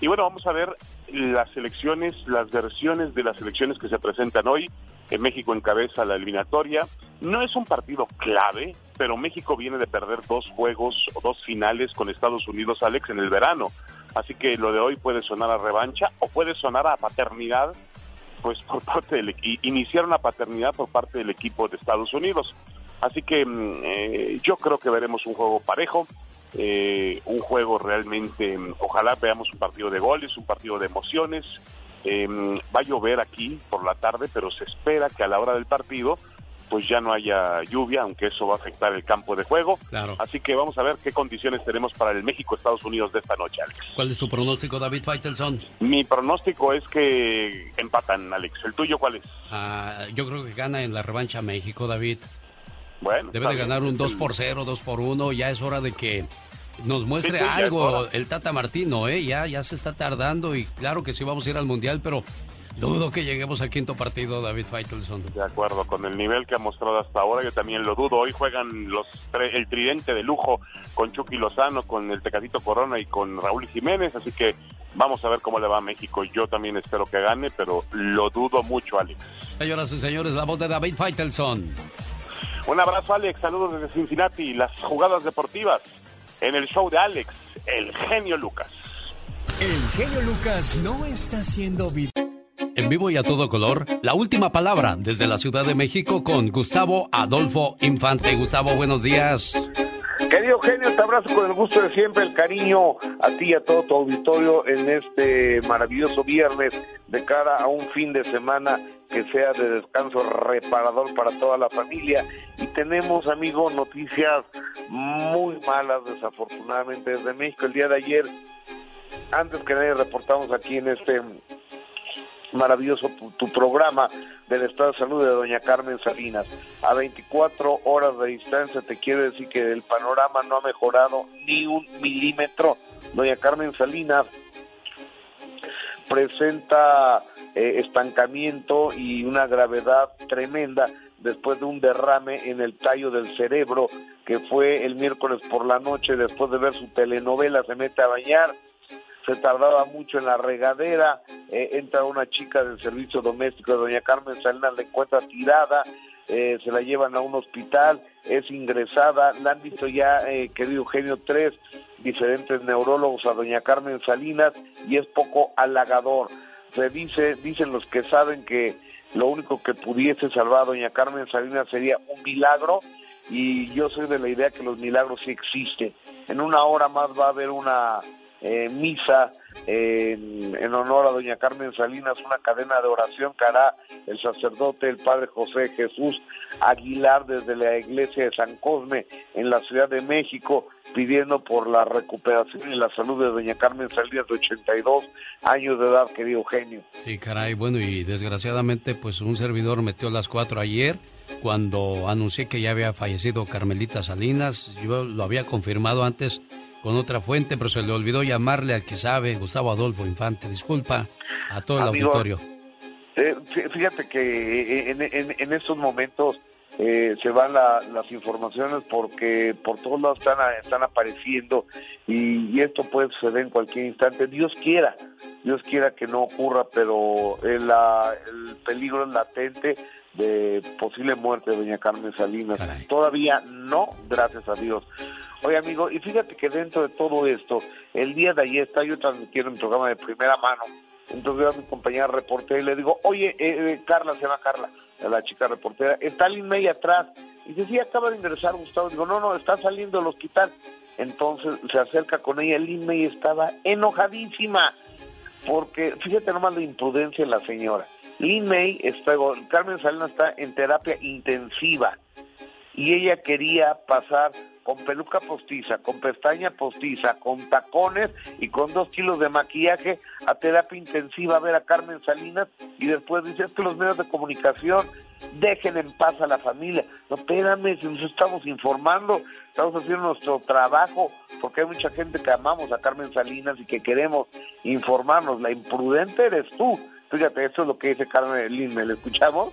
Y bueno, vamos a ver las elecciones, las versiones de las elecciones que se presentan hoy. En México encabeza la eliminatoria. No es un partido clave, pero México viene de perder dos juegos o dos finales con Estados Unidos, Alex, en el verano. Así que lo de hoy puede sonar a revancha o puede sonar a paternidad, pues por parte del iniciar una paternidad por parte del equipo de Estados Unidos. Así que mm, eh, yo creo que veremos un juego parejo, eh, un juego realmente, mm, ojalá veamos un partido de goles, un partido de emociones. Eh, va a llover aquí por la tarde, pero se espera que a la hora del partido pues ya no haya lluvia, aunque eso va a afectar el campo de juego. Claro. Así que vamos a ver qué condiciones tenemos para el México-Estados Unidos de esta noche, Alex. ¿Cuál es tu pronóstico, David Faitelson? Mi pronóstico es que empatan, Alex. ¿El tuyo cuál es? Ah, yo creo que gana en la revancha México, David. Bueno, Debe de ganar un 2 por 0, 2 por 1. Ya es hora de que nos muestre Sí, sí, algo el Tata Martino, ¿eh? Ya, ya se está tardando y claro que sí vamos a ir al Mundial, pero dudo que lleguemos al quinto partido, David Faitelson. De acuerdo, con el nivel que ha mostrado hasta ahora, yo también lo dudo. Hoy juegan los el tridente de lujo con Chucky Lozano, con el Tecatito Corona y con Raúl Jiménez, así que vamos a ver cómo le va a México. Yo también espero que gane, pero lo dudo mucho, Alex. Señoras y señores, la voz de David Faitelson. Un abrazo, Alex. Saludos desde Cincinnati. Las jugadas deportivas en el show de Alex, el genio Lucas. El genio Lucas no está haciendo video. En vivo y a todo color, la última palabra desde la Ciudad de México con Gustavo Adolfo Infante. Gustavo, buenos días. Querido genio, te abrazo con el gusto de siempre, el cariño a ti y a todo tu auditorio en este maravilloso viernes de cara a un fin de semana que sea de descanso reparador para toda la familia. Y tenemos, amigo, noticias muy malas, desafortunadamente, desde México. El día de ayer, antes que nadie, reportamos aquí en este maravilloso tu, tu programa del estado de salud de doña Carmen Salinas. A 24 horas de distancia te quiero decir que el panorama no ha mejorado ni un milímetro. Doña Carmen Salinas presenta eh, estancamiento y una gravedad tremenda después de un derrame en el tallo del cerebro, que fue el miércoles por la noche, después de ver su telenovela, se mete a bañar, se tardaba mucho en la regadera, eh, entra una chica del servicio doméstico de doña Carmen Salinas, la encuentra tirada, eh, se la llevan a un hospital, es ingresada, la han visto ya, eh, querido Eugenio, tres diferentes neurólogos a doña Carmen Salinas y es poco halagador. Se dice, dicen los que saben que lo único que pudiese salvar a doña Carmen Salinas sería un milagro y yo soy de la idea que los milagros sí existen. En una hora más va a haber una eh, misa en, honor a doña Carmen Salinas, una cadena de oración que hará el sacerdote, el padre José Jesús Aguilar desde la iglesia de San Cosme en la Ciudad de México, pidiendo por la recuperación y la salud de doña Carmen Salinas de 82 años de edad, querido Eugenio. Sí, caray, bueno, y desgraciadamente pues un servidor metió las cuatro ayer cuando anuncié que ya había fallecido Carmelita Salinas, yo lo había confirmado antes con otra fuente, pero se le olvidó llamarle al que sabe, Gustavo Adolfo Infante. Disculpa a todo el auditorio. Eh, fíjate que en, en, estos momentos eh, se van las informaciones porque por todos lados están, están apareciendo y, esto puede suceder en cualquier instante. Dios quiera, Dios quiera que no ocurra, pero el, el peligro es latente de posible muerte de doña Carmen Salinas. Todavía no, gracias a Dios. Oye, amigo, y fíjate que dentro de todo esto, el día de ayer está yo transmitiendo un programa de primera mano. Entonces veo a mi compañera reportera y le digo, oye, eh, eh, Carla, se llama Carla, la chica reportera, está Lin May atrás. Y dice, sí, acaba de ingresar Gustavo. Digo, no, no, está saliendo del hospital. Entonces se acerca con ella, Lin May estaba enojadísima, porque fíjate nomás la imprudencia de la señora. Lin May, está, Carmen Salinas está en terapia intensiva y ella quería pasar con peluca postiza, con pestaña postiza, con tacones y con dos kilos de maquillaje a terapia intensiva a ver a Carmen Salinas y después dice que los medios de comunicación dejen en paz a la familia. No, espérame, si nos estamos informando, estamos haciendo nuestro trabajo, porque hay mucha gente que amamos a Carmen Salinas y que queremos informarnos. La imprudente eres tú. Fíjate, eso es lo que dice Carmen Lin, ¿le escuchamos?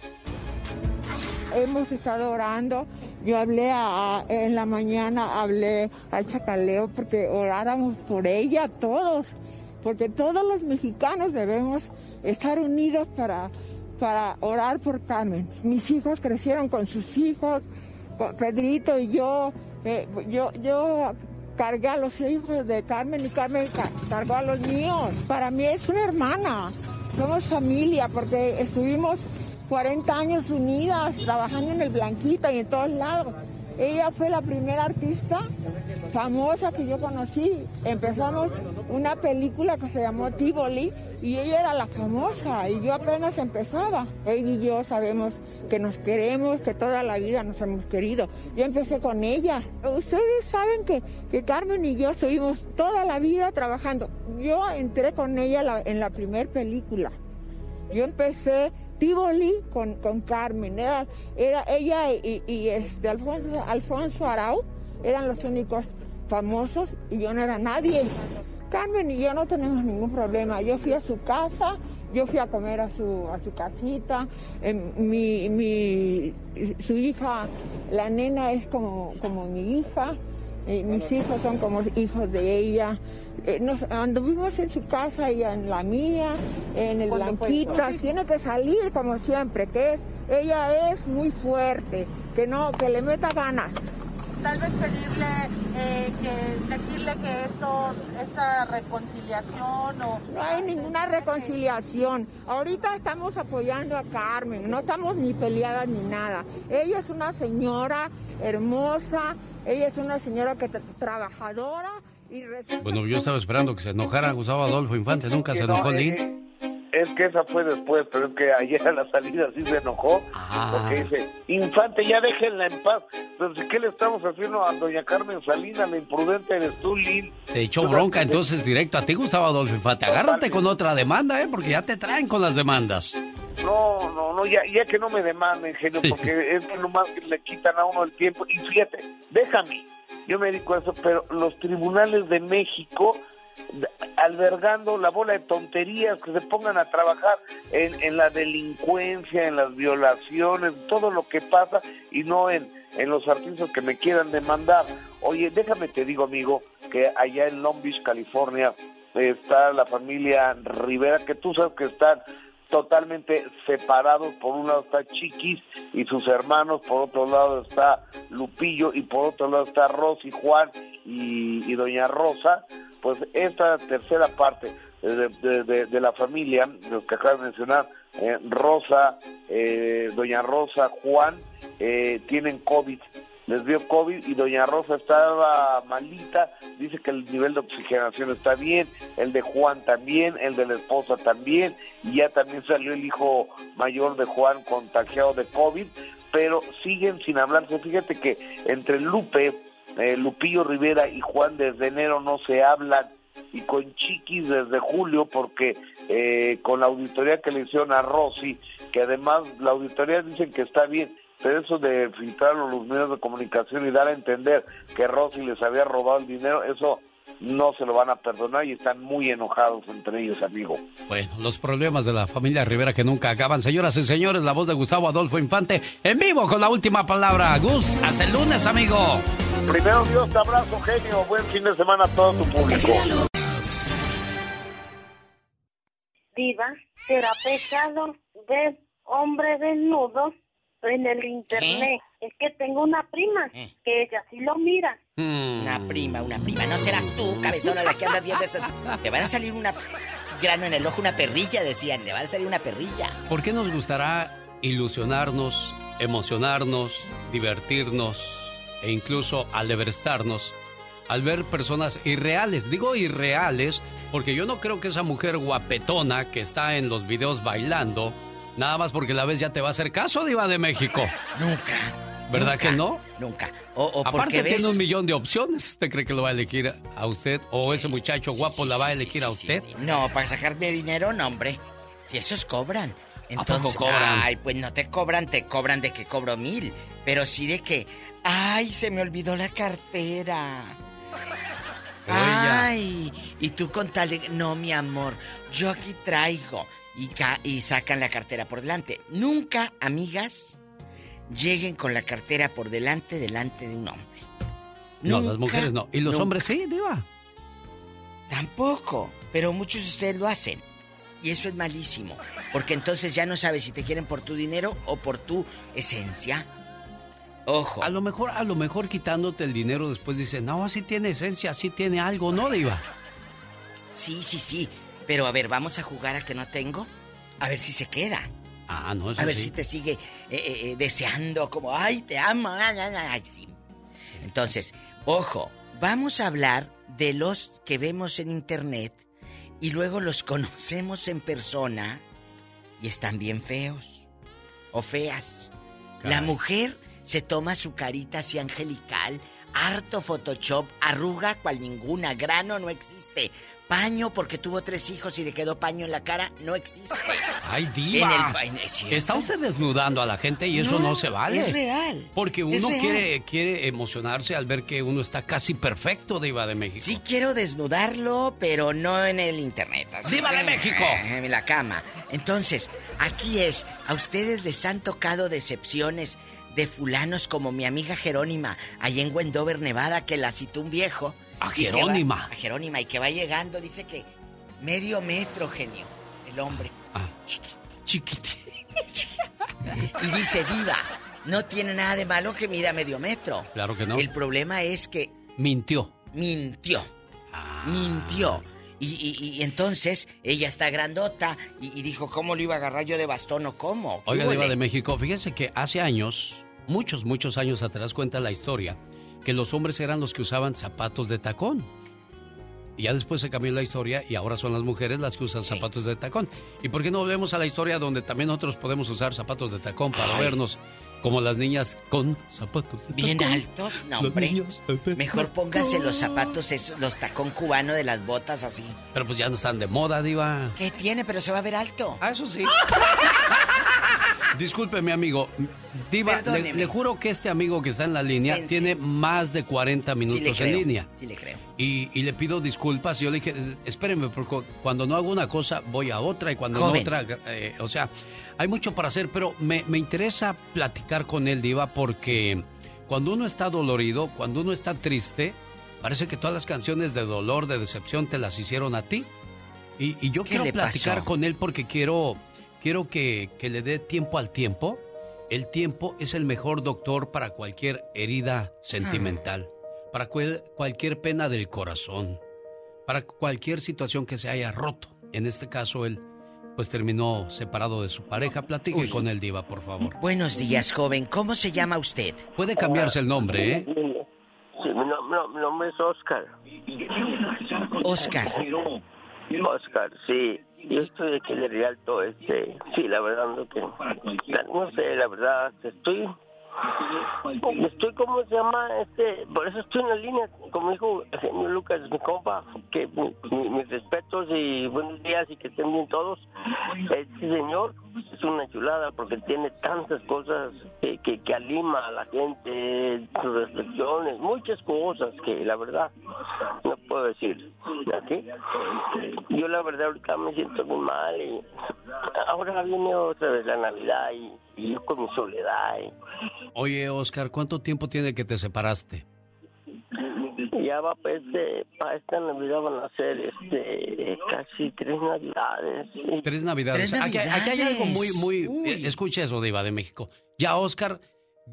Hemos estado orando yo hablé en la mañana, hablé al chacaleo porque oráramos por ella todos, porque todos los mexicanos debemos estar unidos para, para orar por Carmen. Mis hijos crecieron con sus hijos, Pedrito y yo, eh, yo, yo cargué a los hijos de Carmen y Carmen cargó a los míos. Para mí es una hermana, somos familia porque estuvimos 40 años unidas, trabajando en el Blanquito y en todos lados. Ella fue la primera artista famosa que yo conocí. Empezamos una película que se llamó Tivoli y ella era la famosa y yo apenas empezaba. Ella y yo sabemos que nos queremos, que toda la vida nos hemos querido. Yo empecé con ella. Ustedes saben que, que Carmen y yo estuvimos toda la vida trabajando. Yo entré con ella en la primera película. Yo empecé Tivoli con, con Carmen. Era, era ella y, este Alfonso, Alfonso Arau eran los únicos famosos y yo no era nadie. Carmen y yo no tenemos ningún problema. Yo fui a su casa, yo fui a comer a su, a su casita. Em, mi, mi, su hija, la nena es como, como mi hija. Y mis hijos son como hijos de ella. Eh, nos anduvimos en su casa y en la mía, en el Blanquita, tiene que salir como siempre, que es, ella es muy fuerte, que no, que le meta ganas. Tal vez pedirle, eh, que, decirle que esto, esta reconciliación o... No hay ninguna reconciliación. Ahorita estamos apoyando a Carmen, no estamos ni peleadas ni nada. Ella es una señora hermosa, ella es una señora que trabajadora bueno, yo estaba esperando que se enojara Gustavo Adolfo Infante, nunca se enojó Lynn. Eh, es que esa fue después, pero es que ayer a la salida sí se enojó, ah. porque dice, Infante, ya déjenla en paz. Entonces, ¿qué le estamos haciendo a doña Carmen Salinas? La imprudente eres tú, Lynn. Te echó bronca entonces directo a ti, Gustavo Adolfo Infante. Agárrate con otra demanda, ¿eh? Porque ya te traen con las demandas. No, no, no, ya, ya que no me demanden, genio, porque es lo más que le quitan a uno el tiempo. Y fíjate, déjame, yo me dedico a eso, pero los tribunales de México albergando la bola de tonterías, que se pongan a trabajar en, en la delincuencia, en las violaciones, todo lo que pasa y no en, en los artistas que me quieran demandar. Oye, déjame te digo, amigo, que allá en Long Beach, California, está la familia Rivera, que tú sabes que están totalmente separados. Por un lado está Chiquis y sus hermanos, por otro lado está Lupillo y por otro lado está Rosy, Juan y, Doña Rosa. Pues esta tercera parte de, de- de la familia, los que acabas de mencionar, eh, Rosa, eh, Doña Rosa, Juan, eh, tienen COVID. Les dio COVID y Doña Rosa estaba malita, dice que el nivel de oxigenación está bien, el de Juan también, el de la esposa también, y ya también salió el hijo mayor de Juan contagiado de COVID, pero siguen sin hablarse. Fíjate que entre Lupe, eh, Lupillo Rivera y Juan desde enero no se hablan, y con Chiquis desde julio, porque eh, con la auditoría que le hicieron a Rosy, que además la auditoría dicen que está bien, eso de filtrarlo los medios de comunicación y dar a entender que Rosy les había robado el dinero, eso no se lo van a perdonar y están muy enojados entre ellos, amigo. Bueno, los problemas de la familia Rivera que nunca acaban. Señoras y señores, la voz de Gustavo Adolfo Infante en vivo con la última palabra. Gus, hasta el lunes, amigo. Primero Dios, te abrazo, genio. Buen fin de semana a todo tu público. Diva, ¿será pecado ver hombre desnudo en el internet? Es que tengo una prima que ella sí lo mira. Una prima, una prima. No serás tú, cabezona, la que anda viendo eso. Le van a salir una grano en el ojo, una perrilla, decían. Le van a salir una perrilla. ¿Por qué nos gustará ilusionarnos, emocionarnos, divertirnos e incluso alebrestarnos al ver personas irreales? Digo irreales porque yo no creo que esa mujer guapetona que está en los videos bailando, nada más porque la ves ya te va a hacer caso, Diva de México. [LAUGHS] Nunca. ¿Verdad Nunca, que no? Nunca. O, o Aparte ves... tiene un millón de opciones. ¿Usted cree que lo va a elegir a usted? ¿O ese muchacho guapo la va a elegir a usted? No, para sacarme dinero, no, hombre. Si esos cobran. Entonces, cobran? ay, pues no te cobran, te cobran de que cobro mil. Pero sí de que, ay, se me olvidó la cartera. Ay, y tú con tal de, no, mi amor, yo aquí traigo. Y, ca- y sacan la cartera por delante. Nunca, amigas, lleguen con la cartera por delante, delante de un hombre. No, Nunca, las mujeres no. ¿Y los nunca. hombres sí, Diva? Tampoco, pero muchos de ustedes lo hacen. Y eso es malísimo, porque entonces ya no sabes si te quieren por tu dinero o por tu esencia. Ojo. A lo mejor, a lo mejor quitándote el dinero después dicen, no, sí tiene esencia, sí tiene algo, ¿no, Diva? Sí, sí, sí. Pero a ver, vamos a jugar a que no tengo. A ver si se queda. Ah, no, eso A ver sí. si te sigue eh, eh, eh, deseando como, ay, te amo. ay, ay, ay", sí. Entonces, ojo, vamos a hablar de los que vemos en internet y luego los [LAUGHS] conocemos en persona y están bien feos o feas. La mujer se toma su carita así angelical, harto Photoshop, arruga cual ninguna, grano no existe. Paño porque tuvo tres hijos y le quedó paño en la cara, no existe. ¡Ay, Diva! En el es. Está usted desnudando a la gente y eso no, se vale. es real. Porque uno real. quiere, quiere emocionarse al ver que uno está casi perfecto, Diva de México. Sí quiero desnudarlo, pero no en el internet. así ¡Viva que, de México! eh, En la cama. Entonces, aquí es, a ustedes les han tocado decepciones de fulanos como mi amiga Jerónima, allá en Wendover, Nevada, que la citó un viejo. A va- Jerónima. a Jerónima, y que va llegando, dice que medio metro, genio, el hombre. Ah, chiquitito. [LAUGHS] y dice, diva, no tiene nada de malo que mida medio metro. Claro que no. El problema es que Mintió. mintió. Mintió. Y, y- y entonces ella está grandota y, y dijo, ¿cómo lo iba a agarrar yo de bastón o cómo? ¿Qué Oiga? Diva de México, fíjese que hace años, muchos, muchos años atrás cuenta la historia, que los hombres eran los que usaban zapatos de tacón. Y ya después se cambió la historia y ahora son las mujeres las que usan zapatos de tacón. ¿Y por qué no volvemos a la historia donde también nosotros podemos usar zapatos de tacón para Ay. vernos como las niñas con zapatos Bien tacón? altos, no, hombre. Mejor tacón. pónganse los zapatos, esos, los tacón cubano de las botas así. Pero pues ya no están de moda, Diva. ¿Qué tiene? Pero se va a ver alto. Ah, eso sí. [LAUGHS] Disculpe, mi amigo. Diva, le, juro que este amigo que está en la línea tiene más de 40 Sí le minutos en línea. Sí le creo. Y, y le pido disculpas. Yo le dije, espérenme, porque cuando no hago una cosa, voy a otra. Y cuando Joven. no otra, eh, o sea, hay mucho para hacer. Pero me, me interesa platicar con él, Diva, porque cuando uno está dolorido, cuando uno está triste, parece que todas las canciones de dolor, de decepción, te las hicieron a ti. Y, y yo ¿Qué quiero platicar pasó? con él porque quiero, quiero que, que le dé tiempo al tiempo. El tiempo es el mejor doctor para cualquier herida sentimental, para cual- cualquier pena del corazón, para cualquier situación que se haya roto. En este caso, él pues terminó separado de su pareja. Platique Uy. con él, Diva, por favor. Buenos días, joven. ¿Cómo se llama usted? Puede cambiarse el nombre, ¿eh? Sí, mi, nom- no- mi nombre es Oscar. Oscar. Oscar, sí. Yo estoy aquí de Rialto, este, sí, la verdad, no, que, no sé, la verdad, estoy, estoy, ¿cómo se llama? Este, por eso estoy en la línea, como dijo el Lucas, mi compa, que mi- mis respetos y buenos días y que estén bien todos. Este señor es una chulada porque tiene tantas cosas que, que, que anima a la gente, sus reflexiones, muchas cosas que la verdad no puedo decir. ¿ok? Yo la verdad ahorita me siento muy mal y ahora viene otra vez la Navidad y, y yo con mi soledad y Oye, Oscar, ¿cuánto tiempo tiene que te separaste? ya va pues este, para esta Navidad van a ser este casi tres Navidades. Tres Navidades. Tres Aquí, aquí hay algo muy, muy... Uy. eh, escucha eso, Diva de México. Ya Oscar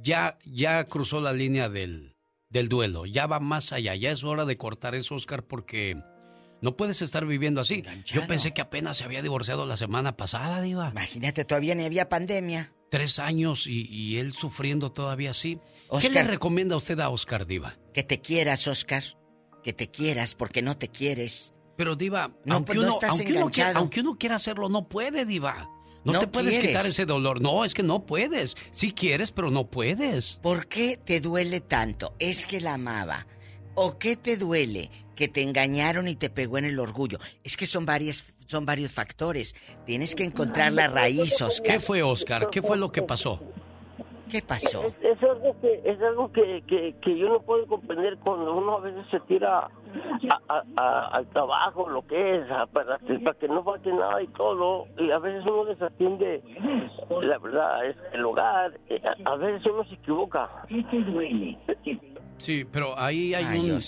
ya, ya cruzó la línea del, del duelo. Ya va más allá. Ya es hora de cortar eso, Oscar, porque no puedes estar viviendo así. Yo pensé que apenas se había divorciado la semana pasada, Diva. Imagínate, todavía ni había pandemia. Tres años y, y él sufriendo todavía así. ¿Qué le recomienda usted a Oscar, Diva? Que te quieras, Oscar. Que te quieras porque no te quieres. Pero Diva, No, aunque, pues, no uno, estás aunque, uno quiera, enganchado. aunque uno quiera hacerlo, no puede, Diva. No, No te puedes quieres. quitar ese dolor. No, es que no puedes. Sí quieres, pero no puedes. ¿Por qué te duele tanto? ¿Es que la amaba? ¿O qué te duele? Que te engañaron y te pegó en el orgullo. Es que son varias, son varios factores. Tienes que encontrar la raíz, Oscar. ¿Qué fue, Oscar? ¿Qué fue lo que pasó? ¿Qué pasó? Es, es algo que es algo que, que, que yo no puedo comprender cuando uno a veces se tira a- a- a- al trabajo, lo que es, a- para, para que no falte nada y todo, y a veces uno desatiende, la verdad, es el hogar, eh, a, a veces uno se equivoca. Sí, pero ahí hay, Ay, un,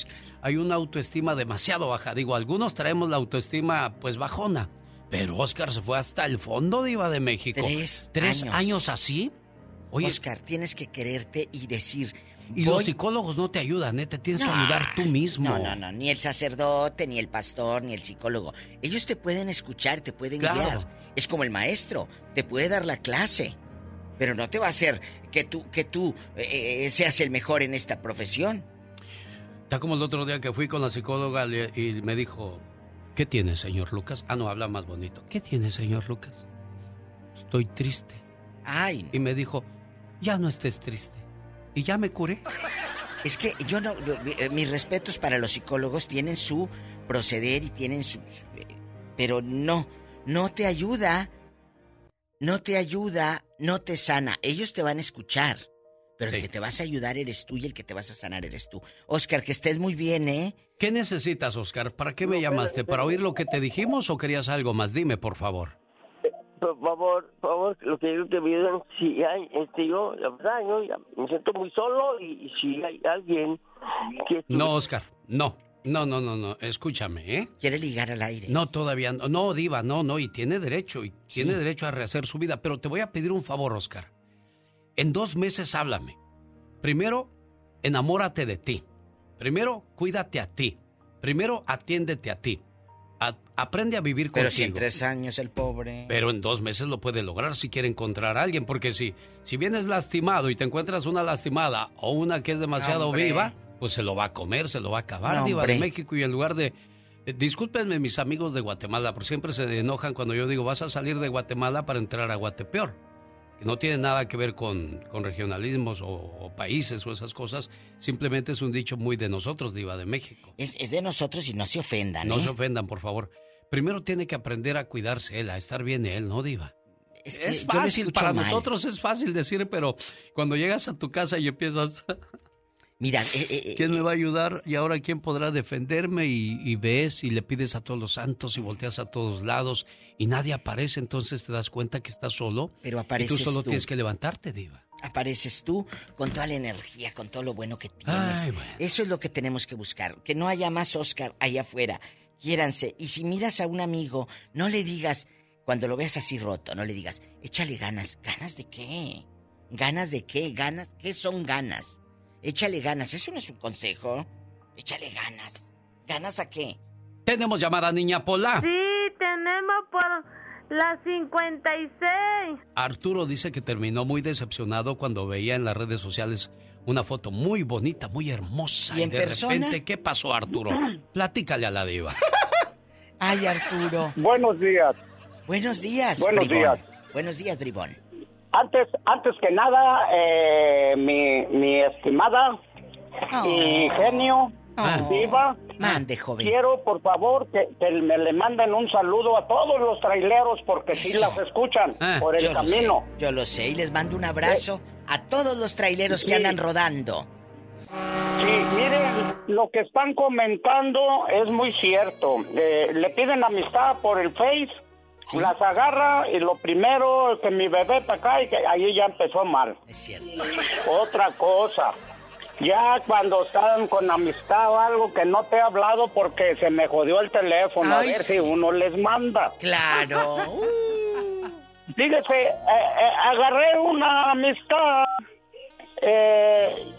hay una autoestima demasiado baja. Digo, algunos traemos la autoestima pues bajona. Pero Oscar se fue hasta el fondo, Diva de México. Tres ¿Tres años. años así? Oye, Oscar, tienes que quererte y decir. y voy- los psicólogos no te ayudan, ¿eh? Te tienes que ayudar tú mismo. No, no, no, ni el sacerdote, ni el pastor, ni el psicólogo. Ellos te pueden escuchar, te pueden Claro. guiar. Es como el maestro, te puede dar la clase, pero no te va a hacer que tú, que tú eh, eh, seas el mejor en esta profesión. Está como el otro día que fui con la psicóloga y me dijo, ¿qué tiene, señor Lucas? Ah, no, habla más bonito. ¿Qué tiene, señor Lucas? Estoy triste. Ay. Y me dijo, ya no estés triste. Y ya me curé. Es que yo no, yo- eh, mis respetos para los psicólogos tienen su proceder y tienen su, su- pero no, no te ayuda, no te ayuda, no te sana. Ellos te van a escuchar, pero el que te vas a ayudar eres tú y el que te vas a sanar eres tú. Oscar, que estés muy bien, ¿eh? ¿Qué necesitas, Oscar? ¿Para qué me llamaste? ¿Para oír lo que te dijimos o querías algo más? Dime, por favor. Por favor, por favor, lo que digo que me si hay, este, yo, la verdad, yo ya me siento muy solo y, y si hay alguien que... No, Oscar, no. No, no, no, no. Escúchame, ¿eh? Quiere ligar al aire. No, todavía no. No, Diva, no, no. Y tiene derecho. Y tiene derecho a rehacer su vida. Pero te voy a pedir un favor, Oscar. En dos meses háblame. Primero, enamórate de ti. Primero, cuídate a ti. Primero, atiéndete a ti. A- aprende a vivir Pero contigo. si en tres años el pobre. Pero en dos meses lo puede lograr si quiere encontrar a alguien, porque si, si vienes lastimado y te encuentras una lastimada o una que es demasiado Hombre. viva, pues se lo va a comer, se lo va a acabar, No, diva de. México, y en lugar de... eh, discúlpenme mis amigos de Guatemala, porque siempre se enojan cuando yo digo vas a salir de Guatemala para entrar a Guatepeor, que no tiene nada que ver con, con regionalismos o, o países o esas cosas, simplemente es un dicho muy de nosotros, diva de México. Es, es de nosotros y no se ofendan, No ¿eh? se ofendan, por favor. Primero tiene que aprender a cuidarse él, a estar bien él, ¿no, diva? Es, que Es fácil, para mal. nosotros es fácil decir, pero cuando llegas a tu casa y empiezas... [LAUGHS] Mira, eh, eh, ¿quién me va a ayudar y ahora quién podrá defenderme? Y, y ves y le pides a todos los santos y volteas a todos lados y nadie aparece, entonces te das cuenta que estás solo. Pero y tú apareces solo tú. tienes que levantarte, Diva. apareces tú con toda la energía, con todo lo bueno que tienes. Ay, bueno. Eso es lo que tenemos que buscar, que no haya más Oscar allá afuera. Quiéranse. Y si miras a un amigo, no le digas, cuando lo veas así roto, no le digas, échale ganas. ¿Ganas de qué? ¿Ganas de qué? ¿Ganas? ¿Qué son ganas? Échale ganas. Eso no es un consejo. Échale ganas. ¿Ganas a qué? Tenemos llamada niña Pola. Sí, tenemos por la 56. Arturo dice que terminó muy decepcionado cuando veía en las redes sociales una foto muy bonita, muy hermosa. ¿Y en de persona? repente, ¿qué pasó, Arturo? [CLEARS THROAT] Platícale a la diva. Ay, Arturo. Buenos días. Buenos días. Buenos bribón. días. Buenos días, Bribón. Antes, antes que nada, eh, mi, mi estimada y genio, diva, Mande, joven. quiero por favor que, que me le manden un saludo a todos los traileros porque sí las escuchan Ah, por el yo camino. Lo sé, yo lo sé y les mando un abrazo a todos los traileros que andan rodando. Sí, miren, lo que están comentando es muy cierto. Eh, le piden amistad por el Face, las agarra y lo primero que mi bebé está acá y que ahí ya empezó mal. Es cierto. Otra cosa, ya cuando están con amistad o algo que no te he hablado porque se me jodió el teléfono, Ay, a ver sí. si uno les manda. Claro. [LAUGHS] Fíjese, eh, eh, agarré una amistad, eh,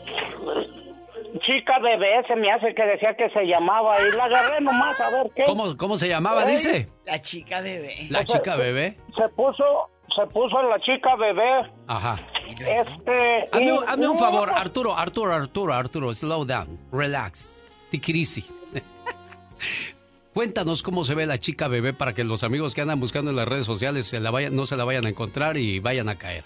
chica bebé, se me hace que decía que se llamaba, y la agarré nomás a ver qué. ¿Cómo, cómo se llamaba, dice? La chica bebé. La chica bebé. Se puso, se puso la chica bebé, Ajá. este... Hazme, y- un- hazme un no, favor, Arturo, Arturo, Arturo, Arturo, slow down, relax, easy. [LAUGHS] Cuéntanos cómo se ve la chica bebé para que los amigos que andan buscando en las redes sociales se la vayan, no se la vayan a encontrar y vayan a caer.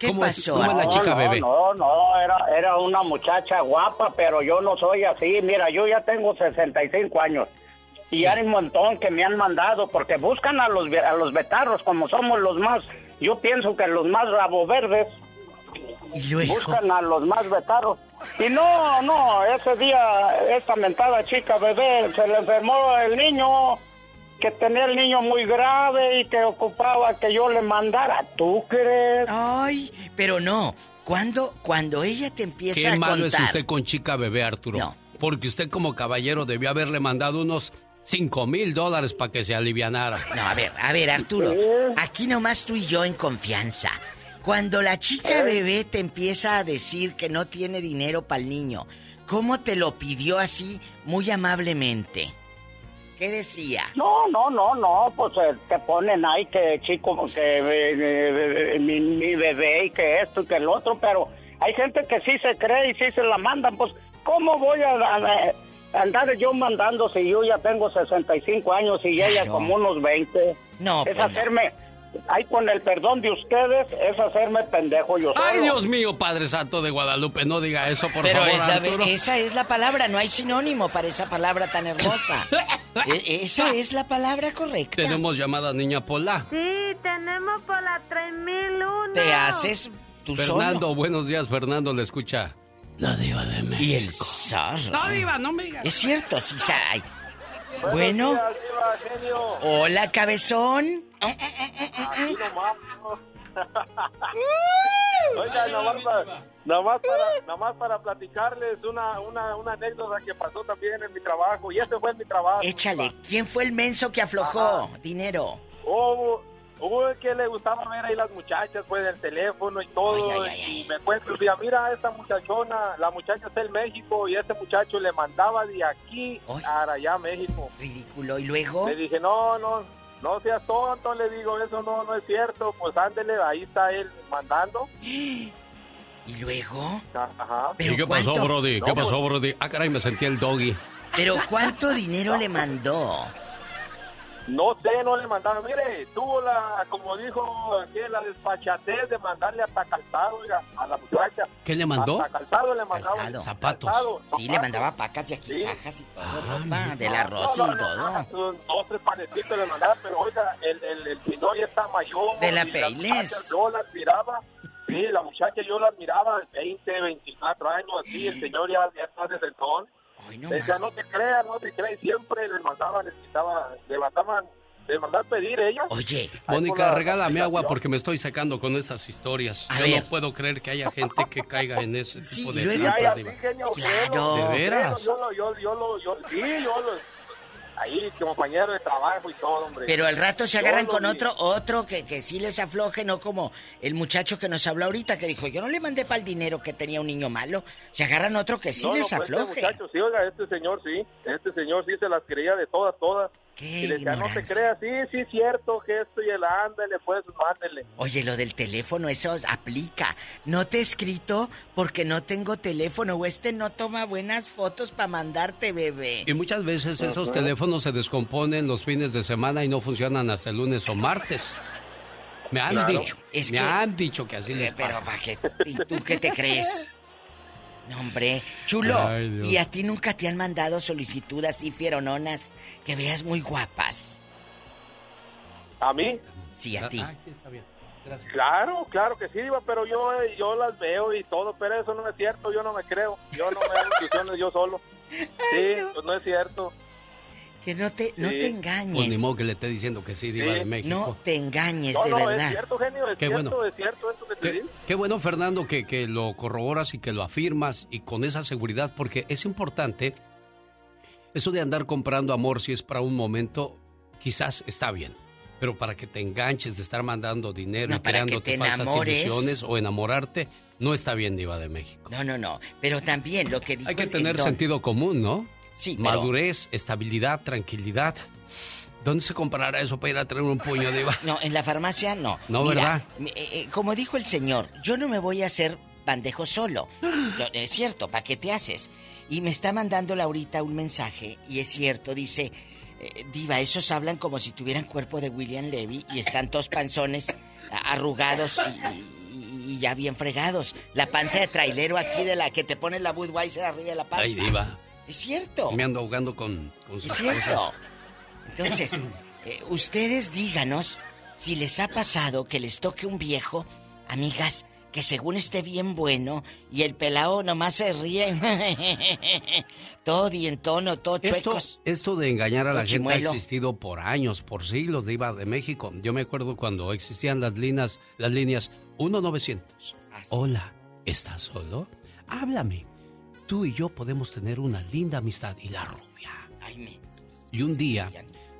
¿Qué ¿Cómo es- pasó? cómo es la No, chica no, bebé? No, no, era, era una muchacha guapa, pero yo no soy así. Mira, yo ya tengo 65 años. Y hay un montón que me han mandado porque buscan a los, a los betarros como somos los más, yo pienso que los más rabo verdes Y luego. buscan a los más betarros. Y no, no, ese día esta mentada chica bebé se le enfermó el niño, que tenía el niño muy grave y que ocupaba que yo le mandara. ¿Tú crees? Ay, pero no. Cuando, cuando ella te empieza Qué a malo es usted con chica bebé, Arturo. No. Porque usted como caballero debió haberle mandado unos cinco mil dólares para que se alivianara. No, a ver, a ver, Arturo. Aquí nomás tú y yo en confianza. Cuando la chica bebé te empieza a decir que no tiene dinero para el niño, ¿cómo te lo pidió así muy amablemente? ¿Qué decía? No, no, no, no, pues eh, te ponen ahí que chico, que eh, eh, mi, mi bebé y que esto y que el otro, pero hay gente que sí se cree y sí se la mandan, pues ¿cómo voy a, a- a andar yo mandando si yo ya tengo 65 años y ella Claro. como unos 20? No, Es pues no. Ahí con el perdón de ustedes, es hacerme pendejo yo Ay, solo. Dios mío, Padre Santo de Guadalupe, no diga eso, por Pero favor, es la- Arturo. esa es la palabra, no hay sinónimo para esa palabra tan hermosa. [LAUGHS] E- esa es la palabra correcta. Tenemos llamada niña Pola. Sí, tenemos por la 3001. Te haces tú Fernando, solo. buenos días, Fernando, le escucha. La diva de México. Y el zorro. No, diva, no me digas. Es cierto, sí, ay. Bueno. Hola, cabezón. Oiga, nomás para, nomás para, nomás para platicarles una, una, una anécdota que pasó también en mi trabajo. Y este fue en mi trabajo. Échale, ¿quién fue el menso que aflojó dinero? Hubo, hubo el que le gustaba ver ahí las muchachas, pues, el teléfono y todo. y me cuento, decía, mira, esta muchachona, la muchacha está en México y este muchacho le mandaba de aquí a allá a México. Ridículo. ¿Y luego? Le dije, no, no, no seas tonto, le digo, eso no, no es cierto. Pues ándele, ahí está él mandando. ¿Y luego? Ajá. ¿Y qué pasó? Brody? ¿Qué No, pasó, Brody? Ah, caray, me sentí el doggy. ¿Pero cuánto dinero le mandó? No sé, no le mandaron. Mire, tuvo la, como dijo aquí, la despachatez de mandarle hasta calzado, oiga, a la muchacha. ¿Qué le mandó? Hasta calzado le mandaba. Calzado. Zapatos. Calzado, Sí, le mandaba pacas y aquí cajas y todo, ropa, del arroz No, no, y todo. Dos, tres panecitos le mandaba, pero oiga, el, el, el señor ya está mayor. De la muchacha, Yo la admiraba. Sí, la muchacha yo la admiraba, 20, 24 años, así, el señor ya, ya está de sentón. Decía, no te creas, no te creas, siempre le mandaban, necesitaba, le mandaban, le mandaban pedir ella. Oye, Mónica, regálame agua porque me estoy sacando con esas historias. A Yo ver. no puedo creer que haya gente que caiga en ese tipo de te- Diva. Claro. ¿De veras? Yo, lo- yo, yo, lo- yo, sí, yo lo, ahí, compañero de trabajo y todo, hombre. Pero al rato se agarran con vi. otro, otro que, que sí les afloje, no como el muchacho que nos habló ahorita que dijo, yo no le mandé para el dinero que tenía un niño malo. Se agarran otro que sí No, no, les pues este afloje. muchacho, sí, oiga, este señor sí, este señor sí se las creía de todas, todas. Y decía, no te ignorancia. creas, sí, sí, cierto, que esto y el ándale, pues, mándele. Oye, lo del teléfono, eso aplica. No te he escrito porque no tengo teléfono o este no toma buenas fotos para mandarte, bebé. Y muchas veces esos teléfonos se descomponen los fines de semana y no funcionan hasta el lunes o martes. Me han Claro. dicho, Es me que- han dicho que así les Eh, pero pasa. ¿para qué? ¿Y tú qué te crees? No, hombre, chulo. Ay. ¿Y a ti nunca te han mandado solicitud así fierononas que veas muy guapas? ¿A mí? Sí, a ti. Ah, sí, está bien. Gracias. Claro, claro que sí, Diva, pero yo, eh, yo las veo y todo, pero eso no es cierto, yo no me creo, yo no me hago ilusiones yo solo. [LAUGHS] Sí, pues no es cierto. Que no te, no Sí. te engañes. Pues ni modo que le esté diciendo que sí, Diva Sí. de México. No te engañes, No, de no, verdad. es cierto, genio, es Qué cierto, bueno. es cierto eso que te Qué, bueno, Fernando, que, que lo corroboras y que lo afirmas y con esa seguridad, porque es importante eso de andar comprando amor si es para un momento, quizás está bien. Pero para que te enganches de estar mandando dinero No, y creándote te falsas enamores. ilusiones o enamorarte, no está bien, Diva de México. No, no, no. Pero también lo que dijo Hay que el- tener el don- sentido común, ¿no? Sí, pero- Madurez, estabilidad, tranquilidad. ¿Dónde se comprará eso para ir a traer un puño, Diva? No, en la farmacia no. No, Mira, ¿verdad? eh, eh, como dijo el señor, yo no me voy a hacer bandejo solo. Yo- [GASPS] es cierto, ¿para qué te haces? Y me está mandando Laurita un mensaje, y es cierto, dice, eh, Diva, esos hablan como si tuvieran cuerpo de William Levy y están todos panzones, arrugados y, y- y ya bien fregados. La panza de trailero aquí de la que te pones la Budweiser arriba de la panza. Ay, Diva. Es cierto. Me ando ahogando con, con sus Es cierto. cosas. Entonces, [LAUGHS] eh, ustedes díganos si les ha pasado que les toque un viejo, amigas, que según esté bien bueno y el pelao nomás se ríe. [LAUGHS] todo dientono, todo Esto, chuecos. esto de engañar a la gente ha existido por años, por siglos de IVA de México. Yo me acuerdo cuando existían las líneas, las líneas 1900. Hola, ¿estás solo? Háblame. Tú y yo podemos tener una linda amistad y la rubia. Ay, me... Y un día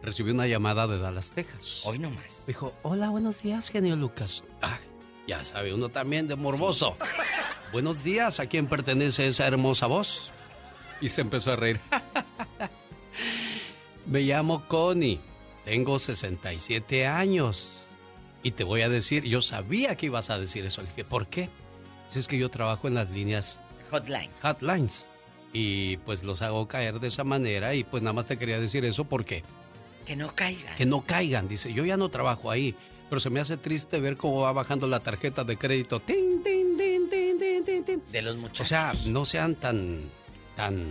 recibí una llamada de Dallas, Texas. Hoy nomás. Dijo, hola, buenos días, genio Lucas. Ah, ya sabe, uno también de morboso. [LAUGHS] Buenos días, ¿a quién pertenece esa hermosa voz? Y se empezó a reír. [LAUGHS] Me llamo Connie, tengo 67 años. Y te voy a decir, yo sabía que ibas a decir eso. Le dije, ¿por qué? Si es que yo trabajo en las líneas Hotline. hotlines. Y pues los hago caer de esa manera. Y pues nada más te quería decir eso porque Que no caigan. que no caigan. Dice, yo ya no trabajo ahí, pero se me hace triste ver cómo va bajando la tarjeta de crédito. Tin, tin, tin, tin, tin, tin, tin. De los muchachos. O sea, no sean tan, tan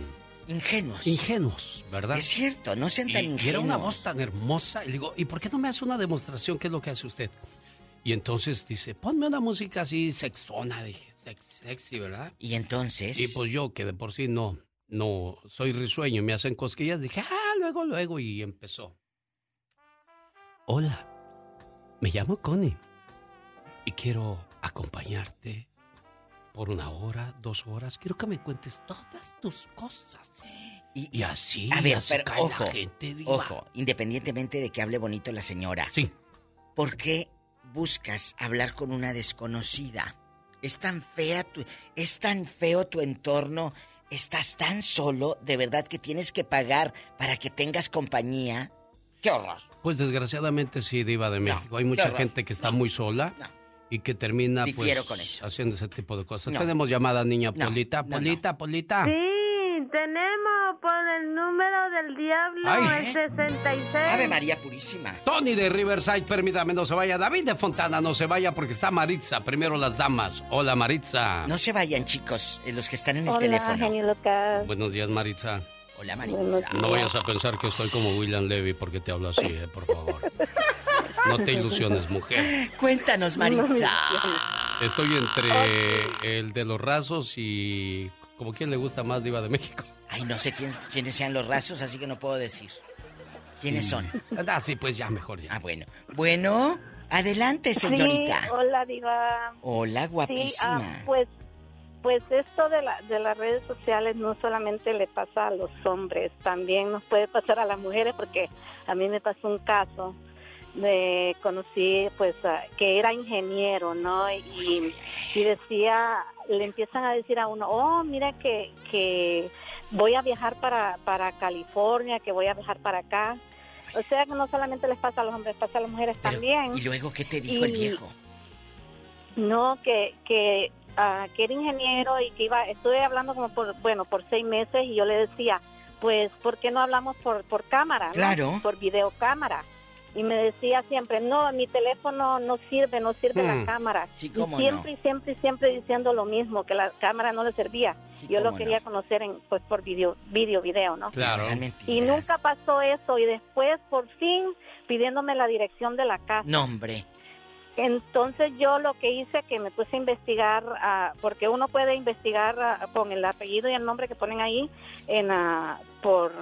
Ingenuos. ingenuos, ¿verdad? Es cierto, no sean tan Y- ingenuos. Y era una voz tan hermosa. Y le digo, ¿y por qué no me hace una demostración? ¿Qué es lo que hace usted? Y entonces dice, ponme una música así sexona, dije, sex- sexy, ¿verdad? Y entonces. Y pues yo, que de por sí no, no soy risueño, me hacen cosquillas, dije, ah, luego, luego, y empezó. Hola, me llamo Connie y quiero acompañarte por una hora, dos horas. Quiero que me cuentes todas tus cosas. Y, así, A ver, así pero cae ojo, la gente, diva. ojo, independientemente de que hable bonito la señora. Sí. ¿Por qué buscas hablar con una desconocida? Es tan fea tu, es tan feo tu entorno, estás tan solo, de verdad que tienes que pagar para que tengas compañía. ¡Qué horror! Pues desgraciadamente sí, diva de México. Hay mucha gente que está muy sola y que termina Difiero pues con eso. haciendo ese tipo de cosas. No. Tenemos llamada niña No, Polita, no, no. Polita, Polita. Sí, tenemos por el número del diablo, Ay. el 66. Ave María Purísima. Tony de Riverside, permítame, no se vaya. David de Fontana, no se vaya porque está Maritza. Primero las damas. Hola, Maritza. No se vayan, chicos, eh, los que están en el Hola, teléfono. genio Lucas. Buenos días, Maritza. Hola, Maritza. No vayas a pensar que estoy como William Levy porque te hablo así, eh, por favor. No te ilusiones, mujer. Cuéntanos, Maritza. Estoy entre el de los rasos y... ¿Como quién le gusta más Diva de México? Ay, no sé quién- quiénes sean los rasos, así que no puedo decir. ¿Quiénes Sí. son? Ah, sí, pues ya, mejor ya. Ah, bueno. Bueno, adelante, señorita. Sí, hola, Diva. Hola, Sí, guapísima. ah, pues, pues esto de, la, de las redes sociales no solamente le pasa a los hombres, también nos puede pasar a las mujeres, porque a mí me pasó un caso de conocí pues ah, que era ingeniero no y, y decía le empiezan a decir a uno oh mira que que voy a viajar para para California que voy a viajar para acá o sea que no solamente les pasa a los hombres pasa a las mujeres también ¿Y luego qué te dijo el viejo? no, que, que, ah, que era ingeniero y que iba, estuve hablando como por, bueno, por seis meses y yo le decía, pues, ¿por qué no hablamos por, por cámara? no? Claro. Por videocámara. Y me decía siempre, no, mi teléfono no sirve, no sirve Hmm. la cámara. Sí, y siempre, y siempre, y siempre diciendo lo mismo, que la cámara no le servía. yo lo no. quería conocer en, pues, por video, video, video, ¿no? Claro. Y nunca pasó eso y después, por fin, pidiéndome la dirección de la casa. No, hombre. Entonces yo lo que hice que me puse a investigar, ah, porque uno puede investigar ah, con el apellido y el nombre que ponen ahí en ah, por,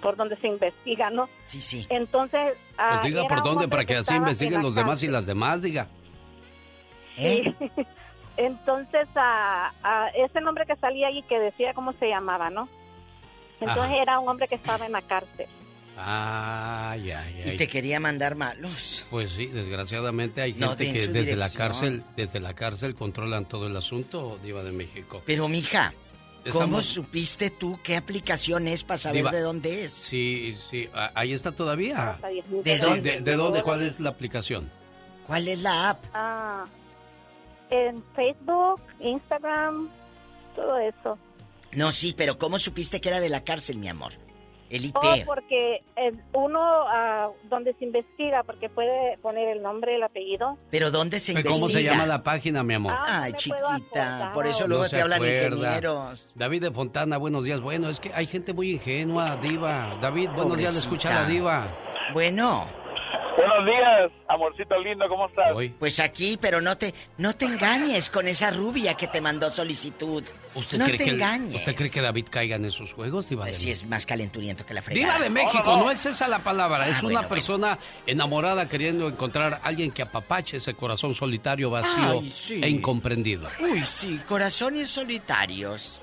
por donde se investiga, ¿no? Sí, sí. Entonces... Pues diga por dónde para que así investiguen los demás y las demás, diga. ¿Eh? [LAUGHS] Entonces, ese nombre que salía ahí que decía cómo se llamaba, ¿no? Entonces Ajá. era un hombre que estaba en la cárcel. Ay, ay, ay. Y te quería mandar malos. Pues sí, desgraciadamente hay No gente que desde la cárcel, desde la cárcel controlan todo el asunto, Diva de México. Pero, mija, ¿cómo Estamos- supiste tú qué aplicación es para saber Diva, de dónde es? Sí, sí, ahí está todavía. ¿De dónde? ¿De, de dónde? ¿Cuál es la aplicación? ¿Cuál es la app? Ah, en Facebook, Instagram, todo eso. No, sí, pero ¿cómo supiste que era de la cárcel, mi amor? El IP. Oh, porque eh, uno ah, donde se investiga, porque puede poner el nombre, el apellido. ¿Pero dónde se investiga? ¿Cómo se llama la página, mi amor? Ah, Ay, chiquita, por eso luego No te hablan acuerda. ingenieros. David de Fontana, buenos días. Bueno, es que hay gente muy ingenua, Diva. David, buenos días, le escucha la Diva. Bueno. Buenos días, amorcito lindo, ¿cómo estás? Pues aquí, pero no te, no te engañes con esa rubia que te mandó solicitud. ¿Usted no cree te que, engañes. ¿Usted cree que David caiga en esos juegos, Diva de Si México? es más calenturiento que la fregada. Diva de México, no, es esa la palabra, Ah, es bueno, una persona enamorada queriendo encontrar a alguien que apapache ese corazón solitario, vacío Ay, sí. e incomprendido. Uy, sí, corazones solitarios.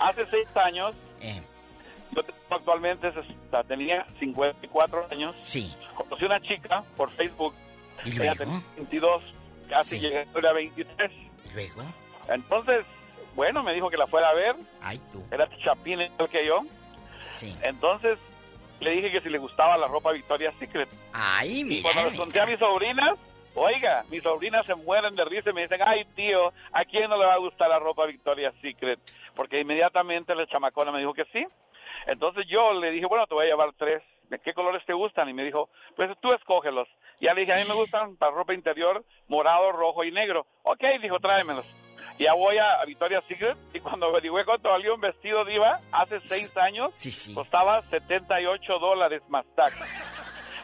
Hace seis años, Eh. Actualmente, ses- tenía 54 años. Sí. Conocí una chica por Facebook. ¿Y Ella luego? tenía 22, casi llegué a 23. Luego. Entonces, bueno, me dijo que la fuera a ver. Ay, tú. Era chapín igual que yo. Sí. Entonces, le dije que si le gustaba la ropa Victoria's Secret. Ay, Y mira. cuando les conté a mis sobrinas, oiga, mis sobrinas se mueren de risa y me dicen, ay tío, ¿a quién no le va a gustar la ropa Victoria's Secret? Porque inmediatamente la chamacona me dijo que sí. Entonces yo le dije, bueno, te voy a llevar tres. ¿De qué colores te gustan? Y me dijo, pues tú escógelos. Y ya le dije, a mí me gustan para ropa interior morado, rojo y negro. Ok, dijo, tráemelos. Y ya voy a, Victoria's Secret y cuando averigüé cuánto valía un vestido diva, hace seis años, costaba 78 dólares más tax.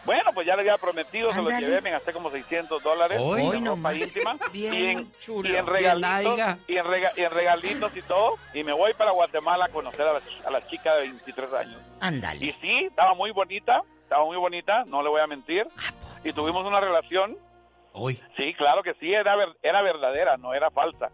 Bueno, pues ya le había prometido, se lo llevé, me gasté como 600 dólares Hoy en no ropa más. íntima [LAUGHS] Bien y, en, chulo. y en regalitos y en, rega- y en regalitos y todo y me voy para Guatemala a conocer a la, a la chica de 23 años. Ándale. Y sí, estaba muy bonita, estaba muy bonita, no le voy a mentir. Y tuvimos una relación. Hoy. Sí, claro que sí, era, ver- era verdadera, no era falsa.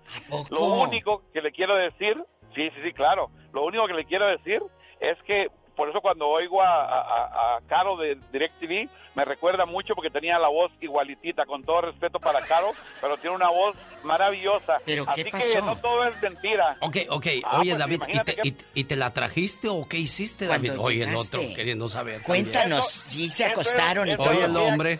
Lo único que le quiero decir, sí, sí, sí, claro, lo único que le quiero decir es que por eso cuando oigo a, a, a- Caro de DirecTV me recuerda mucho porque tenía la voz igualitita, con todo respeto para Caro, [LAUGHS] pero tiene una voz maravillosa. ¿Pero Así qué que pasó? no todo es mentira. Ok, ok. Ah, Oye, pues, David, ¿y te, que- y te- y la trajiste o qué hiciste, David? Cuando Oye, el otro queriendo saber. Cuéntanos, también. si se acostaron y eso todo. Oye, el hombre.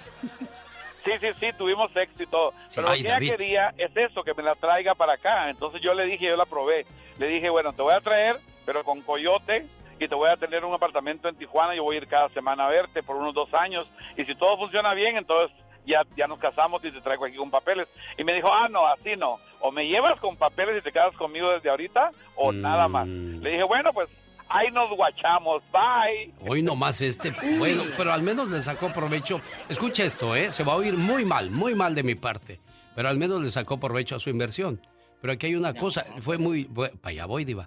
Sí, sí, sí, tuvimos sexo y todo. Pero Ay, lo que ella David. quería es eso, que me la traiga para acá. Entonces yo le dije, yo la probé. Le dije, bueno, te voy a traer pero con Coyote y te voy a tener un apartamento en Tijuana, yo voy a ir cada semana a verte por unos dos años y si todo funciona bien, entonces ya, ya nos casamos y te traigo aquí con papeles. Y me dijo, ah, no, así no, o me llevas con papeles y te quedas conmigo desde ahorita o nada más. Le dije, bueno, pues ahí nos guachamos, bye. Hoy nomás este, bueno, pero al menos le sacó provecho. Escucha esto, ¿eh? Se va a oír muy mal, muy mal de mi parte, pero al menos le sacó provecho a su inversión. Pero aquí hay una cosa, fue muy, para allá voy, diva.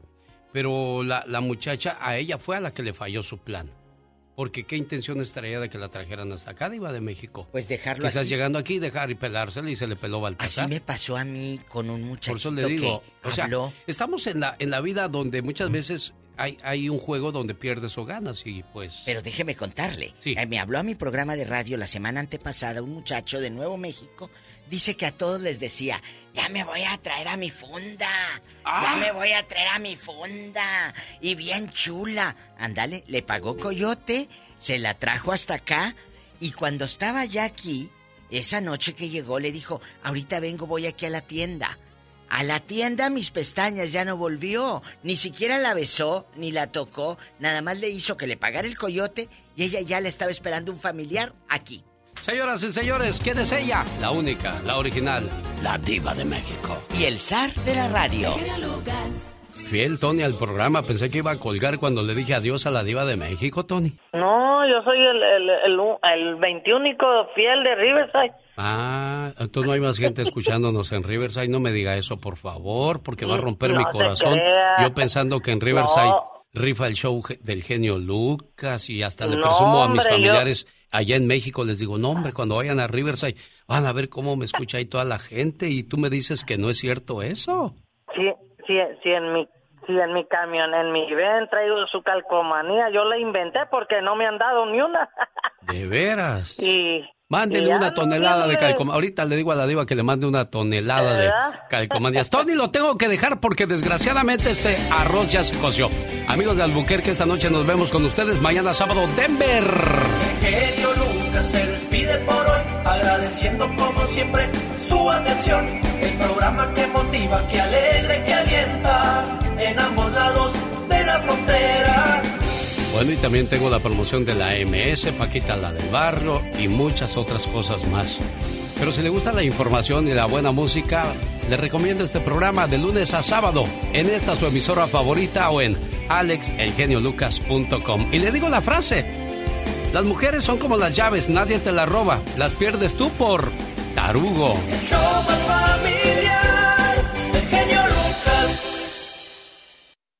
Pero la, la muchacha, a ella fue a la que le falló su plan. Porque qué intenciones traía de que la trajeran hasta acá, Diva de México. Pues dejarlo Quizás aquí. llegando aquí, dejar y pelársela y se le peló Baltasar. Así me pasó a mí con un muchachito Por eso le digo, que o sea, habló. estamos en la, en la vida donde muchas veces hay, hay un juego donde pierdes o ganas y pues... Pero déjeme contarle. Eh, me habló a mi programa de radio la semana antepasada un muchacho de Nuevo México. Dice que a todos les decía, ya me voy a traer a mi funda. Ya me voy a traer a mi funda. Y bien chula. Ándale, le pagó Coyote, se la trajo hasta acá. Y cuando estaba ya aquí, esa noche que llegó, le dijo, ahorita vengo, voy aquí a la tienda. A la tienda mis pestañas ya no volvió. Ni siquiera la besó, ni la tocó. Nada más le hizo que le pagara el coyote y ella ya le estaba esperando un familiar aquí. Señoras y señores, ¿quién es ella? La única, la original, la diva de México. Y el zar de la radio. Fiel, Tony, al programa. Pensé que iba a colgar cuando le dije adiós a la diva de México, Tony. No, yo soy el, el, el, el 21 fiel de Riverside. Ah, entonces no hay más gente escuchándonos en Riverside. No me diga eso, por favor, porque va a romper No mi corazón. crea. Yo pensando que en Riverside No. rifa el show del genio Lucas y hasta le No, presumo a mis hombre, yo- familiares allá en México. Les digo, no, hombre, cuando vayan a Riverside van a ver cómo me escucha ahí toda la gente y tú me dices que no es cierto eso. Sí, sí, sí, en mi, sí, en mi camión, en mi ven traigo su calcomanía. Yo la inventé porque no me han dado ni una. [LAUGHS] De veras. y Ya una tonelada de calcomanías. Ahorita le digo a la diva que le mande una tonelada de calcomanías. Tony, lo tengo que dejar porque desgraciadamente este arroz ya se coció. Amigos de Albuquerque, esta noche nos vemos con ustedes. Mañana sábado, Denver. genio Lucas se despide por hoy, agradeciendo como siempre su atención. El programa que motiva, que alegra y que alienta en ambos lados de la frontera. Bueno, y también tengo la promoción de la MS, Paquita la del Barrio y muchas otras cosas más. Pero si le gusta la información y la buena música, le recomiendo este programa de lunes a sábado en esta su emisora favorita o en alexelgeniolucas.com. Y le digo la frase, las mujeres son como las llaves, nadie te las roba, las pierdes tú por tarugo.